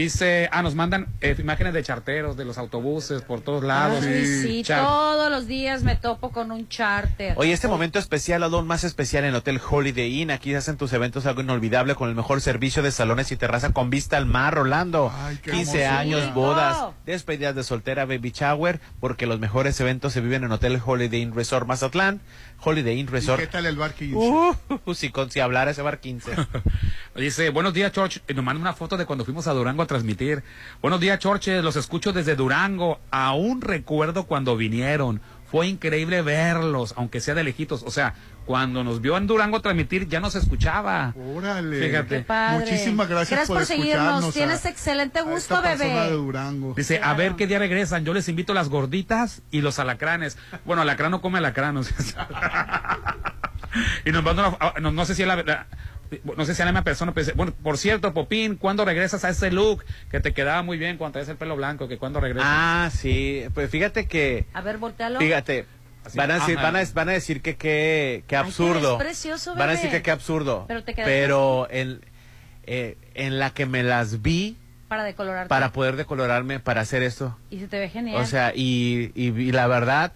Dice, ah, nos mandan eh, imágenes de charteros, de los autobuses por todos lados. Ay, sí, Char- todos los días me topo con un charter. Oye, este momento especial, aún más especial en Hotel Holiday Inn. Aquí hacen tus eventos algo inolvidable con el mejor servicio de salones y terraza con vista al mar, Rolando. qué 15 hermosura. años, bodas, despedidas de soltera, baby shower, porque los mejores eventos se viven en Hotel Holiday Inn Resort Mazatlán. Holiday Inn ¿Y Resort. qué tal el bar 15? Uh, si, con, si hablara ese bar 15. Dice, buenos días, George. Y nos manda una foto de cuando fuimos a Durango a transmitir. Buenos días, George. Los escucho desde Durango. Aún recuerdo cuando vinieron. Fue increíble verlos, aunque sea de lejitos. O sea, cuando nos vio en Durango transmitir, ya nos escuchaba. Órale. Fíjate. Qué padre. Muchísimas gracias por seguirnos. escucharnos Tienes a- excelente a gusto, esta persona de bebé. Durango. Dice, a ver qué día regresan. Yo les invito las gorditas y los alacranes. Bueno, alacrán no come sea. y nos manda una- ah, no, no sé si es la, la- no sé si es la misma persona, pero dice, bueno, por cierto, Popín, ¿cuándo regresas a ese look que te quedaba muy bien cuando traes el pelo blanco? Que cuando regresas. ah, sí. Pues fíjate que, A ver, voltealo. fíjate, Así, van a decir, van a, van a decir que qué qué Ay, absurdo. que eres precioso, van a decir bebé. que qué absurdo. Pero te quedas Pero en, eh, en la que me las vi Para decolorarte. para poder decolorarme para hacer esto. Y se te ve genial. O sea, y, y, y la verdad,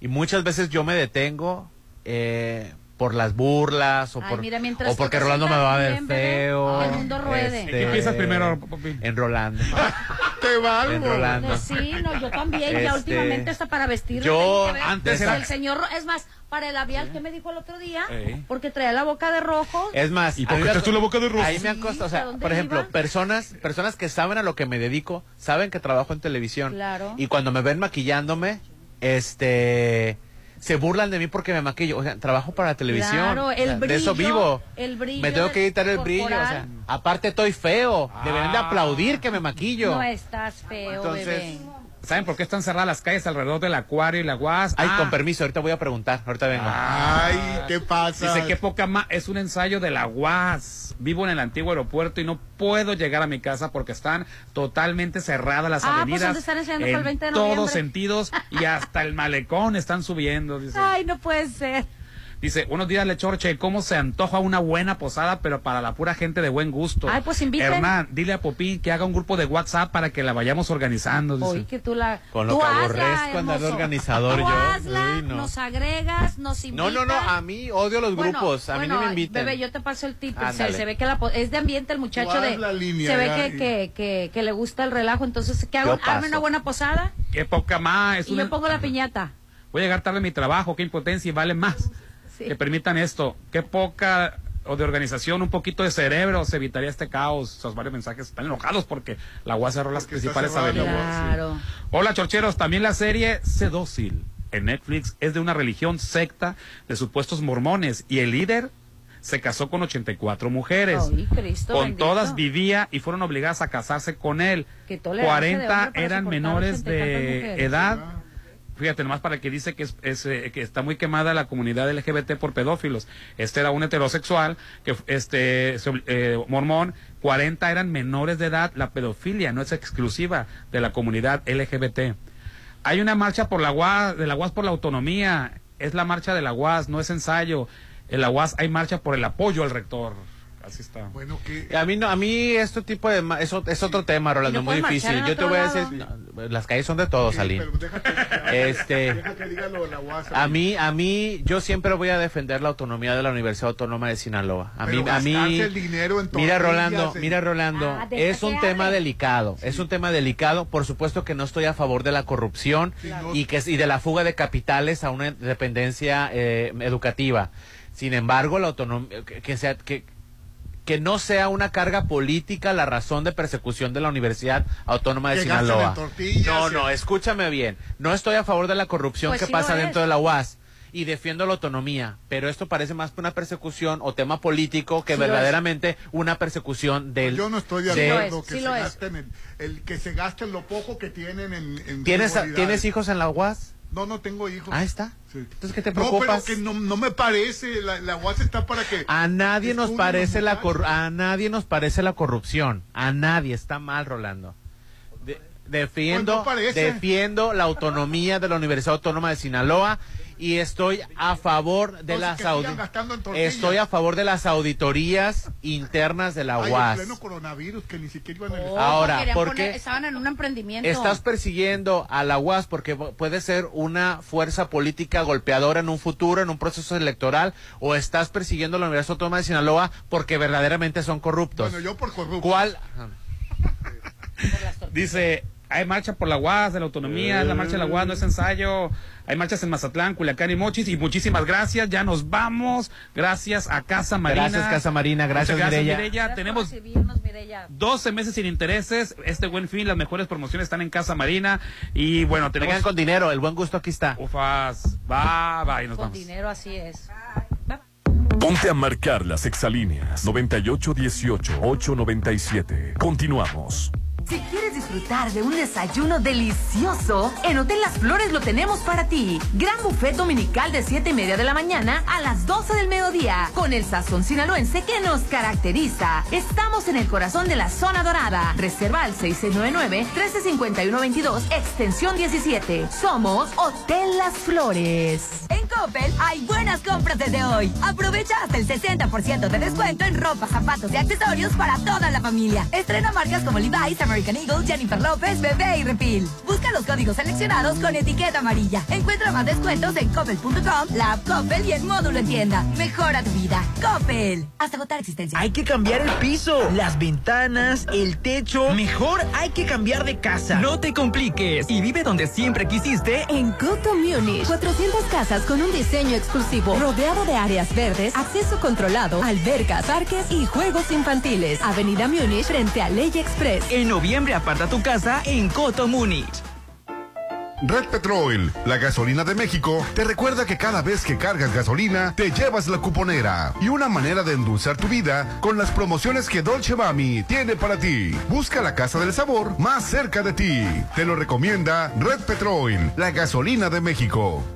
y muchas veces yo me detengo eh, por las burlas o, Ay, por, mira, o porque Rolando me va a ver feo. el mundo ruede. este, ¿En qué piensas primero, Popín? En Rolando. Te valgo. En Rolando. Sí, no, yo también. Ya Este, últimamente hasta para vestir. yo que antes el era- señor, es más, para el labial, ¿qué me dijo el otro día? Porque traía la boca de rojo. Es más, ¿Y por mí qué tú la boca de rojo? Ahí me acosta, o ¿a sea, por ejemplo, iba? personas, personas que saben a lo que me dedico, saben que trabajo en televisión. Claro. Y cuando me ven maquillándome, este se burlan de mí porque me maquillo. O sea, trabajo para la televisión. Claro, O el sea, brillo. De eso vivo. El brillo. Me tengo que del quitar el brillo. O sea, aparte estoy feo. Deberían de Ah. aplaudir que me maquillo. No estás feo, Entonces, bebé. ¿Saben por qué están cerradas las calles alrededor del acuario y la UAS? Ay, Ah, con permiso, ahorita voy a preguntar. Ahorita vengo. Ay, ¿qué pasa? Dice que poca más, es un ensayo de la UAS. Vivo en el antiguo aeropuerto y no puedo llegar a mi casa porque están totalmente cerradas las Ah, pues, avenidas. ¿dónde están enseñando para el 20 de en todos sentidos y hasta el malecón están subiendo. Dice. Ay, no puede ser. Dice, buenos días, Lechorche. ¿Cómo se antoja una buena posada, pero para la pura gente de buen gusto? Ay, pues inviten. Hernán, dile a Popín que haga un grupo de WhatsApp para que la vayamos organizando. dice. Oye, que tú la. Con lo tú que hazla, aborrezco andar organizador Tú yo. hazla, Uy, no. nos agregas, nos No, invitas. no, no, a mí odio los Bueno, grupos, a mí bueno, no me invitan. Bebé, yo te paso el tip. Se, ve que la, po- es de ambiente el muchacho de. la línea, se ve ya, que, y- que, que, que le gusta el relajo. Entonces, que Yo hago, arme paso. una buena posada Qué poca más. Es y una- yo pongo la piñata. Voy a llegar tarde a mi trabajo, qué impotencia y vale más. Sí. Que permitan esto. Qué poca o de organización, un poquito de cerebro, se evitaría este caos. Esos varios mensajes están enojados porque la UAS cerró las principales avenidas. Sí. Hola, chorcheros. También la serie Sedócil en Netflix es de una religión secta de supuestos mormones y el líder se casó con 84 mujeres. Ay, Cristo con bendito. todas vivía y fueron obligadas a casarse con él. Qué tolerancia de 40 hombre para eran menores 80 y tantas de edad. Fíjate, nomás para que dice que, es, es, eh, que está muy quemada la comunidad LGBT por pedófilos. Este era un heterosexual, que este eh, mormón, 40 eran menores de edad. La pedofilia no es exclusiva de la comunidad LGBT. Hay una marcha por la UAS, de la UAS por la autonomía. Es la marcha de la UAS, no es ensayo. En la UAS hay marcha por el apoyo al rector. Así está. Bueno, que A mí no, a mí este tipo de ma- eso es otro tema, Rolando, ¿Y no muy difícil. Yo te voy a decir, no, las calles son de todos, Sí, Aline. pero deja que- Este- deja que diga lo de la UAS. A mí, a mí, yo siempre voy a defender la autonomía de la Universidad Autónoma de Sinaloa. A Pero mí, a mí, el dinero en mira Rolando, en- mira Rolando, Ah, es un tema delicado, es un tema delicado. Por supuesto que no estoy a favor de la corrupción y que y de la fuga de capitales a una dependencia eh, educativa. Sin embargo, la autonomía, que, que sea, que que no sea una carga política la razón de persecución de la Universidad Autónoma de Que Sinaloa. no, no, escúchame bien. No estoy a favor de la corrupción Pues que pasa dentro de la UAS y defiendo la autonomía, pero esto parece más una persecución o tema político que Sí verdaderamente una persecución del Yo no estoy de acuerdo es, que sí se gasten el, el que se gasten lo poco que tienen en, en ¿Tienes, frivolidades. ¿Tienes hijos en la UAS? No, no tengo hijos. Ahí está. Sí. Entonces, ¿qué te No, pero preocupas? que no, no me parece. La, la UAS está para que. A nadie nos parece la cor- a nadie nos parece la corrupción. A nadie está mal, Rolando. De- defiendo Pues no defiendo la autonomía de la Universidad Autónoma de Sinaloa y estoy a favor de Entonces, las estoy a favor de las auditorías internas de la UAS. pleno coronavirus que ni siquiera iban a Oh, Ahora, querían ¿por poner- qué? Estaban en un emprendimiento. Estás persiguiendo a la UAS porque pu- puede ser una fuerza política golpeadora en un futuro, en un proceso electoral, o estás persiguiendo a la Universidad Autónoma de Sinaloa porque verdaderamente son corruptos. Bueno, yo por corrupto. ¿Cuál? Dice, hay marcha por la UAS de la autonomía, la marcha de la UAS, no es ensayo. Hay marchas en Mazatlán, Culiacán y Mochis. Y muchísimas gracias, ya nos vamos. Gracias a Casa Marina. Gracias, Casa Marina. Gracias, Muchas Mireya. Gracias Tenemos por recibirnos, Mireya. 12 meses sin intereses. Este buen fin, las mejores promociones están en Casa Marina. Y bueno, tenemos. Vengan con dinero, el buen gusto aquí está. Ufas. Va, va, y nos Con vamos. dinero así es. Ponte a marcar las exalíneas 9818-897. Continuamos. Si quieres disfrutar de un desayuno delicioso, en Hotel Las Flores lo tenemos para ti. Gran buffet dominical de 7 y media de la mañana a las 12 del mediodía, con el sazón sinaloense que nos caracteriza. Estamos en el corazón de la zona dorada. Reserva al 6699-135122, extensión 17. Somos Hotel Las Flores. En Coppel hay buenas compras desde hoy. Aprovecha hasta el 60% de descuento en ropa, zapatos y accesorios para toda la familia. Estrena marcas como Levi's, American Eagle, Jennifer López, Bebé y Repil. Busca los códigos seleccionados con etiqueta amarilla. Encuentra más descuentos en coppel.com, la app Coppel y el módulo en tienda. Mejora tu vida. Coppel. Hasta agotar existencia. Hay que cambiar el piso, las ventanas, el techo. Mejor hay que cambiar de casa. No te compliques y vive donde siempre quisiste. En Coto Munich, 400 casas con un diseño exclusivo, rodeado de áreas verdes, acceso controlado, albercas, parques y juegos infantiles. Avenida Munich frente a Ley Express. En noviembre aparta tu casa en Coto Múnich. Red Petrol, la gasolina de México, te recuerda que cada vez que cargas gasolina, te llevas la cuponera y una manera de endulzar tu vida con las promociones que Dolce Mami tiene para ti. Busca la casa del sabor más cerca de ti. Te lo recomienda Red Petrol, la gasolina de México.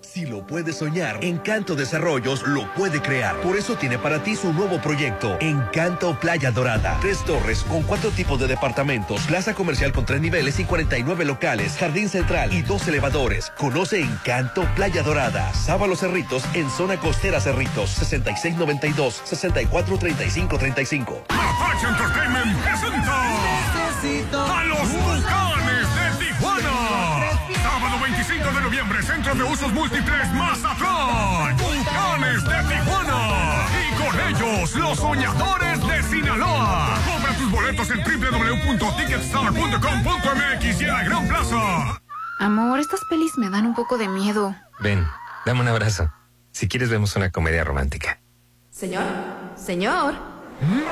Si lo puede soñar, Encanto Desarrollos lo puede crear. Por eso tiene para ti su nuevo proyecto, Encanto Playa Dorada. Tres torres con cuatro tipos de departamentos, plaza comercial con tres niveles y 49 locales, jardín central y dos elevadores. Conoce Encanto Playa Dorada. Sábalo Cerritos en zona costera Cerritos, 6692-643535. Apache Entertainment presenta a los 5 de noviembre, Centro de Usos Múltiples Mazatlán. Vulcanes de Tijuana. Y con ellos, los soñadores de Sinaloa. Compra tus boletos en www.ticketstar.com.mx y en la Gran Plaza. Amor, estas pelis me dan un poco de miedo. Ven, dame un abrazo. Si quieres, vemos una comedia romántica. Señor, señor.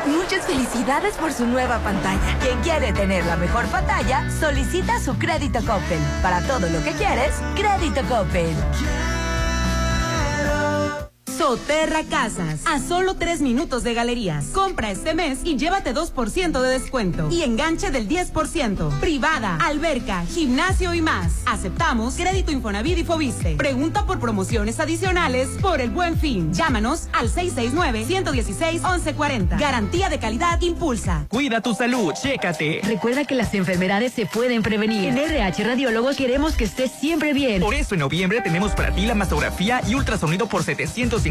Muchas felicidades por su nueva pantalla. Quien quiere tener la mejor pantalla, solicita su crédito Coppel. Para todo lo que quieres, crédito Coppel. Soterra Casas, a solo tres minutos de galerías. Compra este mes y llévate 2% de descuento. Y enganche del 10%. Privada, alberca, gimnasio y más. Aceptamos crédito Infonavit y Fobiste. Pregunta por promociones adicionales por el buen fin. Llámanos al 669-116-1140. Garantía de calidad impulsa. Cuida tu salud, chécate. Recuerda que las enfermedades se pueden prevenir. En RH Radiólogos queremos que estés siempre bien. Por eso en noviembre tenemos para ti la mastografía y ultrasonido por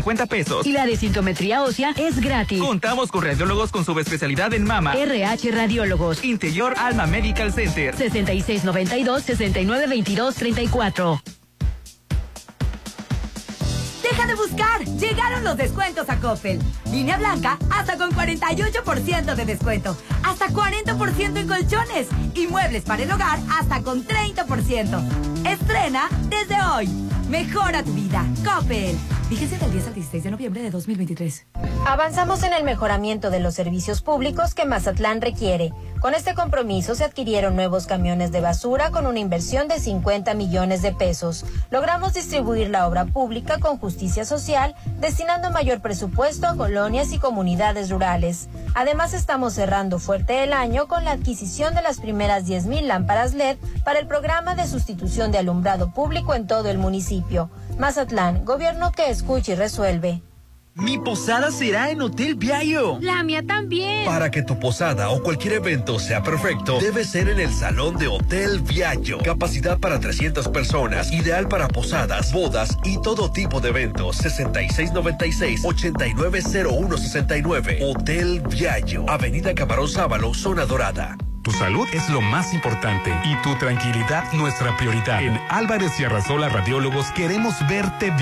750 pesos. Y la desintometría ósea es gratis. Contamos con radiólogos con subespecialidad en mama. RH Radiólogos. Interior Alma Medical Center. 6692-6922-34. Deja de buscar. Llegaron los descuentos a Coppel. Línea blanca hasta con 48% de descuento. Hasta 40% en colchones. Y muebles para el hogar hasta con 30%. Estrena desde hoy. Mejora tu vida. Coppel. Fíjese del 10 al 16 de noviembre de 2023. Avanzamos en el mejoramiento de los servicios públicos que Mazatlán requiere. Con este compromiso se adquirieron nuevos camiones de basura con una inversión de 50 millones de pesos. Logramos distribuir la obra pública con justicia social, destinando mayor presupuesto a colonias y comunidades rurales. Además, estamos cerrando fuerte el año con la adquisición de las primeras 10.000 lámparas LED para el programa de sustitución de alumbrado público en todo el municipio. Mazatlán, gobierno que escucha y resuelve. Mi posada será en Hotel Viallo. La mía también. Para que tu posada o cualquier evento sea perfecto, debe ser en el salón de Hotel Viallo. Capacidad para 300 personas, ideal para posadas, bodas y todo tipo de eventos. 6696-890169. Hotel Viallo. Avenida Camarón Sábalo, Zona Dorada. Tu salud es lo más importante y tu tranquilidad nuestra prioridad. En Álvarez y Arrasola Radiólogos queremos verte